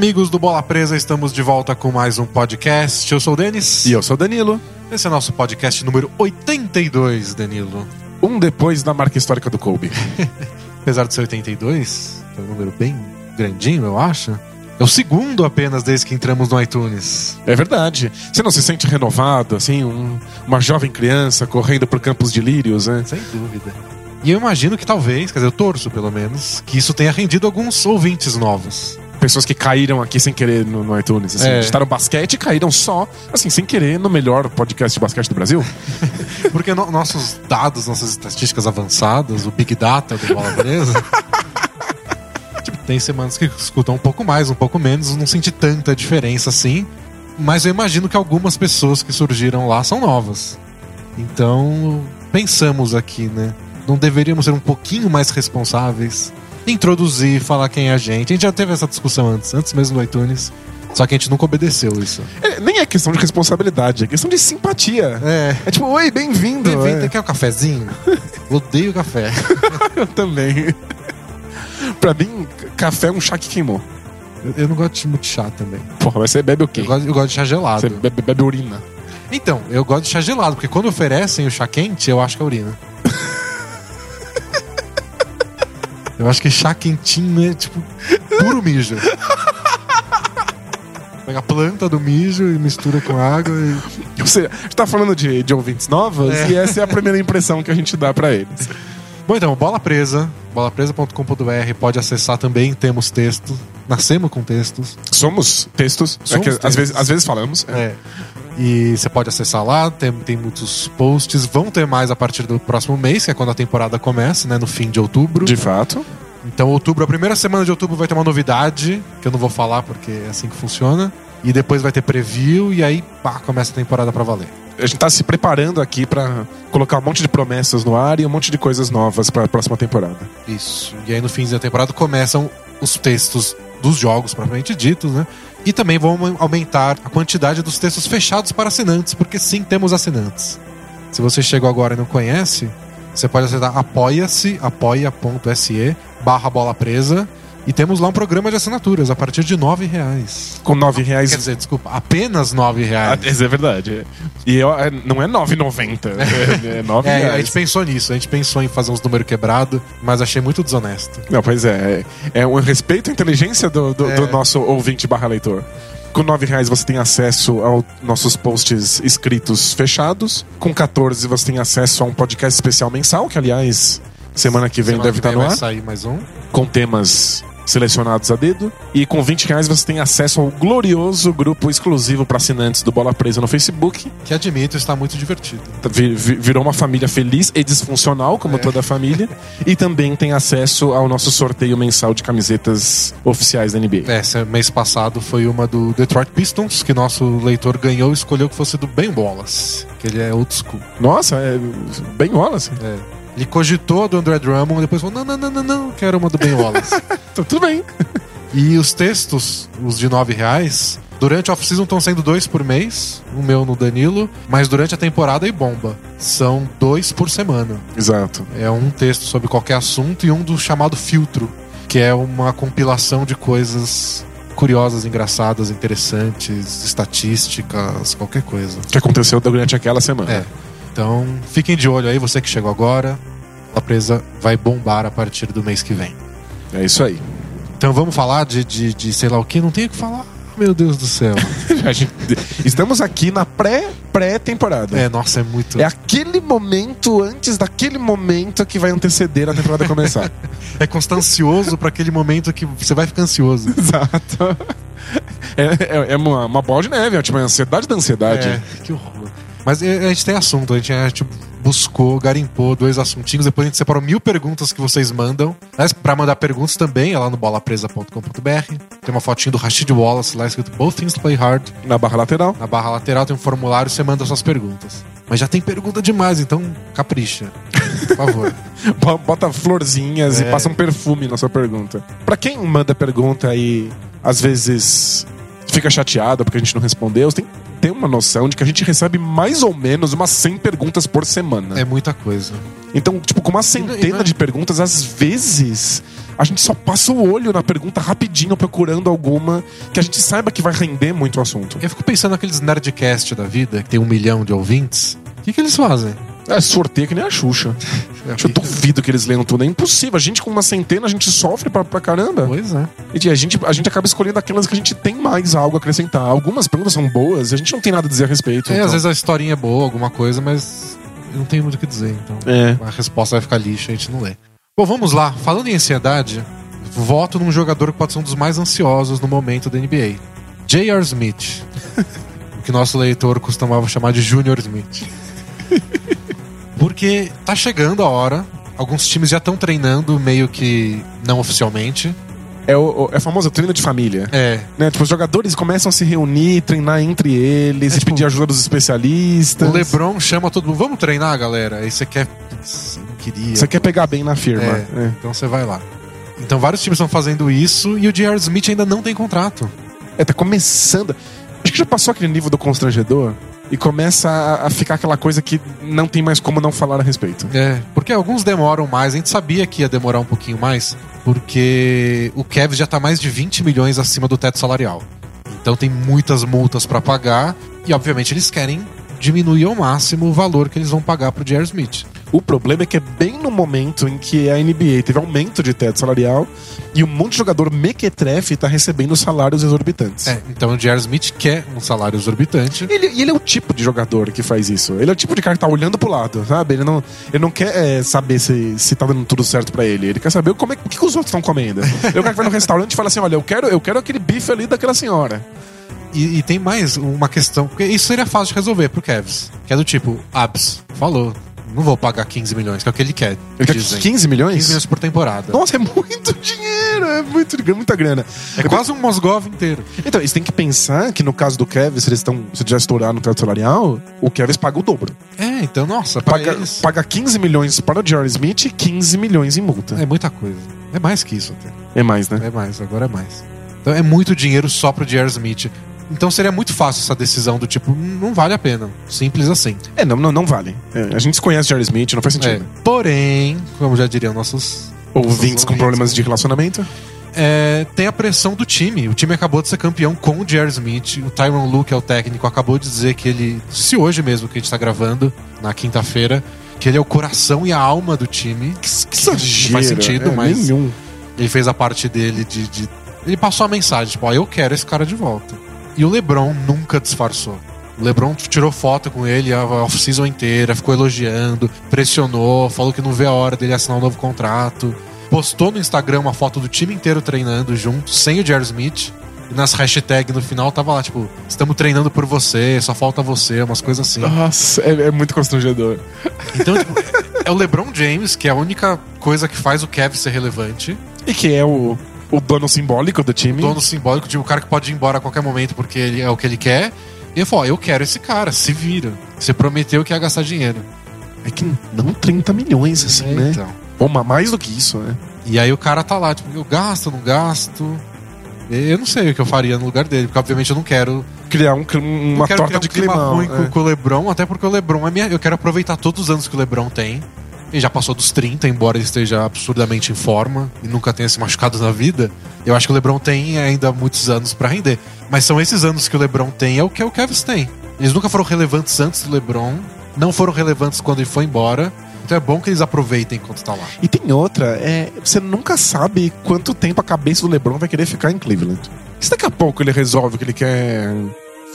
Amigos do Bola Presa, estamos de volta com mais um podcast. Eu sou o Denis. E eu sou o Danilo. Esse é nosso podcast número 82, Danilo. Um depois da marca histórica do Kobe. Apesar de ser 82, é um número bem grandinho, eu acho. É o segundo apenas desde que entramos no iTunes. É verdade. Você não se sente renovado, assim, um- uma jovem criança correndo por campos de lírios, né? Sem dúvida. E eu imagino que talvez, quer dizer, eu torço pelo menos, que isso tenha rendido alguns ouvintes novos. Pessoas que caíram aqui sem querer no, no iTunes. Assim, É. Digitaram basquete e caíram só, assim, sem querer, no melhor podcast de basquete do Brasil. Porque no- nossos dados, nossas estatísticas avançadas, o Big Data do Bola Presa. tipo, tem semanas que escutam um pouco mais, um pouco menos, não senti tanta diferença assim. Mas eu imagino que algumas pessoas que surgiram lá são novas. Então, pensamos aqui, né? Não deveríamos ser um pouquinho mais responsáveis? Introduzir, falar quem é a gente. A gente já teve essa discussão antes, antes mesmo do iTunes. Só que a gente nunca obedeceu isso. É, nem é questão de responsabilidade, é questão de simpatia. É. É tipo, oi, bem-vindo. Bem-vindo, É. quer um cafezinho? Odeio café. Eu também. pra mim, café é um chá que queimou. Eu, eu não gosto de muito chá também. Porra, mas você bebe o quê? Eu gosto, eu gosto de chá gelado. Você bebe, bebe urina. Então, eu gosto de chá gelado, porque quando oferecem o chá quente, eu acho que é urina. Eu acho que chá quentinho é tipo puro mijo. Pega a planta do mijo e mistura com água e. Você a gente tá falando de, de ouvintes novos É. e essa é a primeira impressão que a gente dá pra eles. Bom, então, bola presa, bolapresa.com.br, pode acessar também, temos texto. Nascemos com textos. Somos textos, é Somos que textos. Às, vezes, às vezes falamos. É. E você pode acessar lá, tem, tem muitos posts. Vão ter mais a partir do próximo mês, que é quando a temporada começa, né? No fim de outubro. De fato. Então, outubro, a primeira semana de outubro vai ter uma novidade, que eu não vou falar porque é assim que funciona. E depois vai ter preview, e aí, pá, começa a temporada pra valer. A gente tá se preparando aqui pra colocar um monte de promessas no ar e um monte de coisas novas pra próxima temporada. Isso. E aí, no fim da temporada, começam os textos dos jogos, propriamente ditos, né? E também vão aumentar a quantidade dos textos fechados para assinantes, porque sim, temos assinantes. Se você chegou agora e não conhece, você pode acessar apoia-se, apoia.se barra bola presa. E temos lá um programa de assinaturas a partir de nove reais. Com nove reais. Quer dizer, desculpa, apenas nove Ah, reais. Isso é verdade. E eu- é- não é 9,90. É, é 9 É, a reais. gente pensou nisso, a gente pensou em fazer uns números quebrados, mas achei muito desonesto. Não, pois é. É é um respeito à inteligência do, do, É. do nosso ouvinte barra leitor. Com 9 reais você tem acesso aos nossos posts escritos fechados. Com 14 você tem acesso a um podcast especial mensal, que aliás, semana que vem Semana deve que estar vem no vai ar, sair mais um. com temas selecionados a dedo. E com 20 reais você tem acesso ao glorioso grupo exclusivo para assinantes do Bola Presa no Facebook. Que admito, está muito divertido. Vi- vi- Virou uma família feliz e disfuncional, como É. toda família. E também tem acesso ao nosso sorteio mensal de camisetas oficiais da NBA. É, Esse mês passado foi uma do Detroit Pistons, que nosso leitor ganhou e escolheu que fosse do Ben Wallace, que ele é old school. Nossa, é bem Wallace. É. Ele cogitou do André Drummond, depois falou: não, não, não, não, não, quero uma do Ben Wallace. Tá tudo bem. e os textos, os de nove reais, durante a off-season estão sendo dois por mês, o meu no Danilo, mas durante a temporada e bomba. São dois por semana. Exato. É um texto sobre qualquer assunto e um do chamado filtro, que é uma compilação de coisas curiosas, engraçadas, interessantes, estatísticas, qualquer coisa. Que aconteceu durante aquela semana. É. Então, fiquem de olho aí, você que chegou agora. A presa vai bombar a partir do mês que vem. É isso aí. Então vamos falar de, de, de sei lá o que? Não tem o que falar. Meu Deus do céu. Gente- estamos aqui na pré- pré-temporada. É, nossa, é muito. É aquele momento antes daquele momento que vai anteceder a temporada começar. É constar ansioso pra aquele momento que você vai ficar ansioso. Exato. É, é- é uma, uma bola de neve, é tipo uma ansiedade da ansiedade. É, que horror. Mas é, a gente tem assunto, a gente, a gente buscou, garimpou dois assuntinhos, depois a gente separou mil perguntas que vocês mandam. Mas pra mandar perguntas também, é lá no bolapresa.com.br. Tem uma fotinho do Rashid Wallace lá escrito Both Things Play Hard. Na barra lateral. Na barra lateral tem um formulário, você manda suas perguntas. Mas já tem pergunta demais, então capricha. Por favor. Bo- Bota florzinhas É. e passa um perfume na sua pergunta. Pra quem manda pergunta e às vezes fica chateado porque a gente não respondeu, tem ter uma noção de que a gente recebe mais ou menos umas 100 perguntas por semana. É muita coisa. Então, tipo, com uma centena não é- de perguntas, às vezes a gente só passa o olho na pergunta rapidinho, procurando alguma que a gente saiba que vai render muito o assunto. Eu fico pensando naqueles Nerdcast da vida, que tem um milhão de ouvintes. O que, que eles fazem? É sorteio que nem a Xuxa. Eu duvido que eles leiam tudo. É impossível. A gente, com uma centena, a gente sofre pra, pra caramba. Pois é. E a gente, a gente acaba escolhendo aquelas que a gente tem mais algo a acrescentar. Algumas perguntas são boas e a gente não tem nada a dizer a respeito. É, então. às vezes a historinha é boa, alguma coisa, mas eu não tenho muito o que dizer, então. É. A resposta vai ficar lixo, a gente não lê. Bom, vamos lá. Falando em ansiedade, voto num jogador que pode ser um dos mais ansiosos no momento da NBA. J.R. Smith. o que nosso leitor costumava chamar de Junior Smith. Porque tá chegando a hora. Alguns times já estão treinando, meio que não oficialmente. É o, é famoso treino de família. É. Né? Tipo, os jogadores começam a se reunir, treinar entre eles, É, tipo, pedir ajuda dos especialistas. O LeBron chama todo mundo, vamos treinar, galera. Aí você quer. Não queria. Você quer pegar bem na firma. É. É. Então você vai lá. Então vários times estão fazendo isso e o J.R. Smith ainda não tem contrato. É, tá começando. Acho que já passou aquele nível do constrangedor e começa a, a ficar aquela coisa que não tem mais como não falar a respeito. É, porque alguns demoram mais, a gente sabia que ia demorar um pouquinho mais, porque o Cavs já tá mais de 20 milhões acima do teto salarial. Então tem muitas multas pra pagar e obviamente eles querem diminuir ao máximo o valor que eles vão pagar pro J.R. Smith. O problema é que é bem no momento em que a NBA teve aumento de teto salarial e um monte de jogador mequetrefe tá recebendo salários exorbitantes. É, então o J.R. Smith quer um salário exorbitante. Ele, e ele é o tipo de jogador que faz isso. Ele é o tipo de cara que tá olhando pro lado, sabe? Ele não, ele não quer é, saber se, se tá dando tudo certo pra ele. Ele quer saber como é, o que, que os outros estão comendo. Ele é o cara que vai no restaurante e fala assim: olha, eu quero, eu quero aquele bife ali daquela senhora. E, e tem mais uma questão, porque isso seria fácil de resolver pro Cavs, que é do tipo, Abs, falou, não vou pagar 15 milhões, que é o que ele quer. Ele quer dizem. 15 milhões? 15 milhões por temporada. Nossa, é muito dinheiro, é muito, muita grana. É quase um Mosgov inteiro. Então, eles têm que pensar que no caso do Kevin, se eles estão. Se já estouraram no teto salarial, o Kevin paga o dobro. É, então, nossa, Paga, eles paga 15 milhões para o J.R. Smith e 15 milhões em multa. é muita coisa. É mais que isso até. É, mais, né? É mais, agora é mais. Então é muito dinheiro só pro J.R. Smith. Então seria muito fácil essa decisão do tipo, "Hum, não vale a pena. Simples assim. É, não, não, não vale. É, a gente se conhece J.R. Smith, não faz É. sentido. Porém, como já diriam nossos Ouvintes com problemas né? de relacionamento. É, tem a pressão do time. O time acabou de ser campeão com o J.R. Smith. O Tyron Luke, que é o técnico, acabou de dizer que ele. Se hoje mesmo que a gente tá gravando, na quinta-feira, que ele é o coração e a alma do time. Que, que não faz sentido, é, mas Nenhum. ele fez a parte dele de, de- Ele passou a mensagem, tipo, ó, eu quero esse cara de volta. E o LeBron nunca disfarçou. O LeBron tirou foto com ele a off-season inteira, ficou elogiando, pressionou, falou que não vê a hora dele assinar um novo contrato. Postou no Instagram uma foto do time inteiro treinando junto, sem o J.R. Smith. E nas hashtags no final tava lá, tipo, estamos treinando por você, só falta você, umas coisas assim. Nossa, é, é muito constrangedor. Então, tipo, é o LeBron James, que é a única coisa que faz o Kevin ser relevante. E que é o, o dono simbólico do time. dono simbólico, tipo, o cara que pode ir embora a qualquer momento porque ele é o que ele quer. E ele falou: ó, eu quero esse cara, se vira. Você prometeu que ia gastar dinheiro. É que não 30 milhões, assim, É, né? então. Ou ma- mais do que isso, né? E aí o cara tá lá, tipo, eu gasto, não gasto. Eu não sei o que eu faria no lugar dele, porque obviamente eu não quero. Criar um, não uma quero torta criar de um clima climão. ruim é. com o Lebron, até porque o Lebron é minha. Eu quero aproveitar todos os anos que o Lebron tem. Ele já passou dos 30, embora ele esteja absurdamente em forma e nunca tenha se machucado na vida. Eu acho que o LeBron tem ainda muitos anos pra render. Mas são esses anos que o LeBron tem, é o que o Kevin tem. Eles nunca foram relevantes antes do LeBron, não foram relevantes quando ele foi embora. Então é bom que eles aproveitem enquanto tá lá. E tem outra, é, você nunca sabe quanto tempo a cabeça do LeBron vai querer ficar em Cleveland. Se daqui a pouco ele resolve que ele quer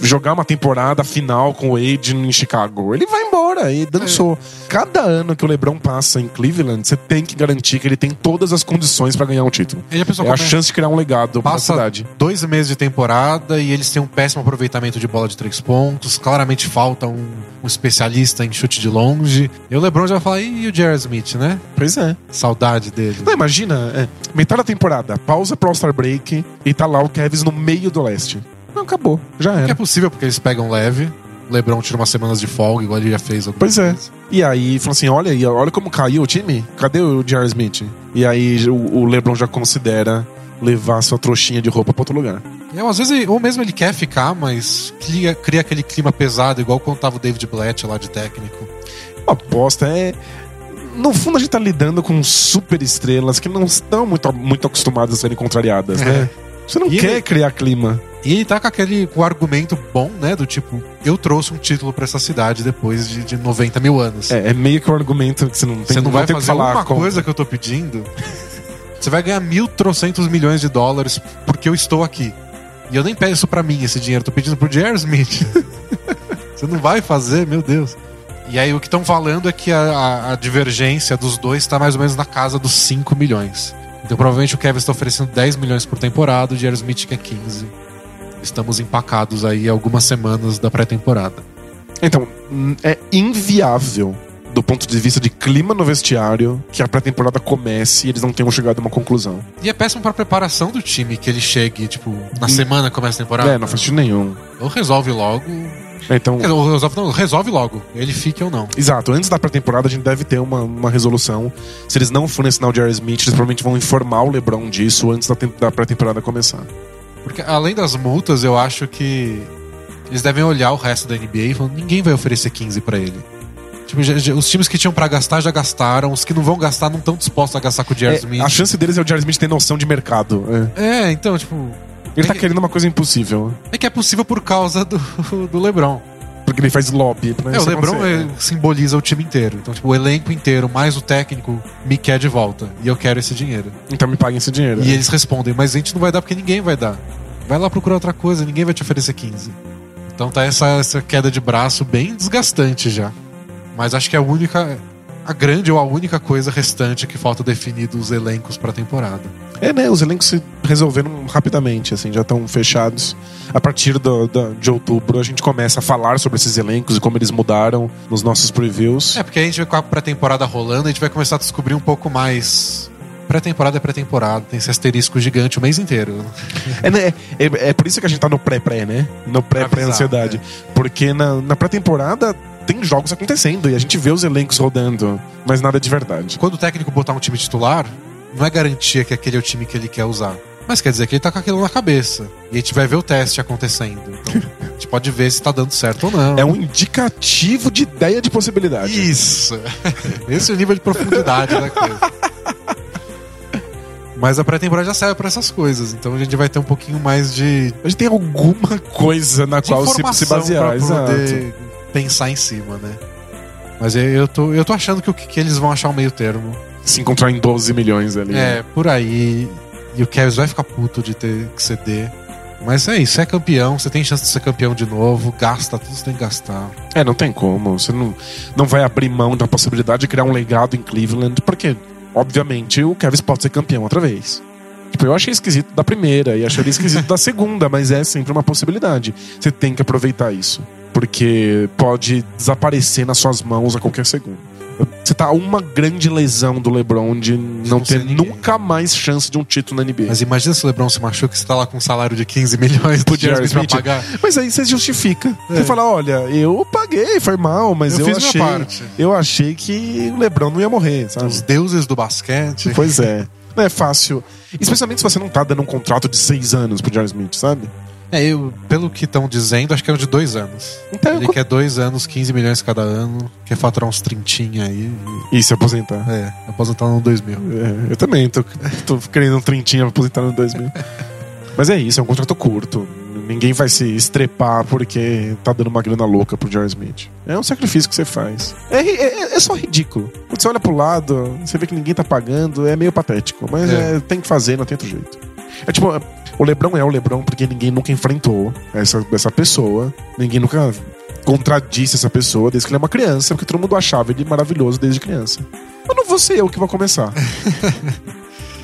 jogar uma temporada final com o Wade em Chicago, ele vai embora e dançou. Cada ano que o LeBron passa em Cleveland, você tem que garantir que ele tem todas as condições pra ganhar um título. Ele a pessoa É a chance de criar um legado pra passa cidade. dois meses de temporada e eles têm um péssimo aproveitamento de bola de três pontos. Claramente falta um, um especialista em chute de longe. E o LeBron já vai falar, e o Jared Smith, né? Pois é. Saudade dele. Não, imagina, é, metade da temporada, pausa pro All-Star Break e tá lá o Kevs no meio do leste. Não, acabou. Já É era. possível porque eles pegam leve. O LeBron tira umas semanas de folga, igual ele já fez. Pois é. vezes. E aí, falou assim: olha aí, olha como caiu o time. Cadê o J.R. Smith? E aí o, o LeBron já considera levar sua trouxinha de roupa pra outro lugar. E, às vezes, ou mesmo ele quer ficar, mas cria, cria aquele clima pesado, igual quando tava o David Blatt lá de técnico. A aposta é. no fundo a gente tá lidando com super estrelas que não estão muito, muito acostumadas a serem contrariadas, É. né? Você não E quer ele- criar clima. E ele tá com aquele com argumento bom, né? Do tipo, eu trouxe um título pra essa cidade depois de, de 90 mil anos. É, é meio que um argumento que você não tem Você não vai tem o que fazer falar uma coisa que eu tô pedindo. Você vai ganhar mil trocentos milhões de dólares porque eu estou aqui. E eu nem peço isso pra mim, esse dinheiro. Eu tô pedindo pro J.R. Smith. Você não vai fazer, meu Deus. E aí o que estão falando é que a, a- a divergência dos dois tá mais ou menos na casa dos 5 milhões. Então provavelmente o Kevin está oferecendo 10 milhões por temporada, o J.R. Smith quer 15. Estamos empacados aí algumas semanas da pré-temporada. Então, hum, é inviável do ponto de vista de clima no vestiário que a pré-temporada comece e eles não tenham chegado a uma conclusão. E é péssimo pra preparação do time que ele chegue, tipo, na semana que começa a temporada. É, não faz sentido nenhum. Ou resolve logo. Então, dizer, resolve, não, resolve logo. Ele fica ou não. exato, antes da pré-temporada a gente deve ter uma, uma resolução. Se eles não forem assinar o Jerry Smith, eles provavelmente vão informar o LeBron disso antes da, da pré-temporada começar. Porque além das multas, eu acho que eles devem olhar o resto da NBA e falar: ninguém vai oferecer 15 pra ele. Tipo, já- já- os times que tinham pra gastar já gastaram, os que não vão gastar não estão dispostos a gastar com o J.R. É, Smith. a chance deles é o Jerry Smith ter noção de mercado. é. É, então, tipo. Ele tá É- querendo uma coisa impossível. É que é possível por causa do, do LeBron. Porque ele faz lobby pra É, o LeBron é, simboliza o time inteiro. Então, tipo, o elenco inteiro, mais o técnico, me quer de volta. E eu quero esse dinheiro. Então me paguem esse dinheiro. E eles respondem, mas a gente não vai dar porque ninguém vai dar. Vai lá procurar outra coisa, ninguém vai te oferecer 15. Então tá essa, essa queda de braço bem desgastante já. Mas acho que é a única. A grande ou a única coisa restante que falta definir dos elencos pra temporada. É, né? Os elencos se resolveram rapidamente, assim, já estão fechados. A partir do, da- de outubro, a gente começa a falar sobre esses elencos e como eles mudaram nos nossos previews. É, porque a gente vai com a pré-temporada rolando, a gente vai começar a descobrir um pouco mais. Pré-temporada é pré-temporada, tem esse asterisco gigante o mês inteiro. É, né, é, é por isso que a gente tá no pré-pré, né? No pré-pré-ansiedade. Porque na, na pré-temporada tem jogos acontecendo e a gente vê os elencos rodando, mas nada de verdade. Quando o técnico botar um time titular, não é garantia que aquele é o time que ele quer usar. Mas quer dizer que ele tá com aquilo na cabeça. E a gente vai ver o teste acontecendo. Então, a gente pode ver se tá dando certo ou não. É um indicativo de ideia de possibilidade. Isso! Esse é o nível de profundidade da coisa. Mas a pré-temporada já serve pra essas coisas. Então a gente vai ter um pouquinho mais de, A gente tem alguma coisa na qual se, se basear. pra Exato. Pensar em cima, né? Mas eu- eu tô, eu tô achando que, o que eles vão achar um meio termo. Se encontrar em 12 milhões ali. É, por aí. E o Cavs vai ficar puto de ter que ceder. Mas é isso, é campeão, você tem chance de ser campeão de novo, gasta tudo que você tem que gastar. É, não tem como. Você não, não vai abrir mão da possibilidade de criar um legado em Cleveland, porque, obviamente, o Kevin pode ser campeão outra vez. Tipo, eu achei esquisito da primeira e achei esquisito da segunda, mas é sempre uma possibilidade. Você tem que aproveitar isso. Porque pode desaparecer nas suas mãos a qualquer segundo. Você tá uma grande lesão do LeBron de não, não ter nunca mais chance de um título na NBA. Mas imagina se o LeBron se machuca e você tá lá com um salário de 15 milhões. J.R. Smith pra pagar. Mas aí você justifica. É. Você fala, olha, eu paguei, foi mal, mas eu, Eu achei. Eu achei que o Lebron não ia morrer, sabe? Os deuses do basquete. Pois é. Não é fácil. Especialmente se você não tá dando um contrato de seis anos pro J.R. Smith, sabe? É, eu, pelo que estão dizendo, acho que é um de dois anos. Então, Ele quer dois anos, 15 milhões cada ano, quer faturar uns trintinha aí. E se aposentar. É, aposentar no 2000. É, eu também tô, tô querendo um trintinho pra aposentar no 2000. Mas é isso, é um contrato curto. Ninguém vai se estrepar porque tá dando uma grana louca pro J.R. Smith. É um sacrifício que você faz. É, é- é só ridículo. Quando você olha pro lado, você vê que ninguém tá pagando, é meio patético. Mas É. é, tem que fazer, não tem outro jeito. É tipo, o Lebron é o Lebron porque ninguém nunca enfrentou essa, essa pessoa. Ninguém nunca contradisse essa pessoa desde que ele é uma criança, porque todo mundo achava ele maravilhoso desde criança. Mas não vou ser eu que vou começar.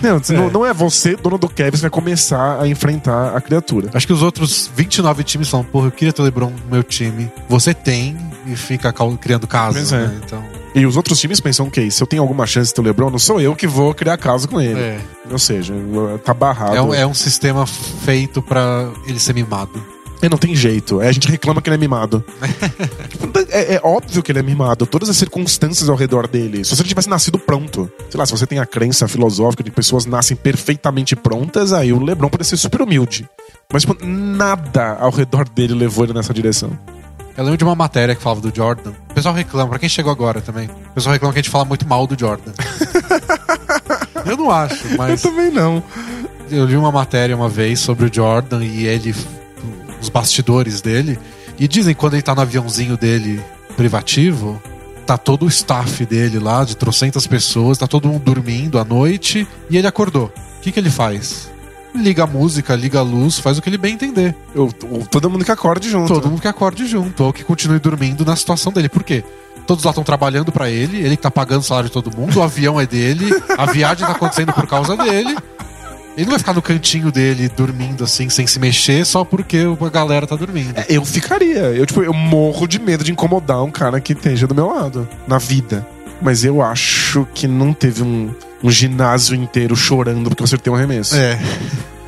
Não, É. não, não é você, dono do Kevin, que vai começar a enfrentar a criatura. Acho que os outros 29 times falam, porra, eu queria ter o LeBron no meu time. Você tem e fica criando casos, é. né? Então, E os outros times pensam que se eu tenho alguma chance de ter o LeBron, não sou eu que vou criar caso com ele. é. Ou seja, tá barrado. É um, é um sistema feito pra ele ser mimado. É, não tem jeito. É, a gente reclama que ele é mimado. é, é óbvio que ele é mimado. Todas as circunstâncias ao redor dele. Se você tivesse nascido pronto, sei lá, se você tem a crença filosófica de que pessoas nascem perfeitamente prontas, aí o LeBron pode ser super humilde. Mas, tipo, nada ao redor dele levou ele nessa direção. Eu lembro de uma matéria que falava do Jordan. O pessoal reclama, pra quem chegou agora também. O pessoal reclama que a gente fala muito mal do Jordan. eu não acho, mas. Eu também não. Eu li uma matéria uma vez sobre o Jordan e ele. os bastidores dele. E dizem que quando ele tá no aviãozinho dele privativo, tá todo o staff dele lá, de trocentas pessoas, tá todo mundo dormindo à noite e ele acordou. O que, que ele faz? Liga a música, liga a luz, faz o que ele bem entender. Eu, todo mundo que acorde junto. Todo mundo que acorde junto, ou que continue dormindo na situação dele. Por quê? Todos lá estão trabalhando pra ele, ele que tá pagando o salário de todo mundo, o avião é dele, a viagem tá acontecendo por causa dele. Ele não vai ficar no cantinho dele dormindo assim, sem se mexer, só porque a galera tá dormindo. É, Eu ficaria. Eu, tipo, eu morro de medo de incomodar um cara que esteja do meu lado na vida. Mas eu acho que não teve um, um ginásio inteiro chorando porque eu acertei um arremesso. É.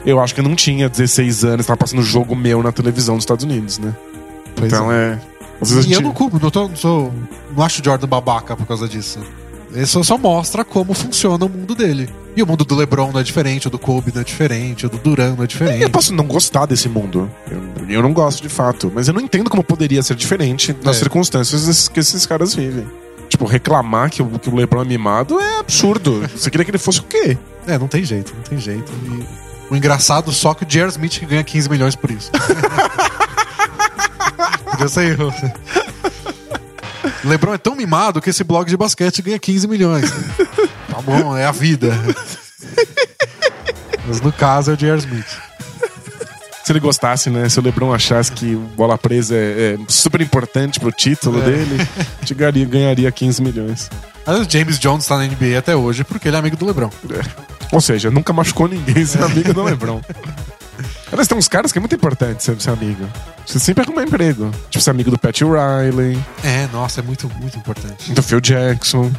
Eu acho que eu não tinha 16 anos, tava passando jogo meu na televisão dos Estados Unidos, né? Pois então é. A E eu gente- não culpo, não, tô, não, sou, não acho o Jordan babaca por causa disso. Só, só mostra como funciona o mundo dele. E o mundo do LeBron não é diferente, o do Kobe não é diferente, o do Duran não é diferente. Eu posso não gostar desse mundo. Eu, eu não gosto de fato. Mas eu não entendo como poderia ser diferente nas É. circunstâncias que esses caras vivem. Tipo, reclamar que o, que o LeBron é mimado é absurdo. Você queria que ele fosse o quê? É, não tem jeito, não tem jeito. E o engraçado só que o J.R. Smith ganha 15 milhões por isso. Eu. LeBron é tão mimado que esse blog de basquete ganha 15 milhões. Tá bom, é a vida. Mas no caso é o J.R. Smith. Se ele gostasse, né? Se o LeBron achasse que bola presa é, é super importante pro título É. dele, te ganharia, ganharia 15 milhões. Mas o James Jones tá na NBA até hoje porque ele é amigo do LeBron. Ou seja, nunca machucou ninguém ser amigo do LeBron. Aliás, tem uns caras que é muito importante ser, ser amigo. Você sempre arruma emprego. Tipo, ser amigo do Pat Riley, É, nossa, é muito, muito importante. do Phil Jackson.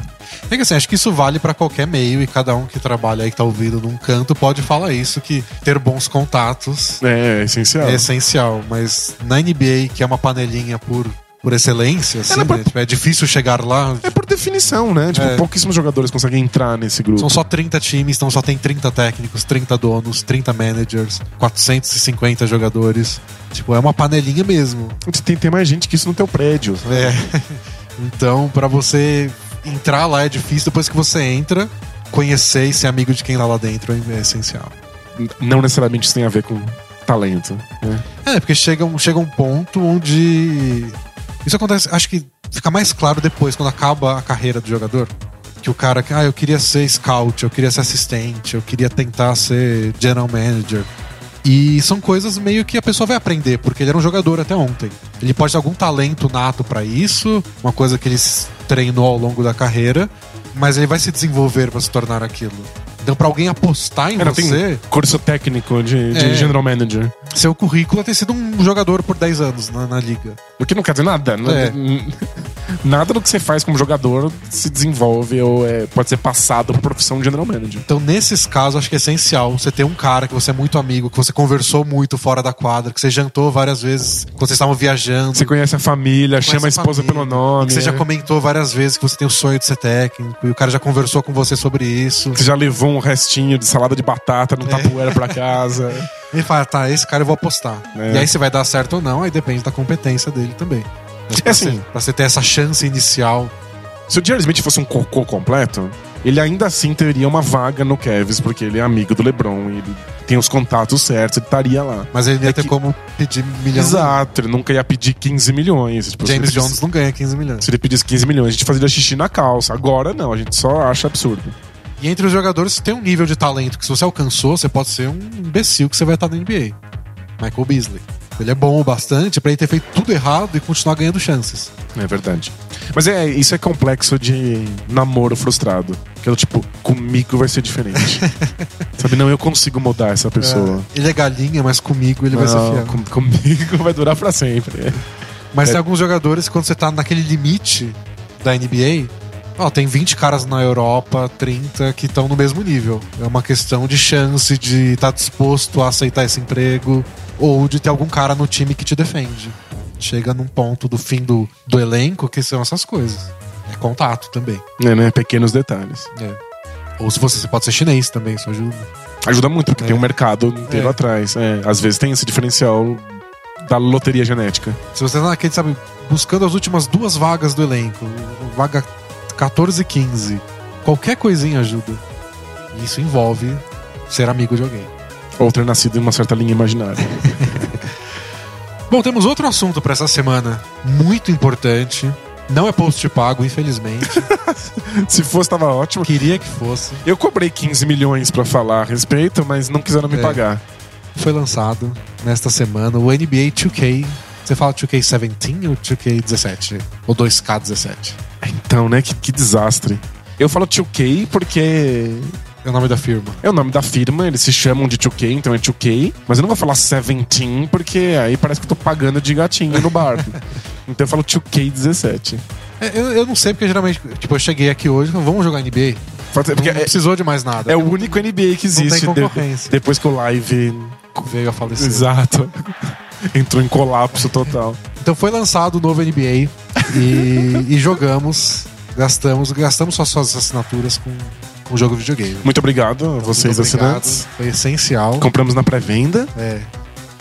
É que assim, acho que isso vale pra qualquer meio e cada um que trabalha aí, que tá ouvindo num canto, pode falar isso, que ter bons contatos É, é essencial. é essencial. Mas na NBA, que é uma panelinha por, por excelência, assim, é por- né? Tipo, é difícil chegar lá. É por definição, né? Tipo, É. pouquíssimos jogadores conseguem entrar nesse grupo. São só 30 times, então só tem 30 técnicos, 30 donos, 30 managers, 450 jogadores. Tipo, é uma panelinha mesmo. Tem, tem mais gente que isso no teu prédio. É. Então, pra você entrar lá é difícil. Depois que você entra, conhecer e ser amigo de quem tá lá dentro é essencial. Não necessariamente isso tem a ver com talento. né? É, porque chega um, chega um ponto onde. Isso acontece, acho que fica mais claro depois, quando acaba a carreira do jogador. Que o cara, ah, eu queria ser scout, eu queria ser assistente, eu queria tentar ser general manager. E são coisas meio que a pessoa vai aprender, porque ele era um jogador até ontem. Ele pode ter algum talento nato pra isso, uma coisa que ele treinou ao longo da carreira, mas ele vai se desenvolver pra se tornar aquilo. Então, pra alguém apostar em tem você, curso técnico de, de É. general manager. seu currículo é ter sido um jogador por 10 anos na, na liga. O que não quer dizer nada. né? É. Nada do que você faz como jogador se desenvolve ou é- pode ser passado pra profissão de general manager. Então, nesses casos, acho que é essencial você ter um cara que você é muito amigo, que você conversou muito fora da quadra, que você jantou várias vezes quando vocês estavam viajando. Você conhece a família, conhece chama a esposa família, pelo nome. Que você já é. comentou várias vezes que você tem o sonho de ser técnico, e o cara já conversou com você sobre isso. Você já levou um restinho de salada de batata no É. tapoeira pra casa. Ele fala, tá, esse cara eu vou apostar. É. E aí se vai dar certo ou não, aí depende da competência dele também. É assim. você, pra você ter essa chance inicial. Se o Jerry Smith fosse um cocô completo, ele ainda assim teria uma vaga no Cavs, porque ele é amigo do LeBron, e ele tem os contatos certos, ele estaria lá. Mas ele não ia É ter que- como pedir milhão. Exato, ele nunca ia pedir 15 milhões. Tipo, James pedisse- Jones não ganha 15 milhões. Se ele pedisse 15 milhões, a gente fazia xixi na calça. Agora não, a gente só acha absurdo. E entre os jogadores tem um nível de talento que se você alcançou, você pode ser um imbecil que você vai estar na NBA. Michael Beasley. Ele é bom o bastante pra ele ter feito tudo errado e continuar ganhando chances. É verdade. Mas é, isso é complexo de namoro frustrado. Que é tipo, comigo vai ser diferente. Sabe, não, eu consigo mudar essa pessoa. É, ele é galinha, mas comigo ele vai ser Não, fiel. com- comigo vai durar pra sempre. Mas É. tem alguns jogadores que quando você tá naquele limite da NBA, ó, tem 20 caras na Europa, 30 que estão no mesmo nível. É uma questão de chance de estar disposto a aceitar esse emprego ou de ter algum cara no time que te defende. Chega num ponto do fim do, do elenco que são essas coisas. É contato também. É, né? Pequenos detalhes. É. Ou se você, você pode ser chinês também, isso ajuda. Ajuda muito, porque É. tem um mercado inteiro É. atrás. É, às vezes tem esse diferencial da loteria genética. Se você tá naquele, sabe, buscando as últimas duas vagas do elenco, vaga 14 e 15, qualquer coisinha ajuda. E isso envolve ser amigo de alguém. Ou ter nascido em uma certa linha imaginária. Bom, temos outro assunto para essa semana, muito importante. Não é post pago, infelizmente. Se fosse, tava ótimo. Queria que fosse. Eu cobrei 15 milhões pra falar a respeito, mas não quiseram me É. pagar. Foi lançado nesta semana o NBA 2K. Você fala 2K17 ou 2K17? Ou 2K17? Então, né? Que, que desastre. Eu falo 2K porque É o nome da firma. é o nome da firma, eles se chamam de 2K, então é 2K. Mas eu não vou falar 17 porque aí parece que eu tô pagando de gatinho no bar. então eu falo 2K17. É, eu, eu não sei, porque geralmente, tipo, eu cheguei aqui hoje, vamos jogar NBA. Porque não é, precisou de mais nada. é o único NBA que Não tem existe de- concorrência. depois que o live. Veio a falecer. Exato. Entrou em colapso total. Então foi lançado o novo NBA e, e jogamos, gastamos, gastamos só suas assinaturas com, o jogo videogame. Muito obrigado a vocês, obrigado, assinantes. Foi essencial. Compramos na pré-venda. É.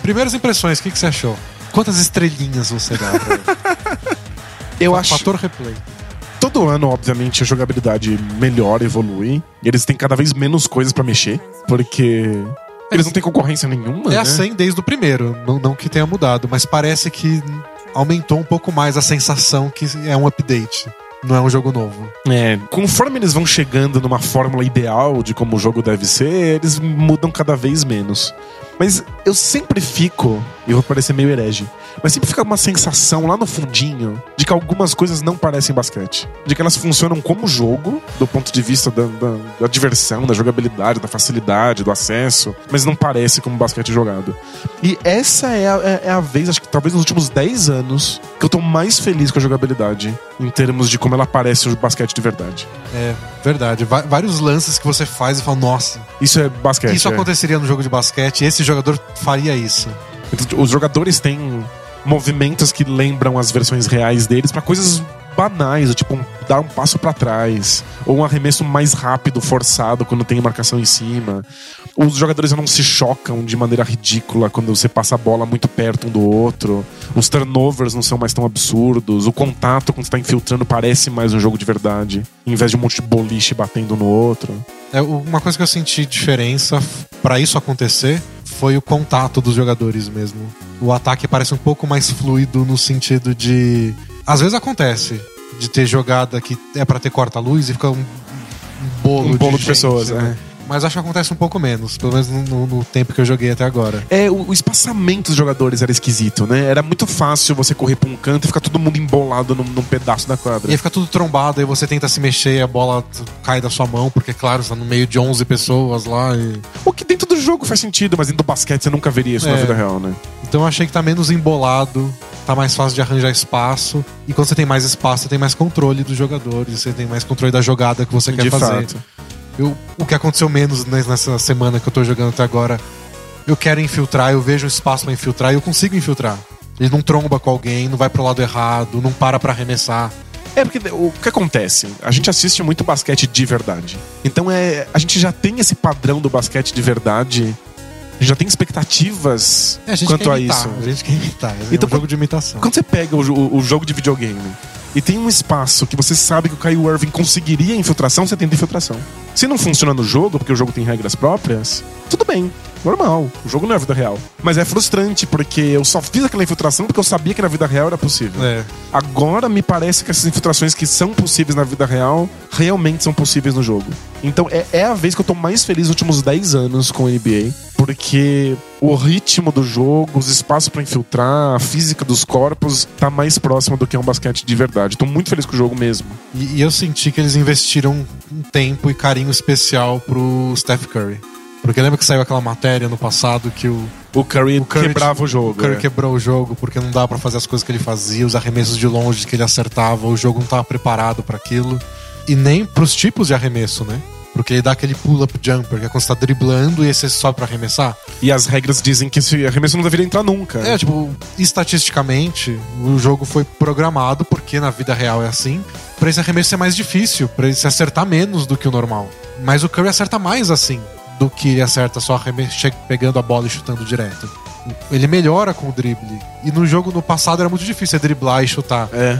Primeiras impressões, o que, que você achou? Quantas estrelinhas você dá pra? Eu acho. Fator replay. Todo ano, obviamente, a jogabilidade melhora, evolui. E eles têm cada vez menos coisas pra mexer. Porque. Eles não têm concorrência nenhuma. É né? assim desde o primeiro, não, não que tenha mudado, mas parece que aumentou um pouco mais a sensação que é um update, não é um jogo novo. É, conforme eles vão chegando numa fórmula ideal de como o jogo deve ser, eles mudam cada vez menos. Mas eu sempre fico, e eu vou parecer meio herege, mas sempre fica uma sensação lá no fundinho de que algumas coisas não parecem basquete. De que elas funcionam como jogo, do ponto de vista da, da- da diversão, da jogabilidade, da facilidade, do acesso, mas não parece como basquete jogado. E essa é a, é- é a vez, acho que talvez nos últimos 10 anos, que eu tô mais feliz com a jogabilidade, em termos de como ela parece o basquete de verdade. É verdade. Vários lances que você faz e fala, nossa, Isso é basquete. isso é. aconteceria no jogo de basquete, esse jogador faria isso. Os jogadores têm movimentos que lembram as versões reais deles pra coisas banais, tipo um- dar um passo pra trás, ou um arremesso mais rápido, forçado, quando tem marcação em cima. Os jogadores não se chocam de maneira ridícula quando você passa a bola muito perto um do outro. Os turnovers não são mais tão absurdos. O contato quando você tá infiltrando parece mais um jogo de verdade, em vez de um monte de boliche batendo no outro. É, uma coisa que eu senti diferença pra isso acontecer foi o contato dos jogadores mesmo. O ataque parece um pouco mais fluido no sentido de. Às vezes acontece de ter jogada que é pra ter corta-luz e fica um, bolo, Um bolo de gente, pessoas, né? é. Mas acho que acontece um pouco menos, pelo menos no, no- no tempo que eu joguei até agora. É, o, o espaçamento dos jogadores era esquisito, né? Era muito fácil você correr pra um canto e ficar todo mundo embolado num, num pedaço da E quadra. aí fica tudo trombado, aí você tenta se mexer e a bola cai da sua mão, porque, claro, você tá no meio de 11 pessoas lá. e- O que dentro do jogo faz sentido, mas dentro do basquete você nunca veria isso na É. vida real, né? Então eu achei que tá menos embolado, tá mais fácil de arranjar espaço. E quando você tem mais espaço, você tem mais controle dos jogadores, você tem mais controle da jogada que você quer De fazer. fato. Eu, o que aconteceu menos nes- nessa semana que eu tô jogando até agora, eu quero infiltrar, eu vejo um espaço pra infiltrar e eu consigo infiltrar. Ele não tromba com alguém, não vai pro lado errado, não para pra arremessar. É, porque o que acontece? A gente assiste muito basquete de verdade. Então é, a gente já tem esse padrão do basquete de verdade. A gente já tem expectativas É, a quanto a imitar, isso. A gente quer imitar. É Então, um jogo de imitação. Quando você pega o, o jogo de videogame e tem um espaço que você sabe que o Kyrie Irving conseguiria infiltração, você tenta infiltração. Se não funciona no jogo, porque o jogo tem regras próprias, tudo bem. Normal. O jogo não é a vida real. Mas é frustrante, porque eu só fiz aquela infiltração porque eu sabia que na vida real era possível. É. Agora me parece que essas infiltrações que são possíveis na vida real realmente são possíveis no jogo. Então é, é a vez que eu tô mais feliz nos últimos 10 anos com o NBA, porque o ritmo do jogo, os espaços pra infiltrar, a física dos corpos tá mais próxima do que é um basquete de verdade. Tô muito feliz com o jogo mesmo. E, e eu senti que eles investiram um tempo e carinho especial pro Steph Curry. Porque lembra que saiu aquela matéria no passado que o, O Curry, O Curry- quebrava o jogo. o Curry é. quebrou o jogo porque não dava pra fazer as coisas que ele fazia, os arremessos de longe que ele acertava, o jogo não tava preparado pra aquilo. E nem pros tipos de arremesso, né? Porque ele dá aquele pull-up jumper, que é quando você tá driblando e aí você sobe pra arremessar. E as regras dizem que esse arremesso não deveria entrar nunca. É, tipo, estatisticamente, o jogo foi programado, porque na vida real é assim, pra esse arremesso ser mais difícil, pra ele se acertar menos do que o normal. Mas o Curry acerta mais assim do que ele acerta só pegando a bola e chutando direto. ele melhora com o drible. E no jogo no passado era muito difícil driblar e chutar. É.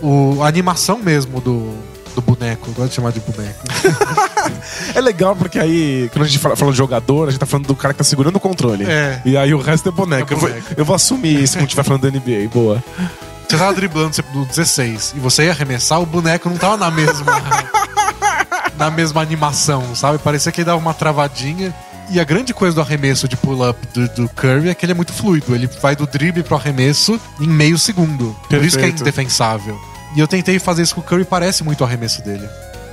O, a animação mesmo do, do boneco, eu gosto de chamar de boneco. É legal porque aí, quando a gente fala, fala de jogador, a gente tá falando do cara que tá segurando o controle. É. E aí o resto é boneco. É Eu, vou, boneco. eu vou assumir isso quando estiver falando da NBA. Boa. Você tava driblando você- no 16 e você ia arremessar, o boneco não tava na mesma. na mesma animação, sabe? Parecia que ele dava uma travadinha. E a grande coisa do arremesso de pull-up do, do Curry é que ele é muito fluido. Ele vai do drible pro arremesso em meio segundo. Por isso que é indefensável. E eu tentei fazer isso com o Curry, parece muito o arremesso dele.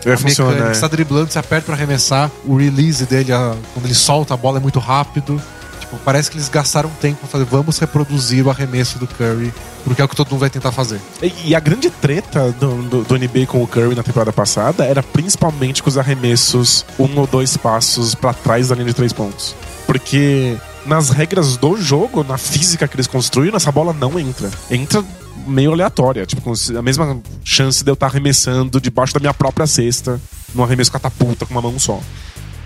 É, funciona. mecânica, é. você tá driblando, você aperta pra arremessar, o release dele, a- quando ele solta a bola é muito rápido. Tipo, parece que eles gastaram tempo pra fazer, vamos reproduzir o arremesso do Curry, porque é o que todo mundo vai tentar fazer. E, e a grande treta do, do, do NBA com o Curry na temporada passada era principalmente com os arremessos um ou dois passos pra trás da linha de três pontos. Porque nas regras do jogo, na física que eles construíram, essa bola não entra. Entra meio aleatória, tipo, a mesma chance de eu estar arremessando debaixo da minha própria cesta, num arremesso catapulta com uma mão só.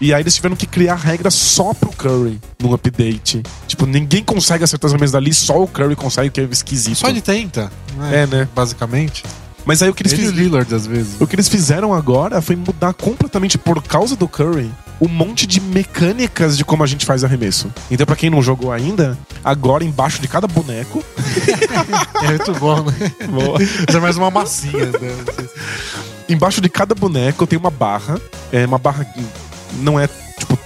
E aí eles tiveram que criar regras só pro Curry num update. Tipo, ninguém consegue acertar os arremessos dali, só o Curry consegue, que é esquisito. Só ele tenta, né? É, né? Basicamente. Mas aí o que eles Ele fizeram. Lillard, às vezes. O que eles fizeram agora foi mudar completamente por causa do Curry um monte de mecânicas de como a gente faz arremesso. Então, pra quem não jogou ainda, agora embaixo de cada boneco. É muito bom, né? Isso é mais uma massinha. Né? Embaixo de cada boneco tem uma barra. É uma barra não é, tipo,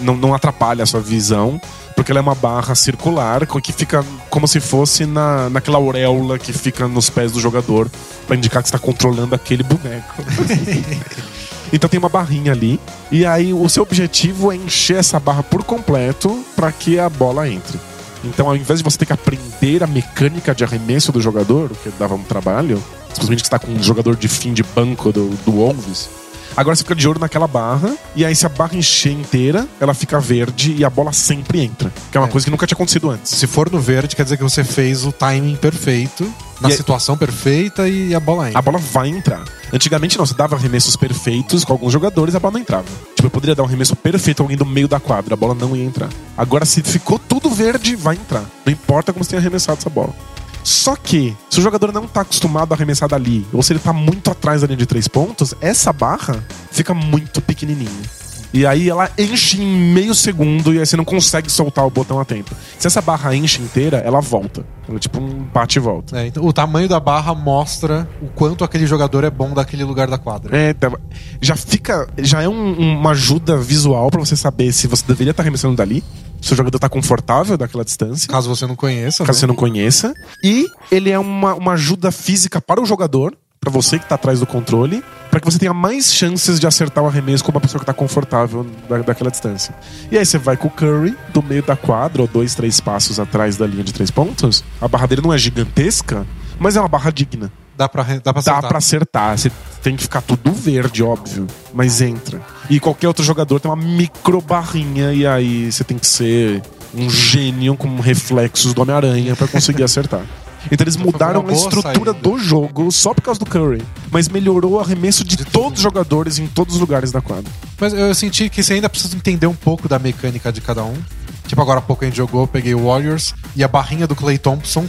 não, não atrapalha a sua visão. Porque ela é uma barra circular que fica como se fosse na, naquela auréola que fica nos pés do jogador pra indicar que você tá controlando aquele boneco. Então tem uma barrinha ali. E aí o seu objetivo é encher essa barra por completo para que a bola entre. Então, ao invés de você ter que aprender a mecânica de arremesso do jogador, o que dava um trabalho, simplesmente que você tá com um jogador de fim de banco do, do Wolves, agora você fica de olho naquela barra, e aí se a barra encher inteira, ela fica verde e a bola sempre entra. Que é uma É. coisa que nunca tinha acontecido antes. Se for no verde, quer dizer que você fez o timing perfeito, na E é- situação perfeita e a bola entra. a bola vai entrar. Antigamente não, você dava arremessos perfeitos com alguns jogadores, a bola não entrava. Tipo, eu poderia dar um arremesso perfeito a alguém do meio da quadra, a bola não ia entrar. Agora, se ficou tudo verde, vai entrar. Não importa como você tenha arremessado essa bola. Só que, se o jogador não tá acostumado a arremessar dali, ou se ele tá muito atrás da linha de três pontos, essa barra fica muito pequenininha. E aí ela enche em meio segundo e aí você não consegue soltar o botão a tempo. Se essa barra enche inteira, ela volta. Ela é tipo um bate e volta. É, então, o tamanho da barra mostra o quanto aquele jogador é bom daquele lugar da quadra. É, tá- já fica. Já é um- uma ajuda visual pra você saber se você deveria estar arremessando dali. Se o jogador tá confortável daquela distância. Caso você não conheça. Caso né? você não conheça. E ele é uma, uma ajuda física para o jogador, pra você que tá atrás do controle, pra que você tenha mais chances de acertar o arremesso com uma pessoa que tá confortável da, daquela distância. E aí você vai com o Curry do meio da quadra, ou dois, três passos atrás da linha de três pontos. A barra dele não é gigantesca, mas é uma barra digna. Dá pra, dá pra Dá acertar. pra acertar. Você tem que ficar tudo verde, óbvio. Mas entra. E qualquer outro jogador tem uma micro barrinha e aí você tem que ser um gênio com reflexos do Homem-Aranha pra conseguir acertar. Então eles mudaram a estrutura saída. do jogo só por causa do Curry. Mas melhorou o arremesso de, De todos os jogadores em todos os lugares da quadra. Mas eu senti que você ainda precisa entender um pouco da mecânica de cada um. Tipo, agora há pouco a gente jogou, eu peguei o Warriors e a barrinha do Clay Thompson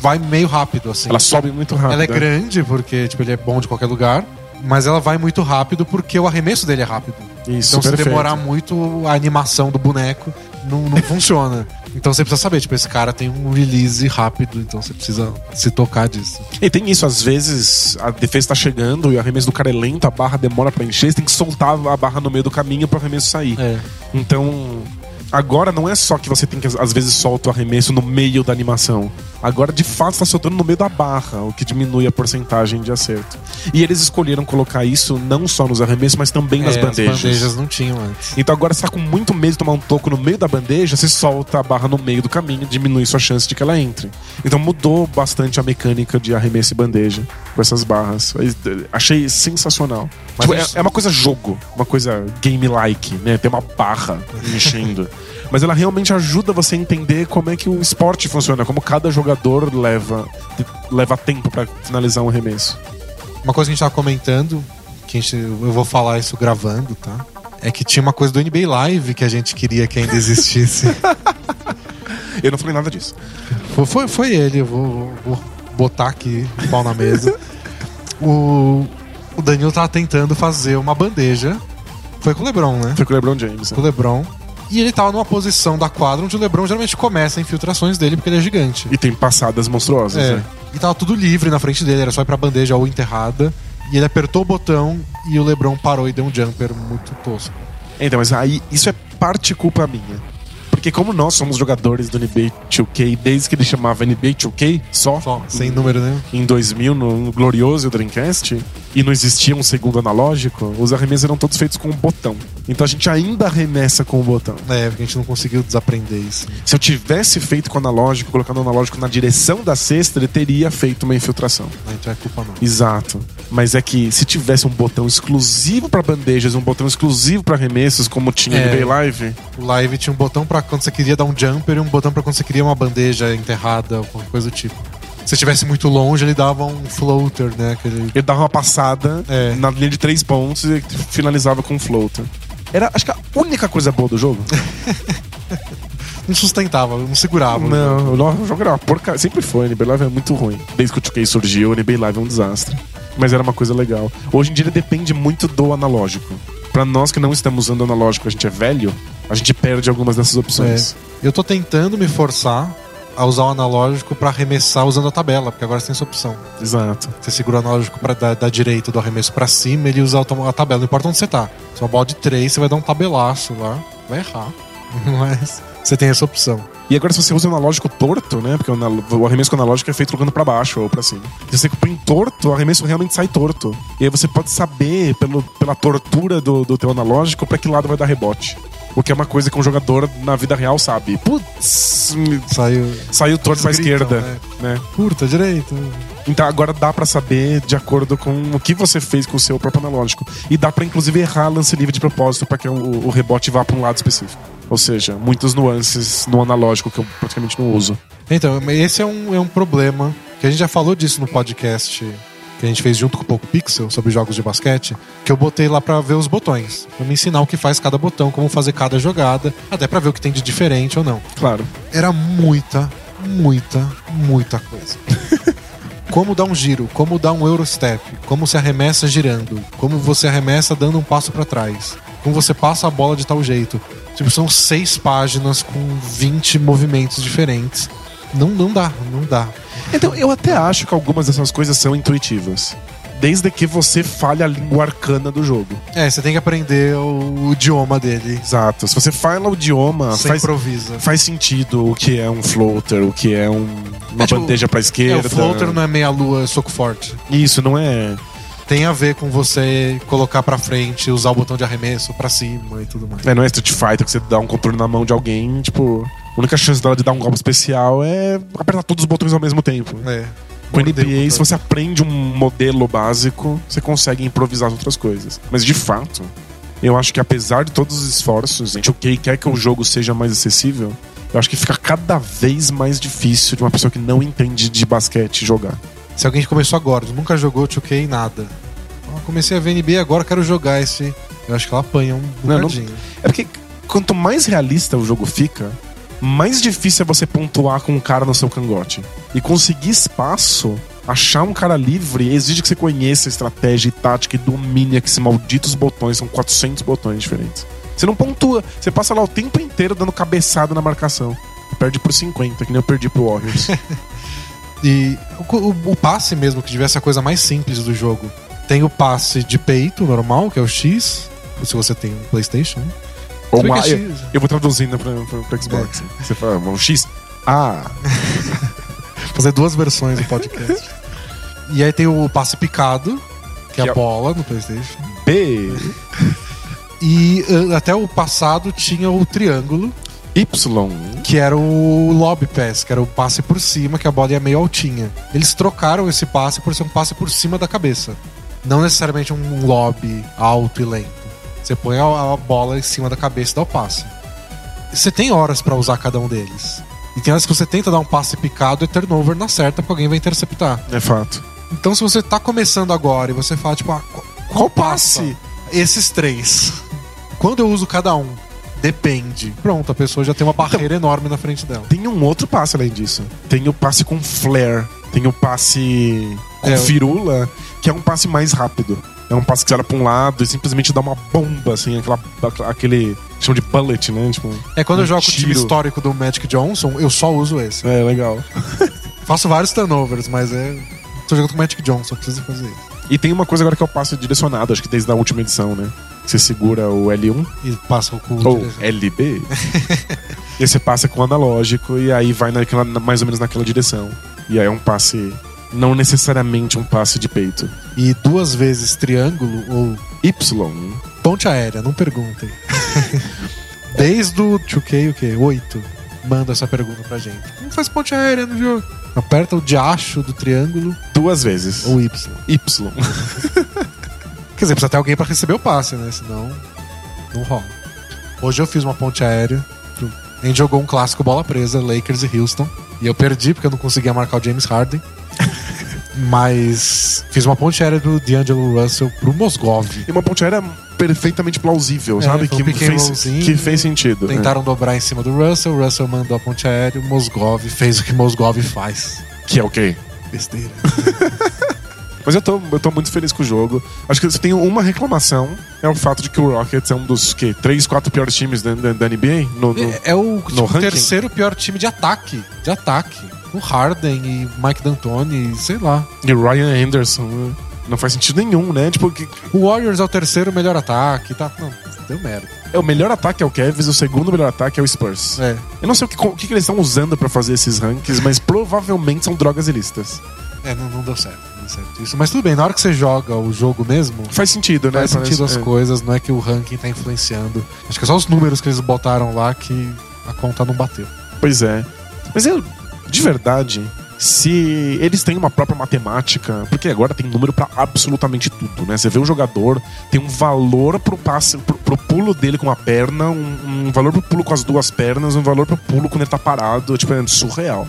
vai meio rápido, assim. Ela sobe muito rápido. Ela é grande, porque tipo, ele é bom de qualquer lugar. Mas ela vai muito rápido porque o arremesso dele é rápido. Isso, então, se perfeito. demorar muito, a animação do boneco não, não funciona. Então, você precisa saber, tipo, esse cara tem um release rápido, então você precisa se tocar disso. E tem isso, às vezes a defesa tá chegando e o arremesso do cara é lento, a barra demora pra encher, você tem que soltar a barra no meio do caminho pro arremesso sair. É. Então, agora não é só que você tem que, às vezes, solta o arremesso no meio da animação. Agora, de fato, está soltando no meio da barra, o que diminui a porcentagem de acerto. E eles escolheram colocar isso não só nos arremessos, mas também nas É, bandejas. As bandejas não tinham antes. Então agora você tá com muito medo de tomar um toco no meio da bandeja, você solta a barra no meio do caminho, diminui sua chance de que ela entre. Então mudou bastante a mecânica de arremesso e bandeja com essas barras. Achei sensacional. Tipo, é- é, uma coisa jogo, uma coisa game-like, né? Tem uma barra enchendo. Mas ela realmente ajuda você a entender como é que o esporte funciona, como cada jogador leva, leva tempo pra finalizar um arremesso. Uma coisa que a gente tava comentando, que gente, eu vou falar isso gravando, tá? É que tinha uma coisa do NBA Live que a gente queria que ainda existisse. Eu não falei nada disso. Foi, foi, foi ele, eu vou, vou botar aqui o pau na mesa. o, o Danilo tava tentando fazer uma bandeja. Foi com o Lebron, né? Foi com o LeBron James. Com o Lebron. E ele tava numa posição da quadra onde o Lebron geralmente começa infiltrações dele porque ele é gigante. E tem passadas monstruosas, É. né? E tava tudo livre na frente dele, era só ir pra bandeja ou enterrada. E ele apertou o botão e o Lebron parou e deu um jumper muito tosco. Então, mas aí isso é parte culpa minha. Porque como nós somos jogadores do NBA 2K desde que ele chamava NBA 2K só, Só, sem número nenhum. em 2000 no, glorioso Dreamcast e não existia um segundo analógico, os arremessos eram todos feitos com um botão. Então a gente ainda arremessa com o botão. É, porque a gente não conseguiu desaprender isso. Se eu tivesse feito com o analógico, colocando o analógico na direção da cesta, ele teria feito uma infiltração. Então é culpa não. Exato. Mas é que se tivesse um botão exclusivo para bandejas, um botão exclusivo para arremessos, como tinha É. no NBA Live, O live tinha um botão pra quando você queria dar um jumper e um botão pra quando você queria uma bandeja enterrada ou qualquer coisa do tipo. Se estivesse muito longe, ele dava um floater, né? Aquele... ele dava uma passada É. na linha de três pontos e finalizava com um floater. Era, acho que a única coisa boa do jogo. Não sustentava, não segurava. Não, o jogo era uma porca. Sempre foi, o NBA Live é muito ruim. Desde que o 2K surgiu, o NBA Live é um desastre. Mas era uma coisa legal. Hoje em dia ele depende muito do analógico. Pra nós que não estamos usando analógico, a gente é velho, a gente perde algumas dessas opções. Eu tô tentando me forçar a usar o analógico pra arremessar usando a tabela, porque agora você tem essa opção. Exato. Você segura o analógico pra, da, da direita do arremesso pra cima ele usa a tabela. Não importa onde você tá. Se é uma bola de três, você vai dar um tabelaço lá. Vai errar. Mas você tem essa opção. E agora, se você usa o analógico torto, né? Porque o, arremesso com o analógico é feito jogando pra baixo ou pra cima. Se você põe torto, o arremesso realmente sai torto. E aí você pode saber, pelo, pela tortura do, do teu analógico, pra que lado vai dar rebote. O que é uma coisa que um jogador na vida real sabe. Putz, Saiu. saiu torto pra gritam, esquerda. Né? Curta, direita. Então agora dá pra saber de acordo com o que você fez com o seu próprio analógico. E dá pra inclusive errar lance livre de propósito pra que o, o rebote vá pra um lado específico. Ou seja, muitas nuances no analógico que eu praticamente não uso. Então, esse é um, é um problema que a gente já falou disso no podcast que a gente fez junto com o Poco Pixel sobre jogos de basquete, que eu botei lá pra ver os botões, Pra me ensinar o que faz cada botão, como fazer cada jogada, até pra ver o que tem de diferente ou não. Claro. Era muita, muita, muita coisa. como dar um giro, como dar um Eurostep, como se arremessa girando, como você arremessa dando um passo pra trás, como você passa a bola de tal jeito. Tipo, são seis páginas com 20 movimentos diferentes. Não, não dá, não dá. Então, eu até acho que algumas dessas coisas são intuitivas. Desde que você fale a língua arcana do jogo. É, você tem que aprender o, o idioma dele. Exato. Se você fala o idioma, Você faz, improvisa. faz sentido o que é um floater, o que é um- uma É, tipo, bandeja pra É, esquerda. o floater não é meia-lua, soco forte. Isso, não é. Tem a ver com você colocar pra frente, usar o botão de arremesso pra cima e tudo mais. É, não é Street Fighter que você dá um controle na mão de alguém, tipo. A única chance dela de dar um golpe especial é apertar todos os botões ao mesmo tempo. É. O NBA, se você aprende um modelo básico, você consegue improvisar as outras coisas. Mas de fato, eu acho que apesar de todos os esforços, o que quer que o jogo seja mais acessível, eu acho que fica cada vez mais difícil de uma pessoa que não entende de basquete jogar. Se alguém começou agora, nunca jogou 2K em nada. Ah, comecei a ver NBA agora, quero jogar esse. Eu acho que ela apanha um Não, não- bocadinho. É porque quanto mais realista o jogo fica, mais difícil é você pontuar com um cara no seu cangote. E conseguir espaço, achar um cara livre, exige que você conheça a estratégia e tática e domine esses malditos botões. São 400 botões diferentes. Você não pontua, você passa lá o tempo inteiro dando cabeçada na marcação. Perde por 50, que nem eu perdi pro Warriors. E o, o- o passe mesmo, que ser a coisa mais simples do jogo. Tem o passe de peito normal, que é o X. Se você tem um PlayStation. Né? Ou uma, é eu, X. eu vou traduzindo pra, pra, pra Xbox. Você fala, um X. Ah, Fazer duas versões do podcast. e aí tem o passe picado, que é Que a é- bola no PlayStation. B, E eh, até o passado tinha o triângulo, Y. que era o lob pass, que era o passe por cima, que a bola ia meio altinha. Eles trocaram esse passe por ser um passe por cima da cabeça. Não necessariamente um lob alto e lento. Você põe a, bola em cima da cabeça e dá o passe. Você tem horas pra usar cada um deles. E tem horas que você tenta dar um passe picado e turnover na certa, porque alguém vai interceptar. É fato. Então, se você tá começando agora e você fala, tipo, ah, qual, Qual passe? passe? Esses três. Quando eu uso cada um? depende. Pronto, a pessoa já tem uma barreira enorme na frente dela. Tem um outro passe além disso. Tem o passe com flare. Tem o passe com É, firula, que é um passe mais rápido. É um passe que você olha pra um lado e simplesmente dá uma bomba, assim, aquela, aquele. chama de bullet, né? Tipo, É quando eu um jogo com o time histórico do Magic Johnson, eu só uso esse. É, legal. Faço vários turnovers, mas é. Tô jogando com o Magic Johnson, preciso fazer isso. E tem uma coisa agora que é o passe direcionado, acho que desde a última edição, né? Você segura o L1 E passa o cu. ou. LB. e você passa com o analógico e aí vai naquela, mais ou menos naquela direção. E aí é um passe. Não necessariamente um passe de peito. E duas vezes triângulo ou Y. ponte aérea, não perguntem. Desde o 2K, o quê? 8. Manda essa pergunta pra gente. Como faz ponte aérea no jogo? Aperta o diacho do triângulo Duas vezes. ou Y. Y. Quer dizer, precisa ter alguém pra receber o passe, né? Senão, não rola. Hoje eu fiz uma ponte aérea. A gente jogou um clássico bola presa, Lakers e Houston. E eu perdi porque eu não conseguia marcar o James Harden. Mas fiz uma ponte aérea do D'Angelo Russell pro Mosgov. E uma ponte aérea perfeitamente plausível, É, sabe? um Que and fez, que fez sentido. né? Tentaram dobrar em cima do Russell, o Russell mandou a ponte aérea, o Mosgov fez o que Mosgov faz. Que é o quê? Besteira. Mas eu tô, eu tô muito feliz com o jogo. Acho que se tem uma reclamação, é o fato de que o Rockets é um dos quê? três, quatro piores times da, da, da NBA? No, no- É, é o tipo, terceiro pior time de ataque. De ataque. O Harden e Mike D'Antoni, sei lá. E Ryan Anderson. né? Não faz sentido nenhum, né? Tipo, que- O Warriors é o terceiro melhor ataque. Tá, não, deu merda. é o melhor ataque é o Cavs, o segundo melhor ataque é o Spurs. É. Eu não sei o que, o que que eles estão usando pra fazer esses rankings, mas provavelmente são drogas ilícitas. É, não, não deu certo. Certo isso. Mas tudo bem, na hora que você joga o jogo mesmo, Faz sentido, né? faz sentido as é. coisas, não é que o ranking tá influenciando. Acho que é só os números que eles botaram lá que a conta não bateu. Pois é. Mas eu, de verdade, se eles têm uma própria matemática, porque agora tem número pra absolutamente tudo, né? Você vê o jogador, tem um valor pro passe, pro, pro pulo dele com a perna, um, um valor pro pulo com as duas pernas, um valor pro pulo quando ele tá parado, tipo, é surreal.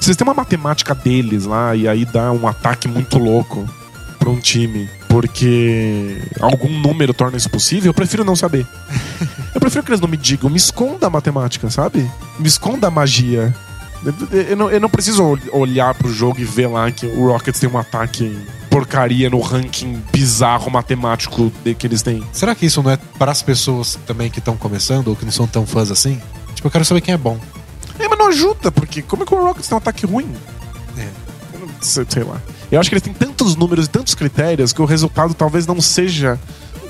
Se eles têm uma matemática deles lá e aí dá um ataque muito louco pra um time, porque algum número torna isso possível, eu prefiro não saber. Eu prefiro que eles não me digam, me esconda a matemática, sabe? Me esconda a magia. Eu- Eu não, eu não preciso ol- olhar pro jogo e ver lá que o Rockets tem um ataque porcaria no ranking bizarro matemático de- que eles têm. Será que isso não é para as pessoas também que estão começando ou que não são tão fãs assim? Tipo, eu quero saber quem é bom. É, mas não ajuda, porque como é que o Rockets tem um ataque ruim? É. Eu não sei, sei lá. Eu acho que eles têm tantos números e tantos critérios que o resultado talvez não seja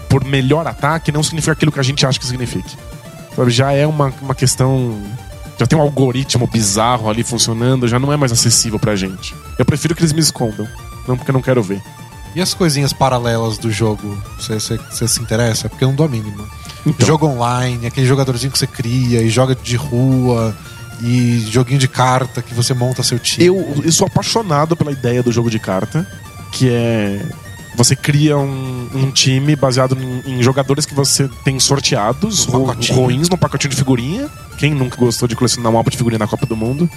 por melhor ataque, não significa aquilo que a gente acha que signifique. Sabe, já é uma, uma questão. Já tem um algoritmo bizarro ali funcionando, já não é mais acessível pra gente. Eu prefiro que eles me escondam. Não porque eu não quero ver. E as coisinhas paralelas do jogo? Você, se interessa? Porque eu não dou a mínima. Então. Jogo online, aquele jogadorzinho que você cria e joga de rua, e joguinho de carta que você monta seu time. Eu, eu sou apaixonado pela ideia do jogo de carta, que é. Você cria um, um time baseado em, em jogadores que você tem sorteados, ru- ruins, num pacotinho de figurinha. Quem nunca gostou de colecionar um álbum de figurinha na Copa do Mundo?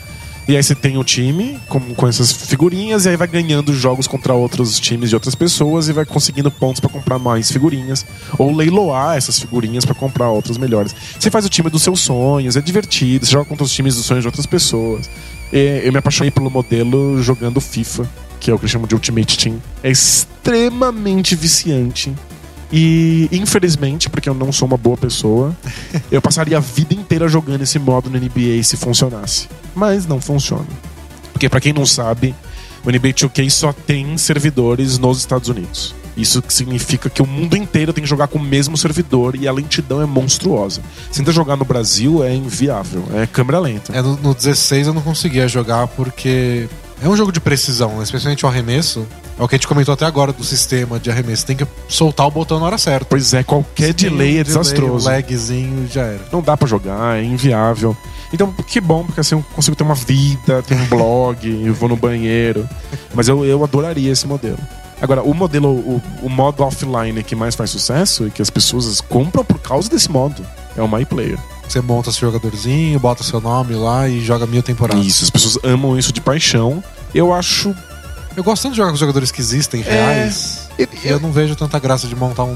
E aí você tem o time com, com essas figurinhas, e aí vai ganhando jogos contra outros times de outras pessoas e vai conseguindo pontos pra comprar mais figurinhas. Ou leiloar essas figurinhas pra comprar outras melhores. Você faz o time dos seus sonhos, é divertido, você joga contra os times dos sonhos de outras pessoas. E eu me apaixonei pelo modelo jogando FIFA, que é o que eles chamam de Ultimate Team. É extremamente viciante. E, infelizmente, porque eu não sou uma boa pessoa, eu passaria a vida inteira jogando esse modo no NBA se funcionasse. Mas não funciona. Porque, pra quem não sabe, o NBA 2K só tem servidores nos Estados Unidos. Isso significa que o mundo inteiro tem que jogar com o mesmo servidor e a lentidão é monstruosa. Se tentar jogar no Brasil, é inviável. É câmera lenta. É, no, no 16 eu não conseguia jogar porque é um jogo de precisão, né? especialmente o arremesso. É o que a gente comentou até agora do sistema de arremesso. Tem que soltar o botão na hora certa. Pois é, qualquer Se delay é desastroso. Um lagzinho já era. Não dá pra jogar, é inviável. Então, que bom, porque assim eu consigo ter uma vida, ter um blog, eu vou no banheiro. Mas eu, eu adoraria esse modelo. Agora, o modelo, o, o modo offline que mais faz sucesso e que as pessoas compram por causa desse modo é o My Player. Você monta seu jogadorzinho, bota seu nome lá e joga mil temporadas. Isso, as pessoas amam isso de paixão. Eu acho. Eu gosto tanto de jogar com jogadores que existem, reais. E- E eu não vejo tanta graça de montar um.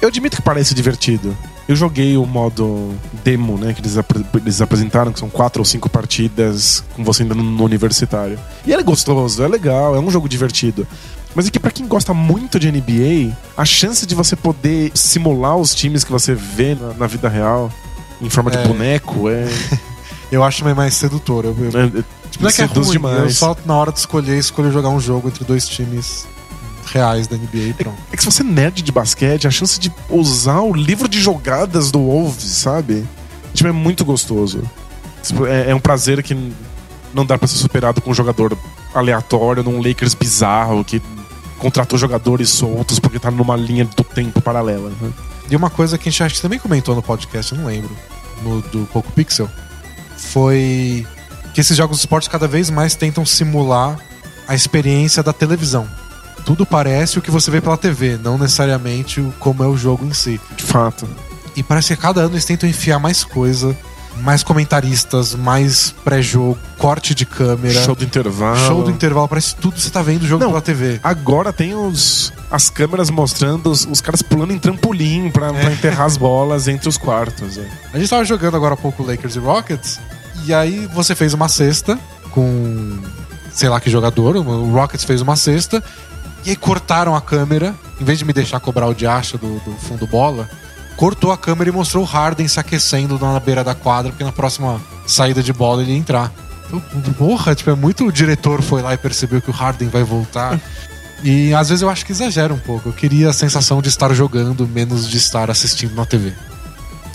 Eu admito que parece divertido. Eu joguei o modo demo, né? Que eles, apre- eles apresentaram, que são quatro ou cinco partidas com você ainda no, universitário. E ele é gostoso, é legal, é um jogo divertido. Mas é que pra quem gosta muito de NBA, a chance de você poder simular os times que você vê na, na vida real em forma de É. boneco é. Eu acho meio mais sedutor. Eu, eu, é- tipo, não é que é ruim, demais. eu só na hora de escolher, escolho jogar um jogo entre dois times reais da NBA e pronto. É que se você é nerd de basquete, a chance de usar o livro de jogadas do Wolves, sabe? Tipo, é muito gostoso. Tipo, É, é um prazer que não dá pra ser superado com um jogador aleatório num Lakers bizarro que contratou jogadores soltos porque tá numa linha do tempo paralela. né? E uma coisa que a gente acho que também comentou no podcast, eu não lembro, no do Poco Pixel, foi que esses jogos de esporte cada vez mais tentam simular a experiência da televisão. Tudo parece o que você vê pela TV, não necessariamente como é o jogo em si. De fato. E parece que a cada ano eles tentam enfiar mais coisa, mais comentaristas, mais pré-jogo, corte de câmera, Show do intervalo. show do intervalo, parece tudo que você tá vendo o jogo Não. pela TV. Agora tem os, as câmeras mostrando os, os caras pulando em trampolim pra, pra enterrar as bolas entre os quartos. é. A gente tava jogando agora há pouco Lakers e Rockets, e aí você fez uma cesta com sei lá que jogador, o Rockets fez uma cesta, e aí cortaram a câmera, em vez de me deixar cobrar o diacho do, do fundo bola, cortou a câmera e mostrou o Harden se aquecendo na beira da quadra, porque na próxima saída de bola ele ia entrar. Eu, Porra, tipo, é muito o diretor foi lá e percebeu que o Harden vai voltar. E às vezes eu acho que exagera um pouco. Eu queria a sensação de estar jogando, menos de estar assistindo na TV.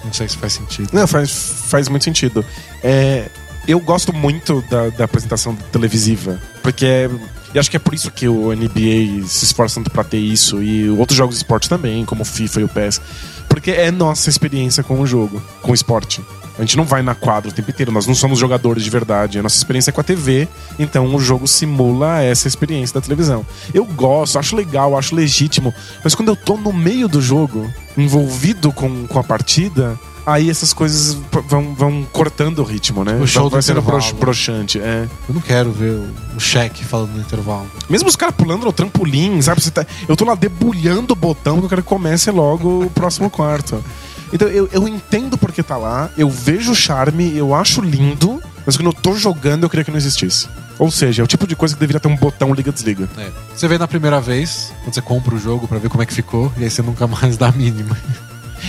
Não sei se faz sentido. Não, faz, faz muito sentido. É, eu gosto muito da, da apresentação televisiva, porque é, e acho que é por isso que o NBA se esforça tanto pra ter isso, e outros jogos de esporte também, como o FIFA e o PES, porque é nossa experiência com o jogo, com o esporte. A gente não vai na quadra o tempo inteiro, nós não somos jogadores de verdade. A nossa experiência é com a TV, então o jogo simula essa experiência da televisão. Eu gosto, acho legal, acho legítimo, mas quando eu tô no meio do jogo, envolvido com, com a partida, aí essas coisas vão, vão cortando o ritmo, né? O show vai do sendo brox- broxante. É. Eu não quero ver o, o cheque falando no intervalo. Mesmo os caras pulando no trampolim, sabe? Tá- eu tô lá debulhando o botão que eu quero que comece logo o próximo quarto. Então eu, eu entendo porque tá lá, eu vejo o charme, eu acho lindo, mas quando eu tô jogando eu queria que não existisse. Ou seja, é o tipo de coisa que deveria ter um botão liga-desliga. É. Você vê na primeira vez, quando você compra o jogo pra ver como é que ficou, e aí você nunca mais dá a mínima.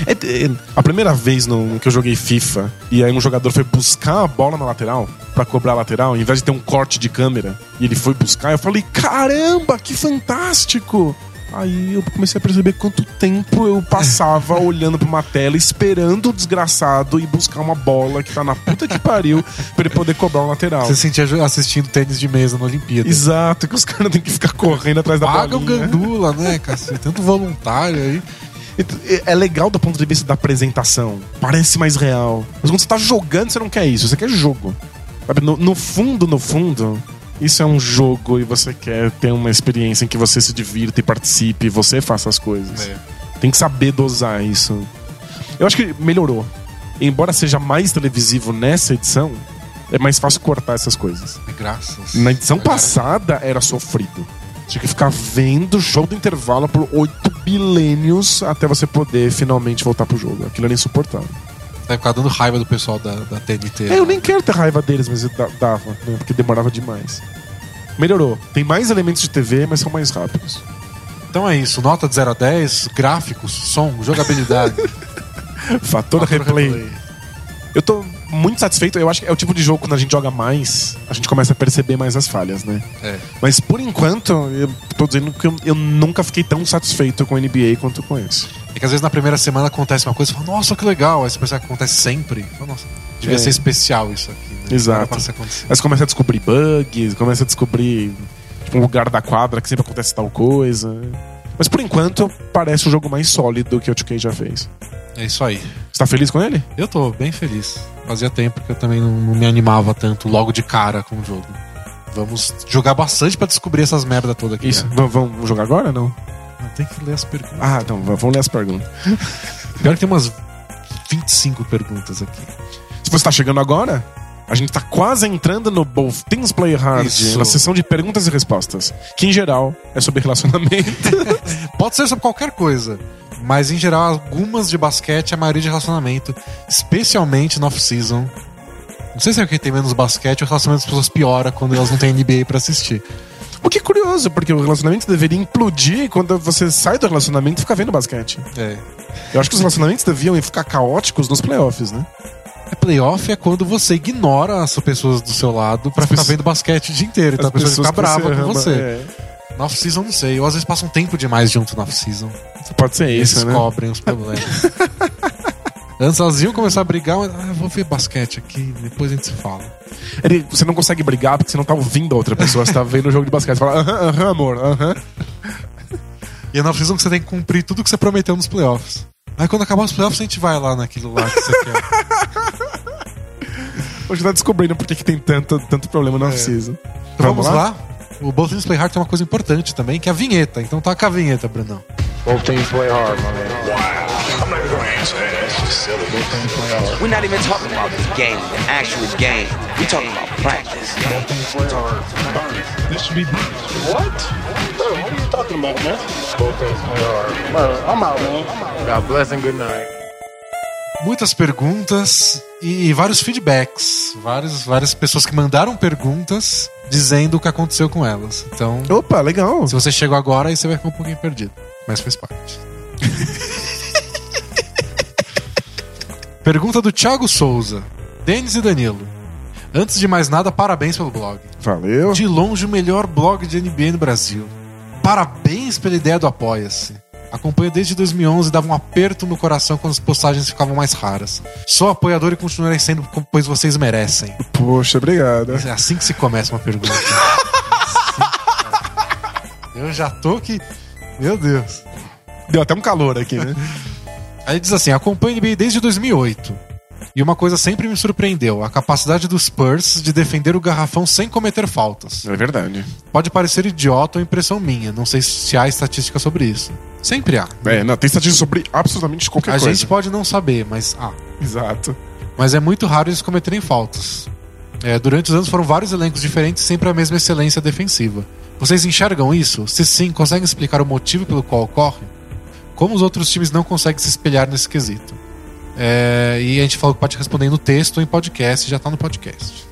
É, é, a primeira vez no, que eu joguei FIFA e aí um jogador foi buscar a bola na lateral pra cobrar a lateral, em vez de ter um corte de câmera, e ele foi buscar, eu falei: caramba, que fantástico! Aí eu comecei a perceber quanto tempo eu passava olhando pra uma tela, esperando o desgraçado ir buscar uma bola que tá na puta que pariu pra ele poder cobrar um lateral. Você se sentia assistindo tênis de mesa na Olimpíada. Exato, que os caras têm que ficar correndo atrás da Paga o gandula, né, cacete? Tanto voluntário aí. É- É legal do ponto de vista da apresentação. Parece mais real. Mas quando você tá jogando, você não quer isso. Você quer jogo. No, no fundo, no fundo, isso é um jogo e você quer ter uma experiência em que você se divirta e participe você faça as coisas. É. Tem que saber dosar isso. Eu acho que melhorou. Embora seja mais televisivo nessa edição, é mais fácil cortar essas coisas. Graças. Na edição Cara, passada era sofrido. Tinha que ficar vendo o jogo do intervalo por oito bilênios até você poder finalmente voltar pro jogo. Aquilo era insuportável. Vai ficar dando raiva do pessoal da, da TNT. É, eu nem quero ter raiva deles, mas dava, né? Porque demorava demais. Melhorou. Tem mais elementos de TV, mas são mais rápidos. Então é isso. Nota de 0 a 10, gráficos, som, jogabilidade. Fator Fator replay. Eu tô muito satisfeito. Eu acho que é o tipo de jogo quando a gente joga mais, a gente começa a perceber mais as falhas, né? É. Mas por enquanto, eu tô dizendo que eu, eu nunca fiquei tão satisfeito com o NBA quanto com esse. É que às vezes na primeira semana acontece uma coisa e fala, nossa, que legal. Aí você pensa que acontece sempre. Fala, nossa, devia É. ser especial isso aqui. Né? Exato. Aí você começa a descobrir bugs, começa a descobrir tipo, um lugar da quadra que sempre acontece tal coisa. Mas por enquanto, parece o jogo mais sólido que o 2K já fez. É isso aí. Você tá feliz com ele? Eu tô bem feliz. Fazia tempo que eu também não, não me animava tanto logo de cara com o jogo. Vamos jogar bastante pra descobrir essas merda toda aqui. Isso. né? Vamos jogar agora ou não? Tem que ler as perguntas. Ah, então, vamos ler as perguntas. Pior que tem umas 25 perguntas aqui. Se você tá chegando agora, A gente tá quase entrando no Both Things Play Hard, Isso. na sessão de perguntas e respostas, que em geral é sobre relacionamento. Pode ser sobre qualquer coisa. Mas em geral, algumas de basquete, a maioria de relacionamento, especialmente no off-season. Não sei se é porque tem menos basquete, o relacionamento das pessoas piora quando elas não têm NBA pra assistir. o que é curioso, porque o relacionamento deveria implodir quando você sai do relacionamento e fica vendo basquete. É. Eu acho que os relacionamentos deviam ficar caóticos nos playoffs, né? É playoff é quando você ignora as pessoas do seu lado pra As ficar vendo basquete o dia inteiro. Então a pessoa fica brava com você. é. No off-season, não sei. Ou às vezes passa um tempo demais junto no off-season. Pode ser isso, eles né? cobrem os problemas. Antes elas iam começar a brigar, mas ah, vou ver basquete aqui, depois a gente se fala. Ele- você não consegue brigar porque você não tá ouvindo a outra pessoa, você tá vendo o jogo de basquete. Você fala, aham, aham, amor, aham. E é na off-season que você tem que cumprir tudo que você prometeu nos playoffs. Aí quando acabar os playoffs, a gente vai lá naquilo lá que você quer. Hoje tá descobrindo por que, tem tanto, tanto problema na off-season. Então vamos lá? O Both Things Play Hard tem uma coisa importante também, que é a vinheta. Então toca a vinheta, Brunão. Both teams play hard, my man. I'm We're not even talking about the game, the actual game. We're talking about practice. This should be What? Bro, what are you talking about, man? Bro, I'm out, man. God bless and good night. Muitas perguntas e vários feedbacks. Vários, várias pessoas que mandaram perguntas dizendo o que aconteceu com elas. Então, Opa, legal. se você chegou agora, aí você vai ficar um pouquinho perdido. Mas faz parte. Pergunta do Thiago Souza. Denis e Danilo. Antes de mais nada, parabéns pelo blog. Valeu. De longe, o melhor blog de NBA no Brasil. Parabéns pela ideia do Apoia-se. Acompanho desde 2011 e dava um aperto no coração quando as postagens ficavam mais raras. Sou apoiador e continuarei sendo, pois vocês merecem. Poxa, obrigado. É assim que se começa uma pergunta. Eu já tô que. Meu Deus. Deu até um calor aqui, né? Aí diz assim: acompanho NBA desde 2008. E uma coisa sempre me surpreendeu: a capacidade dos Spurs de defender o garrafão sem cometer faltas. É verdade. Pode parecer idiota ou impressão minha, não sei se há estatística sobre isso. Sempre há. É, não, tem estatística sobre absolutamente qualquer A coisa. gente pode não saber, mas há. Exato. Mas é muito raro eles cometerem faltas. É, durante os anos foram vários elencos diferentes, sempre a mesma excelência defensiva. Vocês enxergam isso? Se sim, conseguem explicar o motivo pelo qual ocorre? Como os outros times não conseguem se espelhar nesse quesito? É, e a gente falou que pode responder no texto ou em podcast, já tá no podcast.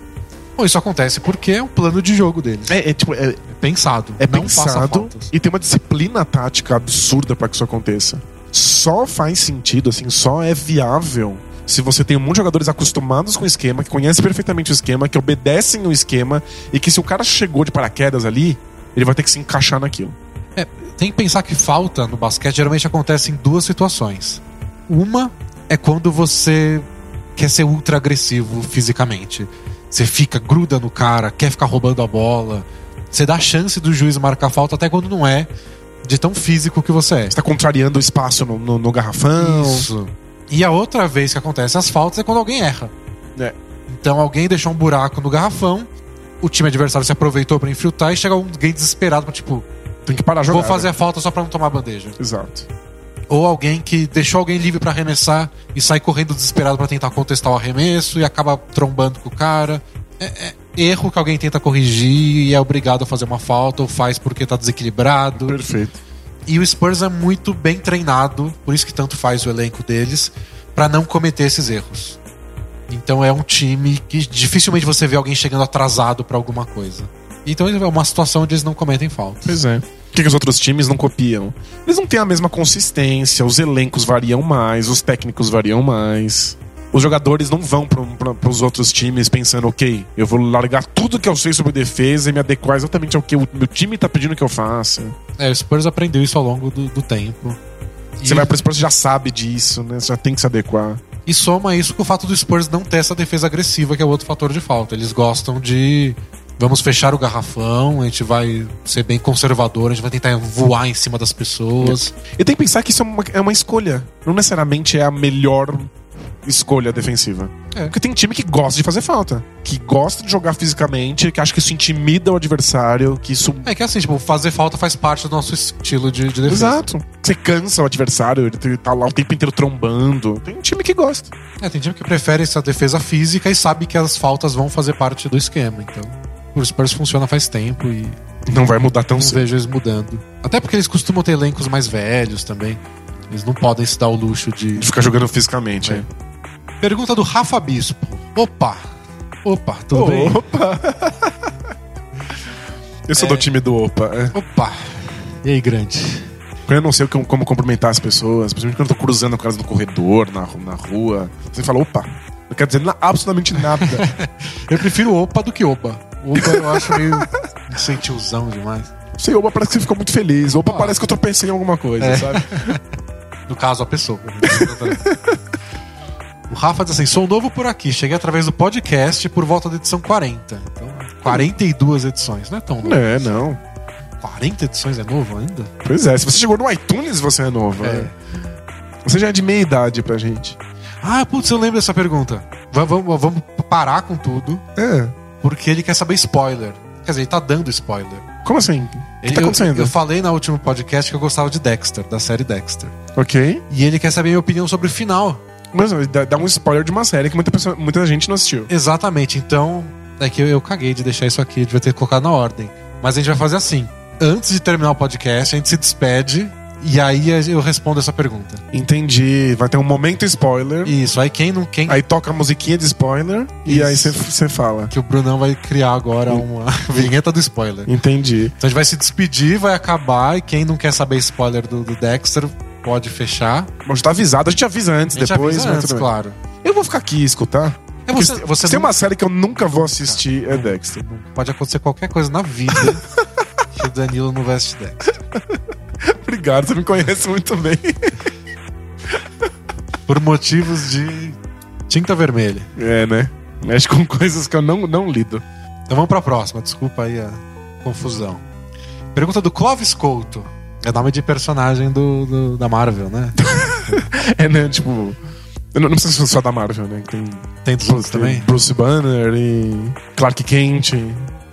Bom, isso acontece porque é o plano de jogo deles. É, é, tipo, é, É pensado. é não pensado e tem uma disciplina tática absurda pra que isso aconteça. Só faz sentido, assim, só é viável se você tem um monte de jogadores acostumados com o esquema, que conhecem perfeitamente o esquema, que obedecem o esquema e que se o cara chegou de paraquedas ali, ele vai ter que se encaixar naquilo. É, tem que pensar que falta no basquete geralmente acontece em duas situações. Uma é quando você quer ser ultra agressivo fisicamente. Você fica, gruda no cara, quer ficar roubando a bola. Você dá a chance do juiz marcar falta até quando não é, de tão físico que você é. Você tá contrariando o espaço no, no- no garrafão. Isso. E a outra vez que acontece as faltas é quando alguém erra. É. Então alguém deixou um buraco no garrafão, o time adversário se aproveitou pra infiltrar e chega alguém desesperado tipo, Tem que parar a jogada. vou fazer a falta só pra não tomar a bandeja. Exato. Ou alguém que deixou alguém livre pra arremessar e sai correndo desesperado pra tentar contestar o arremesso e acaba trombando com o cara. É, é erro que alguém tenta corrigir e é obrigado a fazer uma falta ou faz porque tá desequilibrado. Perfeito. E o Spurs é muito bem treinado, por isso que tanto faz o elenco deles, pra não cometer esses erros. Então é um time que dificilmente você vê alguém chegando atrasado pra alguma coisa. Então é uma situação onde eles não cometem faltas. Pois é. Por que, que os outros times não copiam? Eles não têm a mesma consistência, os elencos variam mais, os técnicos variam mais. Os jogadores não vão para os outros times pensando, ok, eu vou largar tudo que eu sei sobre defesa e me adequar exatamente ao que o meu time tá pedindo que eu faça. É, o Spurs aprendeu isso ao longo do, do tempo. Você E- vai para Spurs já sabe disso, né? Você já tem que se adequar. E soma isso com o fato do Spurs não ter essa defesa agressiva, que é outro fator de falta. Eles gostam de. Vamos fechar o garrafão, a gente vai ser bem conservador, a gente vai tentar voar em cima das pessoas. E tem que pensar que isso é uma, é uma escolha. Não necessariamente é a melhor escolha defensiva. É. Porque tem time que gosta de fazer falta. Que gosta de jogar fisicamente, que acha que isso intimida o adversário, que isso. É que assim, tipo, fazer falta faz parte do nosso estilo de, de defesa. Exato. Você cansa o adversário, ele tá lá o tempo inteiro trombando. Tem time que gosta. É, tem time que prefere essa defesa física e sabe que as faltas vão fazer parte do esquema. Então, o Spurs funciona faz tempo e Não vai mudar tão não cedo. vejo eles mudando. Até porque eles costumam ter elencos mais velhos também. Eles não podem se dar o luxo de. De ficar jogando fisicamente. É. é. Pergunta do Rafa Bispo. Opa! Opa, tudo bem? Opa! Eu sou do time do Opa. é. Opa! E aí, grande? Eu não sei como cumprimentar as pessoas, principalmente quando eu tô cruzando com elas no corredor, na, na rua, você fala, opa. Não quer dizer absolutamente nada. Eu prefiro Opa do que Oba. Opa eu acho meio incentivozão demais. Sei, opa, parece que você ficou muito feliz. Opa, parece que eu tropecei em alguma coisa, É. sabe? No caso, a pessoa. o Rafa diz assim: sou novo por aqui, cheguei através do podcast por volta da edição 40. Então, 42 edições, não é tão novo. É, não. 40 edições é novo ainda? Pois é, se você chegou no iTunes, você é novo. É. né? Você já é de meia idade pra gente. Ah, putz, eu lembro dessa pergunta. Va- Vamos, vamos parar com tudo, É. porque ele quer saber spoiler. Quer dizer, ele tá dando spoiler. Como assim? O que tá eu- acontecendo? Eu, falei no último podcast que eu gostava de Dexter, da série Dexter. Ok. E ele quer saber minha opinião sobre o final. Mas dá um spoiler de uma série que muita, pessoa, muita gente não assistiu. Exatamente, então. É que eu, eu caguei de deixar isso aqui, devia ter colocado na ordem. Mas a gente vai fazer assim. Antes de terminar o podcast, a gente se despede e aí eu respondo essa pergunta. Entendi. Vai ter um momento spoiler. Isso, aí quem não. Quem Aí toca a musiquinha de spoiler e Isso. aí você- fala. que o Brunão vai criar agora uma vinheta do spoiler. Entendi. Então a gente vai se despedir, vai acabar, e quem não quer saber spoiler do, do Dexter pode fechar. Já tá avisado, a gente avisa antes, gente depois. avisa mas antes, claro. Eu vou ficar aqui e escutar. É você, se- você tem não- uma série que eu nunca vou assistir, é Dexter. Pode acontecer qualquer coisa na vida que o Danilo não vai assistir Dexter. Obrigado, você me conhece muito bem. Por motivos de tinta vermelha. É, né? Mexe com coisas que eu não, não lido. Então vamos pra próxima, desculpa aí a confusão. Pergunta do Clovis Couto. É nome de personagem do, do- da Marvel, né? É, né? Tipo. Eu não, não precisa só da Marvel, né? Tem, Tem dos outros também? Bruce Banner e Clark Kent.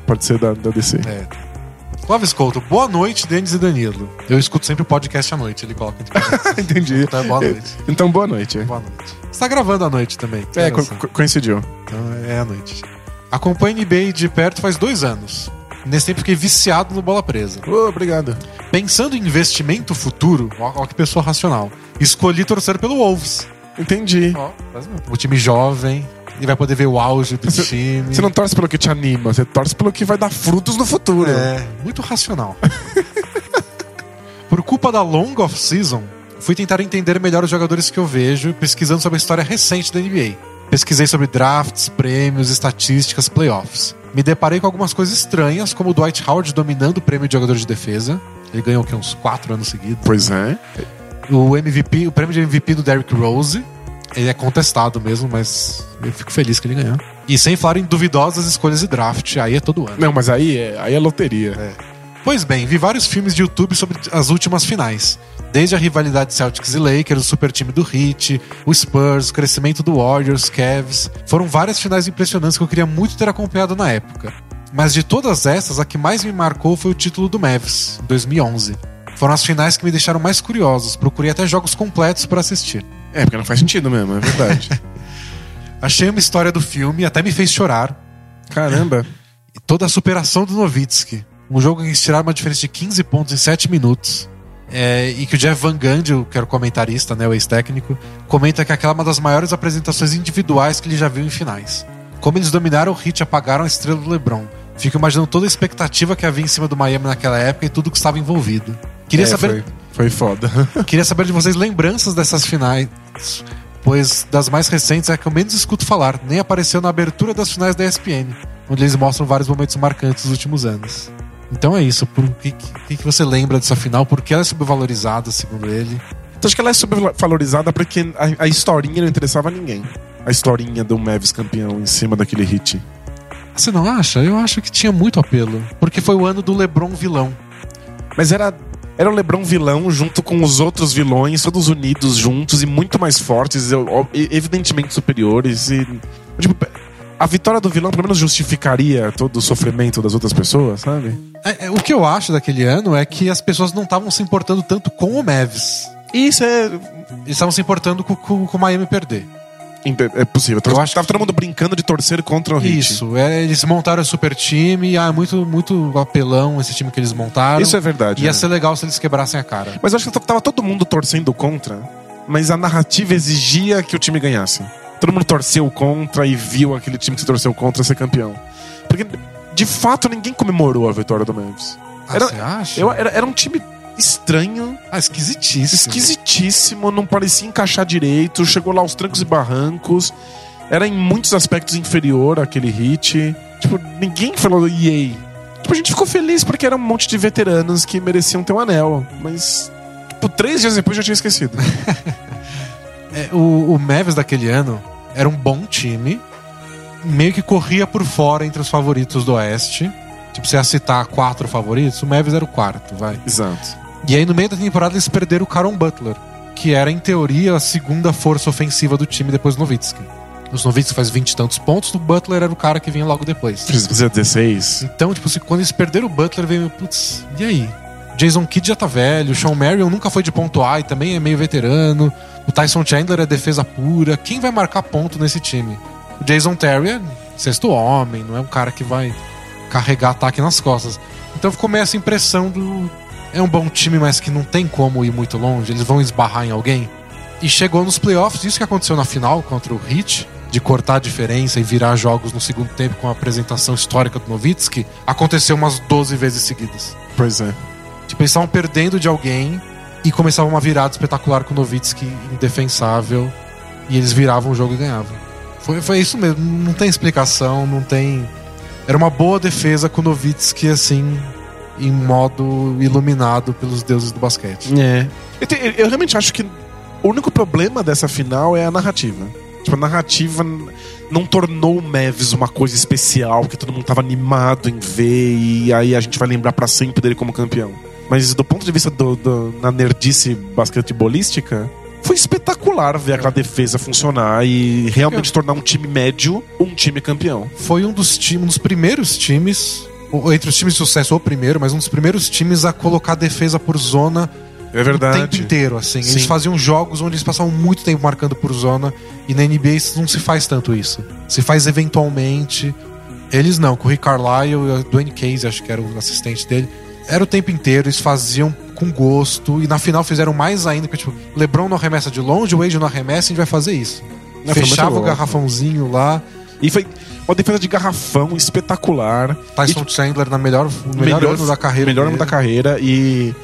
Pode ser da, da DC. É. Clovis Couto, boa noite, Denis e Danilo. Eu escuto sempre o podcast à noite, ele coloca. Entendi. Então é boa noite. Então, boa noite. Boa noite. Você tá gravando à noite também. É, co- coincidiu. Então é à noite. Acompanho NBA de perto faz dois anos. Nesse tempo fiquei viciado no bola presa. Ô, obrigado. Pensando em investimento futuro, ó, ó que pessoa racional, escolhi torcer pelo Wolves. Entendi. O time jovem, e vai poder ver o auge do time. Você não torce pelo que te anima, você torce pelo que vai dar frutos no futuro. É, muito racional. Por culpa da long off-season, fui tentar entender melhor os jogadores que eu vejo, pesquisando sobre a história recente da NBA. Pesquisei sobre drafts, prêmios, estatísticas, playoffs. Me deparei com algumas coisas estranhas, como o Dwight Howard dominando o prêmio de jogador de defesa. Ele ganhou o quê, uns quatro anos seguidos. Pois é. O MVP, o prêmio de MVP do Derrick Rose. Ele é contestado mesmo, mas eu fico feliz que ele ganhou. E sem falar em duvidosas escolhas de draft, aí é todo ano. Não, mas aí é, aí é loteria. Pois bem, vi vários filmes de YouTube sobre as últimas finais. Desde a rivalidade Celtics e Lakers, o super time do Heat, o Spurs, o crescimento do Warriors, Cavs. Foram várias finais impressionantes que eu queria muito ter acompanhado na época. Mas de todas essas, a que mais me marcou foi o título do Mavs, em 2011. Foram as finais que me deixaram mais curiosos, procurei até jogos completos para assistir. É, porque não faz sentido mesmo, é verdade. Achei uma história do filme, até me fez chorar. Caramba. E toda a superação do Novitsky. Um jogo em que eles tiraram uma diferença de 15 pontos em 7 minutos. É, e que o Jeff Van Gundy, que era o comentarista, né, o ex-técnico, comenta que aquela é uma das maiores apresentações individuais que ele já viu em finais. Como eles dominaram o hit e apagaram a estrela do LeBron. Fico imaginando toda a expectativa que havia em cima do Miami naquela época e tudo que estava envolvido. Queria, É, saber, Foi, foi foda. queria saber de vocês lembranças dessas finais, pois das mais recentes é a que eu menos escuto falar. Nem apareceu na abertura das finais da ESPN, onde eles mostram vários momentos marcantes dos últimos anos. Então é isso. Por que, que, que você lembra dessa final? Por que ela é subvalorizada, segundo ele? Então acho que ela é subvalorizada porque a, a historinha não interessava a ninguém. A historinha do Mavis campeão em cima daquele hit. Você não acha? Eu acho que tinha muito apelo. Porque foi o ano do LeBron vilão. Mas era Era o LeBron vilão junto com os outros vilões, todos unidos juntos e muito mais fortes, e- evidentemente superiores. E, tipo, a vitória do vilão pelo menos justificaria todo o sofrimento das outras pessoas, sabe? É, é, o que eu acho daquele ano é que as pessoas não estavam se importando tanto com o Mavis. Isso é, Eles estavam se importando com, com, com o Miami perder. É possível. Eu acho Tava que- todo mundo brincando de torcer contra o Heat. Isso, é, eles montaram o super time, e, ah, é muito, muito apelão esse time que eles montaram. Isso é verdade. Ia é. ser legal se eles quebrassem a cara. Mas eu acho que tava todo mundo torcendo contra, mas a narrativa exigia que o time ganhasse. Todo mundo torceu contra e viu aquele time que se torceu contra ser campeão. Porque, de fato, ninguém comemorou a vitória do Memphis. Ah, Era- você acha? Eu- era, era um time estranho, Ah, esquisitíssimo. esquisitíssimo, não parecia encaixar direito, chegou lá aos trancos e barrancos. Era em muitos aspectos inferior àquele hit. Tipo, ninguém falou yay. Tipo, a gente ficou feliz porque era um monte de veteranos que mereciam ter um anel. Mas, tipo, três dias depois já tinha esquecido. É, o, o Mavis daquele ano era um bom time, meio que corria por fora entre os favoritos do Oeste. Tipo, você ia citar quatro favoritos, o Mavis era o quarto, vai. Exato. E aí, no meio da temporada, eles perderam o Caron Butler, que era, em teoria, a segunda força ofensiva do time depois do Nowitzki. Os Nowitzki faz 20 e tantos pontos, o Butler era o cara que vinha logo depois. Fazia 16. Então, tipo, se- quando eles perderam o Butler, veio, putz, e aí? Jason Kidd já tá velho, o Sean Marion nunca foi de ponto A e também é meio veterano. O Tyson Chandler é defesa pura. Quem vai marcar ponto nesse time? O Jason Terry é sexto homem, não é um cara que vai carregar ataque nas costas. Então ficou meio essa impressão do. É um bom time, mas que não tem como ir muito longe, eles vão esbarrar em alguém. E chegou nos playoffs, isso que aconteceu na final contra o Heat, de cortar a diferença e virar jogos no segundo tempo com a apresentação histórica do Nowitzki, aconteceu umas 12 vezes seguidas. Pois é. Tipo, eles estavam perdendo de alguém e começava uma virada espetacular com o Nowitzki indefensável e eles viravam o jogo e ganhavam. Foi, foi isso mesmo, não tem explicação, não tem. Era uma boa defesa com o Nowitzki, assim, em modo iluminado pelos deuses do basquete. É. Eu, te- eu realmente acho que o único problema dessa final é a narrativa. Tipo, a narrativa não tornou o Mavis uma coisa especial que todo mundo tava animado em ver e aí a gente vai lembrar pra sempre dele como campeão. Mas do ponto de vista do, do- na nerdice basquetebolística, foi espetacular ver aquela defesa funcionar e realmente tornar um time médio um time campeão. Foi um dos times, um dos primeiros times, entre os times de sucesso, o primeiro, mas um dos primeiros times a colocar a defesa por zona É o tempo verdade. inteiro, assim. Eles Sim. faziam jogos onde eles passavam muito tempo marcando por zona, e na NBA isso não se faz tanto isso. Se faz eventualmente. Eles não, com o Rick Carlisle e o Dwayne Casey, acho que era o assistente dele. Era o tempo inteiro, eles faziam com gosto, e na final fizeram mais ainda, porque, tipo, LeBron não arremessa de longe, o Wade não arremessa, a gente vai fazer isso. Muito Fechava o garrafãozinho lá, E foi uma defesa de garrafão espetacular. Tyson Chandler na melhor, o melhor, ano da carreira. Melhor ano dele. da carreira. E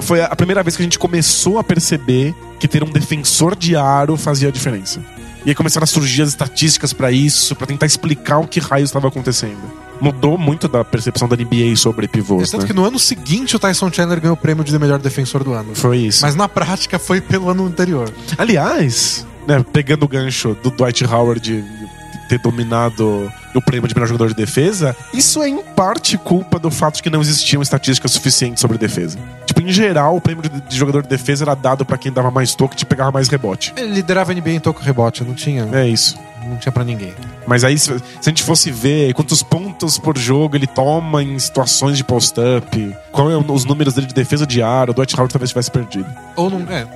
foi a primeira vez que a gente começou a perceber que ter um defensor de aro fazia a diferença. E aí começaram a surgir as estatísticas pra isso, pra tentar explicar o que raio estava acontecendo. Mudou muito da percepção da NBA sobre É pivôs, tanto né? que no ano seguinte o Tyson Chandler ganhou o prêmio de melhor defensor do ano. Foi isso. Mas na prática foi pelo ano anterior. Aliás, né, pegando o gancho do Dwight Howard ter dominado o prêmio de melhor jogador de defesa, isso é em parte culpa do fato de que não existiam estatísticas suficientes sobre defesa. Tipo, em geral, o prêmio de de jogador de defesa era dado pra quem dava mais toque e pegava mais rebote. Ele liderava a NBA em toco rebote, não tinha, É isso. não tinha pra ninguém. Mas aí, se, se a gente fosse ver quantos pontos por jogo ele toma em situações de post-up, qual é o- os números dele de defesa de aro, o Dwight Howard talvez tivesse perdido. Ou não, é.